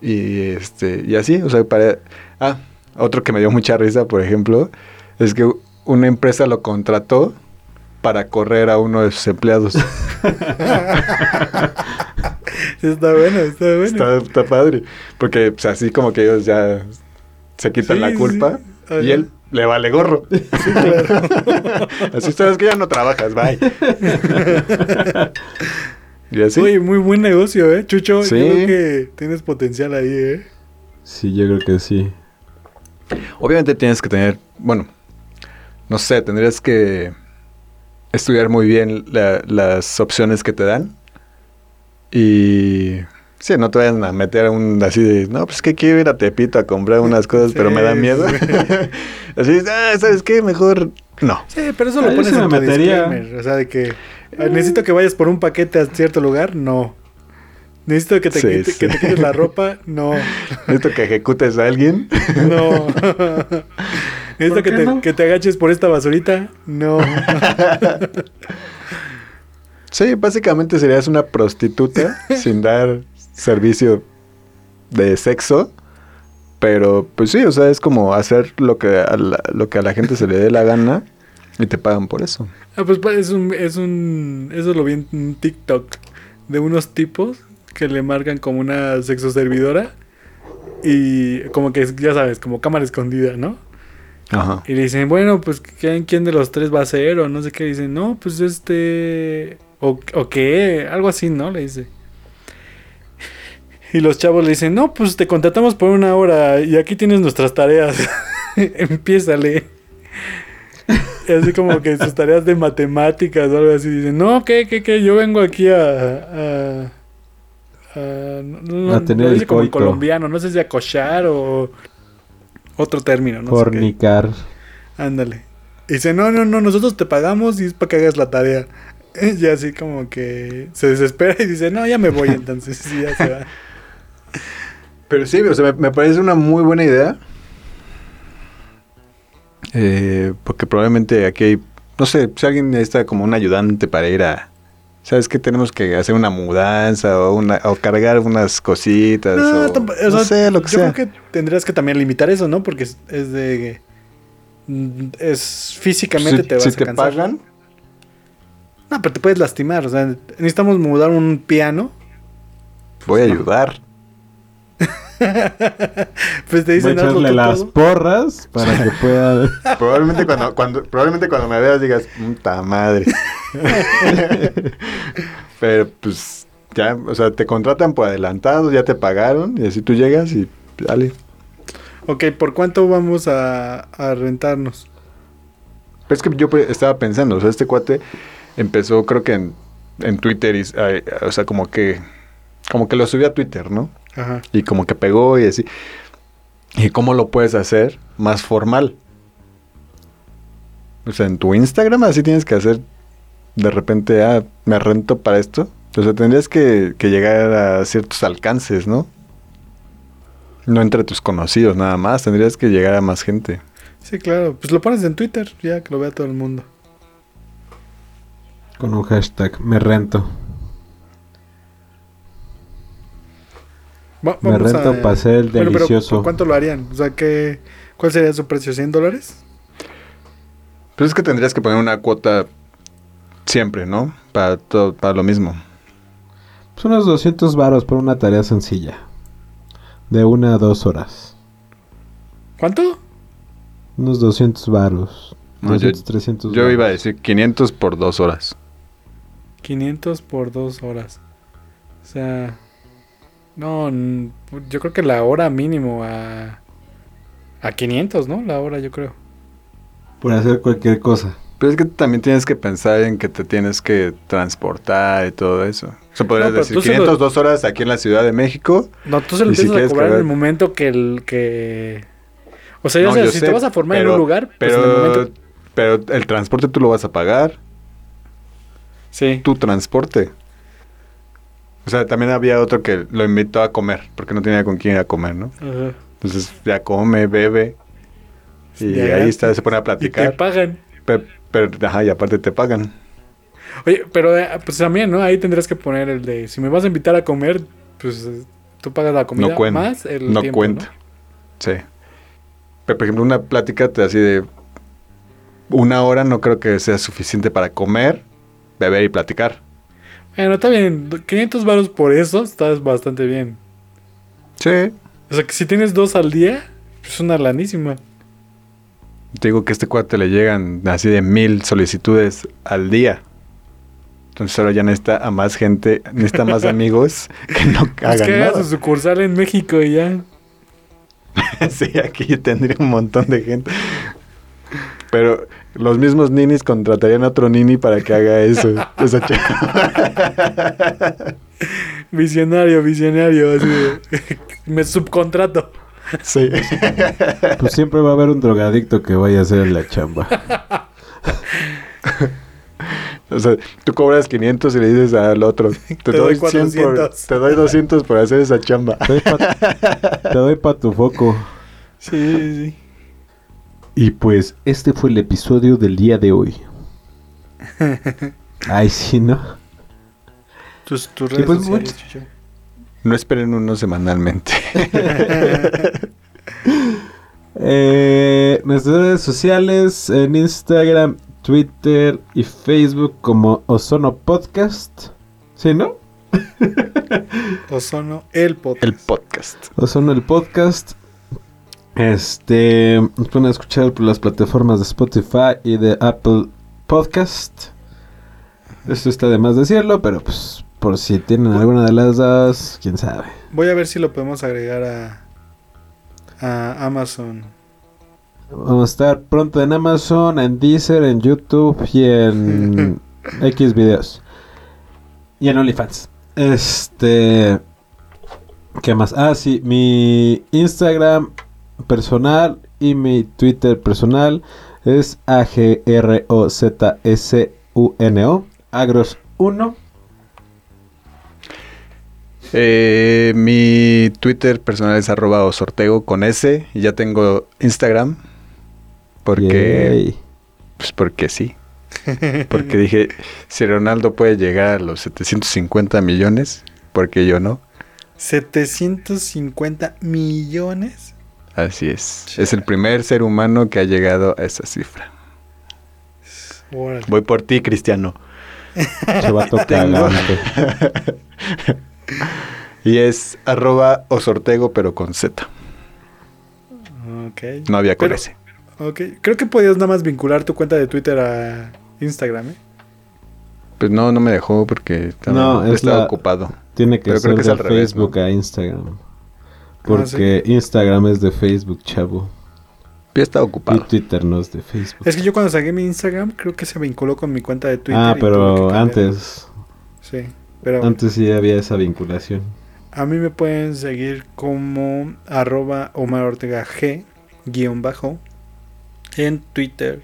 Y este, y así, o sea, para. Ah, otro que me dio mucha risa, por ejemplo, es que una empresa lo contrató para correr a uno de sus empleados. Está bueno, está bueno. está, está padre. Porque pues, así como que ellos ya se quitan Sí, la culpa sí. y él le vale gorro. Sí, claro. así sabes que ya no trabajas, bye. y así. Oye, muy buen negocio, ¿eh? Chucho, Sí. yo creo que tienes potencial ahí, ¿eh? Sí, yo creo que sí. Obviamente tienes que tener, bueno, no sé, tendrías que estudiar muy bien la- las opciones que te dan. Y sí, no te vayan a meter un así de, no, pues que quiero ir a Tepito a comprar unas cosas, pero me da miedo. sí. así, ah, ¿sabes qué? Mejor no. Sí, pero eso Ah, lo pones en tu metería. disclaimer. O sea, de que ah, necesito que vayas por un paquete a cierto lugar, no. Necesito que te, Sí, quite- sí. que te quites la ropa, no. Necesito que ejecutes a alguien. No. Necesito ¿Por que te, no? que te agaches por esta basurita, no. Sí, básicamente serías una prostituta sin dar servicio de sexo. Pero, pues sí, o sea, es como hacer lo que a la, lo que a la gente se le dé la gana y te pagan por eso. Ah, pues es un, es un. Eso lo vi en un TikTok de unos tipos que le marcan como una sexoservidora y como que, ya sabes, como cámara escondida, ¿no? Ajá. Y le dicen, bueno, pues ¿quién, quién de los tres va a ser? O no sé qué. Dicen, no, pues este. O, o qué, algo así, ¿no? Le dice. Y los chavos le dicen, no, pues te contratamos por una hora y aquí tienes nuestras tareas. Empiézale. Y así como que sus tareas de matemáticas o algo así. Dicen, no, ¿qué, qué, qué? Yo vengo aquí a. a, a- no, A tener no el dice como colombiano, no sé si a cochar o otro término, no sé qué. Fornicar. Ándale. Y dice, no, no, no, nosotros te pagamos y es para que hagas la tarea. Y así como que se desespera y dice, no, ya me voy entonces. Sí, ya se va. Pero sí, o sea, me, me parece una muy buena idea. Eh, porque probablemente aquí hay, no sé, si alguien necesita como un ayudante para ir a, ¿sabes qué? Tenemos que hacer una mudanza o, una, o cargar unas cositas. No, o, no sea, sé, lo que yo sea. creo que tendrías que también limitar eso, ¿no? Porque es, es de... Es físicamente si te vas si a te cansar. pagan, No, pero te puedes lastimar. O sea, necesitamos mudar un piano. voy a ayudar. pues te Voy a dicen hazlo echarle tú las todo. porras para que pueda... Probablemente cuando, cuando, probablemente cuando me veas digas, puta madre. Pero pues ya, o sea, te contratan por adelantado, ya te pagaron y así tú llegas y dale. Ok, ¿por cuánto vamos a, a rentarnos? Pero es que yo pues, estaba pensando, o sea, este cuate empezó creo que en, en Twitter, y, ay, o sea, como que, como que lo subió a Twitter, ¿no? Ajá. Y como que pegó y así. ¿Y cómo lo puedes hacer más formal? O sea, en tu Instagram así tienes que hacer de repente, ah, me rento para esto. O sea, tendrías que, que llegar a ciertos alcances, ¿no? No entre tus conocidos nada más, tendrías que llegar a más gente. Sí, claro. Pues lo pones en Twitter, ya que lo vea todo el mundo. Con un hashtag, me rento. Va- Me vamos rento a- para ser el Bueno, pero delicioso. ¿por cuánto lo harían? O sea, ¿qué, ¿cuál sería su precio? ¿100 dólares? Pero es que tendrías que poner una cuota siempre, ¿no? Para todo, para lo mismo. Son unos 200 varos por una tarea sencilla. De una a dos horas. ¿Cuánto? Unos 200 varos. No, 200, yo- 300 Yo varos. iba a decir 500 por dos horas. 500 por dos horas. O sea... No, yo creo que la hora mínimo a... A 500, ¿no? La hora, yo creo. Por hacer cualquier cosa. Pero es que también tienes que pensar en que te tienes que transportar y todo eso. O sea, podrías No, decir tú se lo- 502 horas aquí en la Ciudad de México. No, tú se lo si empiezas a quieres cobrar en el momento que el que... O sea, No, sea, yo si sé, te vas a formar en un lugar, pues Pero, en el momento... pero el transporte tú lo vas a pagar. Sí. Tu transporte. O sea, también había otro que lo invitó a comer, porque no tenía con quién ir a comer, ¿no? Ajá. Entonces ya come, bebe. Y Ya, ahí está, se pone a Y te platicar. pagan. Pero, pero, ajá, y aparte te pagan. Oye, pero eh, pues también, ¿no? Ahí tendrás que poner el de... Si me vas a invitar a comer, pues eh, tú pagas la comida no cuenta. más el no tiempo, cuenta. Sí. Pero, por ejemplo, una plática te así de una hora no creo que sea suficiente para comer, beber y platicar. Bueno, está bien. 500 varos por eso estás bastante bien. Sí. O sea, que si tienes dos al día, es una lanísima. Te digo que a este cuate le llegan así de mil solicitudes al día. Entonces ahora ya necesita a más gente, necesita más amigos que no Es hagan que haga nada. su sucursal en México y ya. sí, aquí tendría un montón de gente. Pero los mismos ninis contratarían a otro nini para que haga eso. esa chamba. Visionario, visionario. Así de- me subcontrato. sí. Pues siempre va a haber un drogadicto que vaya a hacer la chamba. O sea, tú cobras 500 y le dices al otro, te, Te doy, doy 100 por- 400. te doy 200 por hacer esa chamba. Te doy pa- te doy pa' tu foco. Sí, sí, sí. Y pues este fue el episodio del día de hoy. Ay, sí, ¿no? Tus, tus redes pues sociales, much- Chucho. No esperen uno semanalmente. Eh, nuestras redes sociales en Instagram, Twitter y Facebook como Ozono Podcast. ¿Sí, no? Ozono, el podcast. El podcast. Ozono el Podcast. Este, nos pueden escuchar por las plataformas de Spotify y de Apple Podcast. Esto está de más decirlo, pero pues por si tienen alguna de las dos, quién sabe. Voy a ver si lo podemos agregar a, a Amazon. Vamos a estar pronto en Amazon, en Deezer, en YouTube y en X videos. Y en OnlyFans. Este. ¿Qué más? Ah, sí, mi Instagram personal y mi Twitter personal es A-G-R-O-Z-S-U-N-O. Agros1. Eh, mi Twitter personal es arroba osortego con S. Y ya tengo Instagram. Porque, Yay. pues porque sí. Porque dije, si Ronaldo puede llegar a los 750 millones, porque yo no? 750 millones. Así es. Es el primer ser humano que ha llegado a esa cifra. Voy por ti, Cristiano. Chavato Tengo. cagante. Y es arroba osortego, pero con Z. Ok. No había con Pero- ese. Ok. Creo que podías nada más vincular tu cuenta de Twitter a Instagram, ¿eh? Pues no, no me dejó porque estaba, No, es estaba la- ocupado. Tiene que Pero creo ser que es de al revés, Facebook ¿no? a Instagram. Ah, Porque Instagram es de Facebook, chavo. Ya estaba Y ocupado. Twitter no es de Facebook. Es que yo cuando saqué mi Instagram, creo que se vinculó con mi cuenta de Twitter. ah, y pero antes, Sí. Pero antes sí había esa vinculación. a mí me pueden seguir como arroba Omar Ortega G guion bajo en Twitter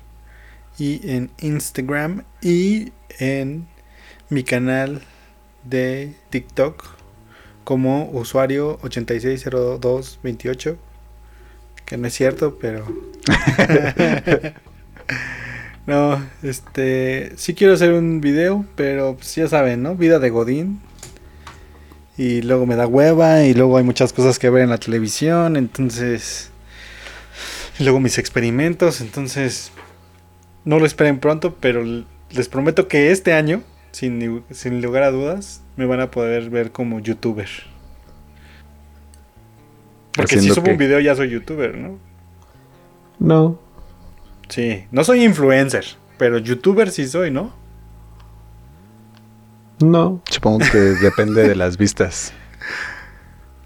y en Instagram y en mi canal de TikTok como usuario 860228 que no es cierto pero no este sí quiero hacer un video pero pues, ya saben no vida de Godín. Y luego me da hueva y luego hay muchas cosas que ver en la televisión entonces y luego mis experimentos entonces no lo esperen pronto pero les prometo que este año sin, sin lugar a dudas me van a poder ver como youtuber porque si ¿Haciendo subo qué? un video ya soy youtuber no No, sí no soy influencer pero youtuber sí soy no no. Supongo que depende de las vistas.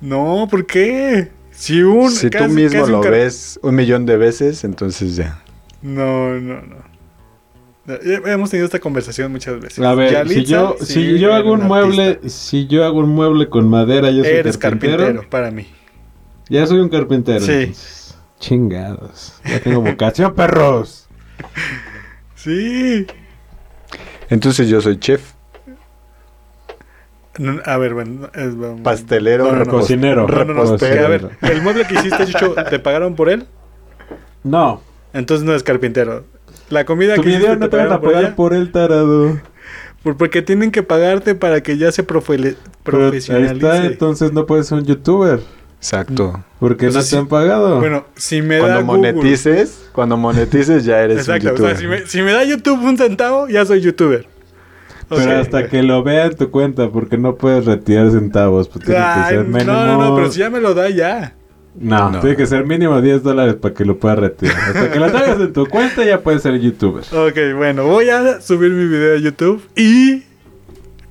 no ¿por qué si un si tú mismo lo car- ves un millón de veces, entonces ya. No, no, no. Hemos tenido esta conversación muchas veces. A ver, si Yalitza, yo, sí, si yo hago un mueble, artista. si yo hago un mueble con madera, yo soy Eres carpintero. carpintero para mí. Ya soy un carpintero. Sí. entonces. Chingados. Ya tengo vocación, perros. Sí. Entonces yo soy chef, No, a ver, bueno. es- vamos. pastelero, No, no, no. repos- Cocinero. No, no, no, repostero. a ver, el mueble que hiciste, Chucho, ¿te pagaron por él? No. Entonces no es carpintero. La comida Tu que video no te van a pagar ella? por el tarado. Por- porque tienen que pagarte para que ya se profile- Pero ahí profesionalice. está, entonces no puedes ser un youtuber. Exacto. Porque O sea, no te sí. han pagado. Bueno, si me da Cuando Google- monetices, cuando monetices ya eres un Exacto, o sea, youtuber. si me, si me da YouTube un centavo, ya soy youtuber. O Pero sea, hasta que lo vea en tu cuenta, porque no puedes retirar centavos. Pues tiene que Ay, ser no, no, no, pero si ya me lo da ya. No, No. tiene que ser mínimo 10 dólares para que lo puedas retirar. Hasta que lo tengas en tu cuenta ya puedes ser youtuber. Ok, bueno, voy a subir mi video a YouTube y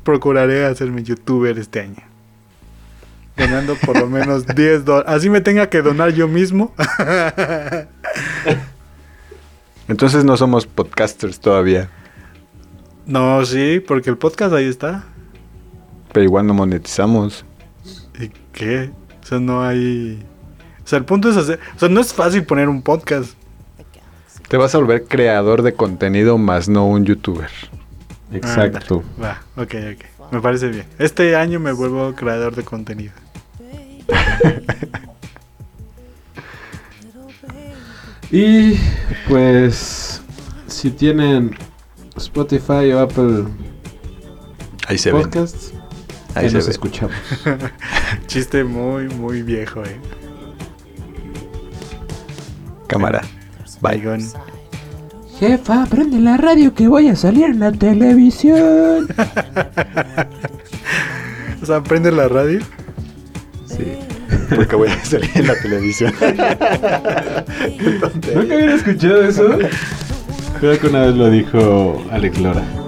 procuraré hacerme youtuber este año. Ganando por lo menos 10 dólares. Así me tenga que donar yo mismo. Entonces no somos podcasters todavía, no, sí, porque el podcast ahí está. pero igual no monetizamos. ¿Y qué? O sea, no hay... O sea, el punto es hacer... O sea, no es fácil poner un podcast. Te vas a volver creador de contenido más no un youtuber. Exacto. Va, ok, ok. Me parece bien. Este año me vuelvo creador de contenido. Y pues si tienen Spotify o Apple Ahí se. Podcasts, Ahí ahí se nos ve. escuchamos. Chiste muy, muy viejo, eh. Cámara. Bye. Baigón. Jefa, prende la radio que voy a salir en la televisión. O sea, prende la radio. Sí. Porque voy a salir en la televisión. ¿Nunca habían escuchado eso? Creo que una vez lo dijo Alex Lora.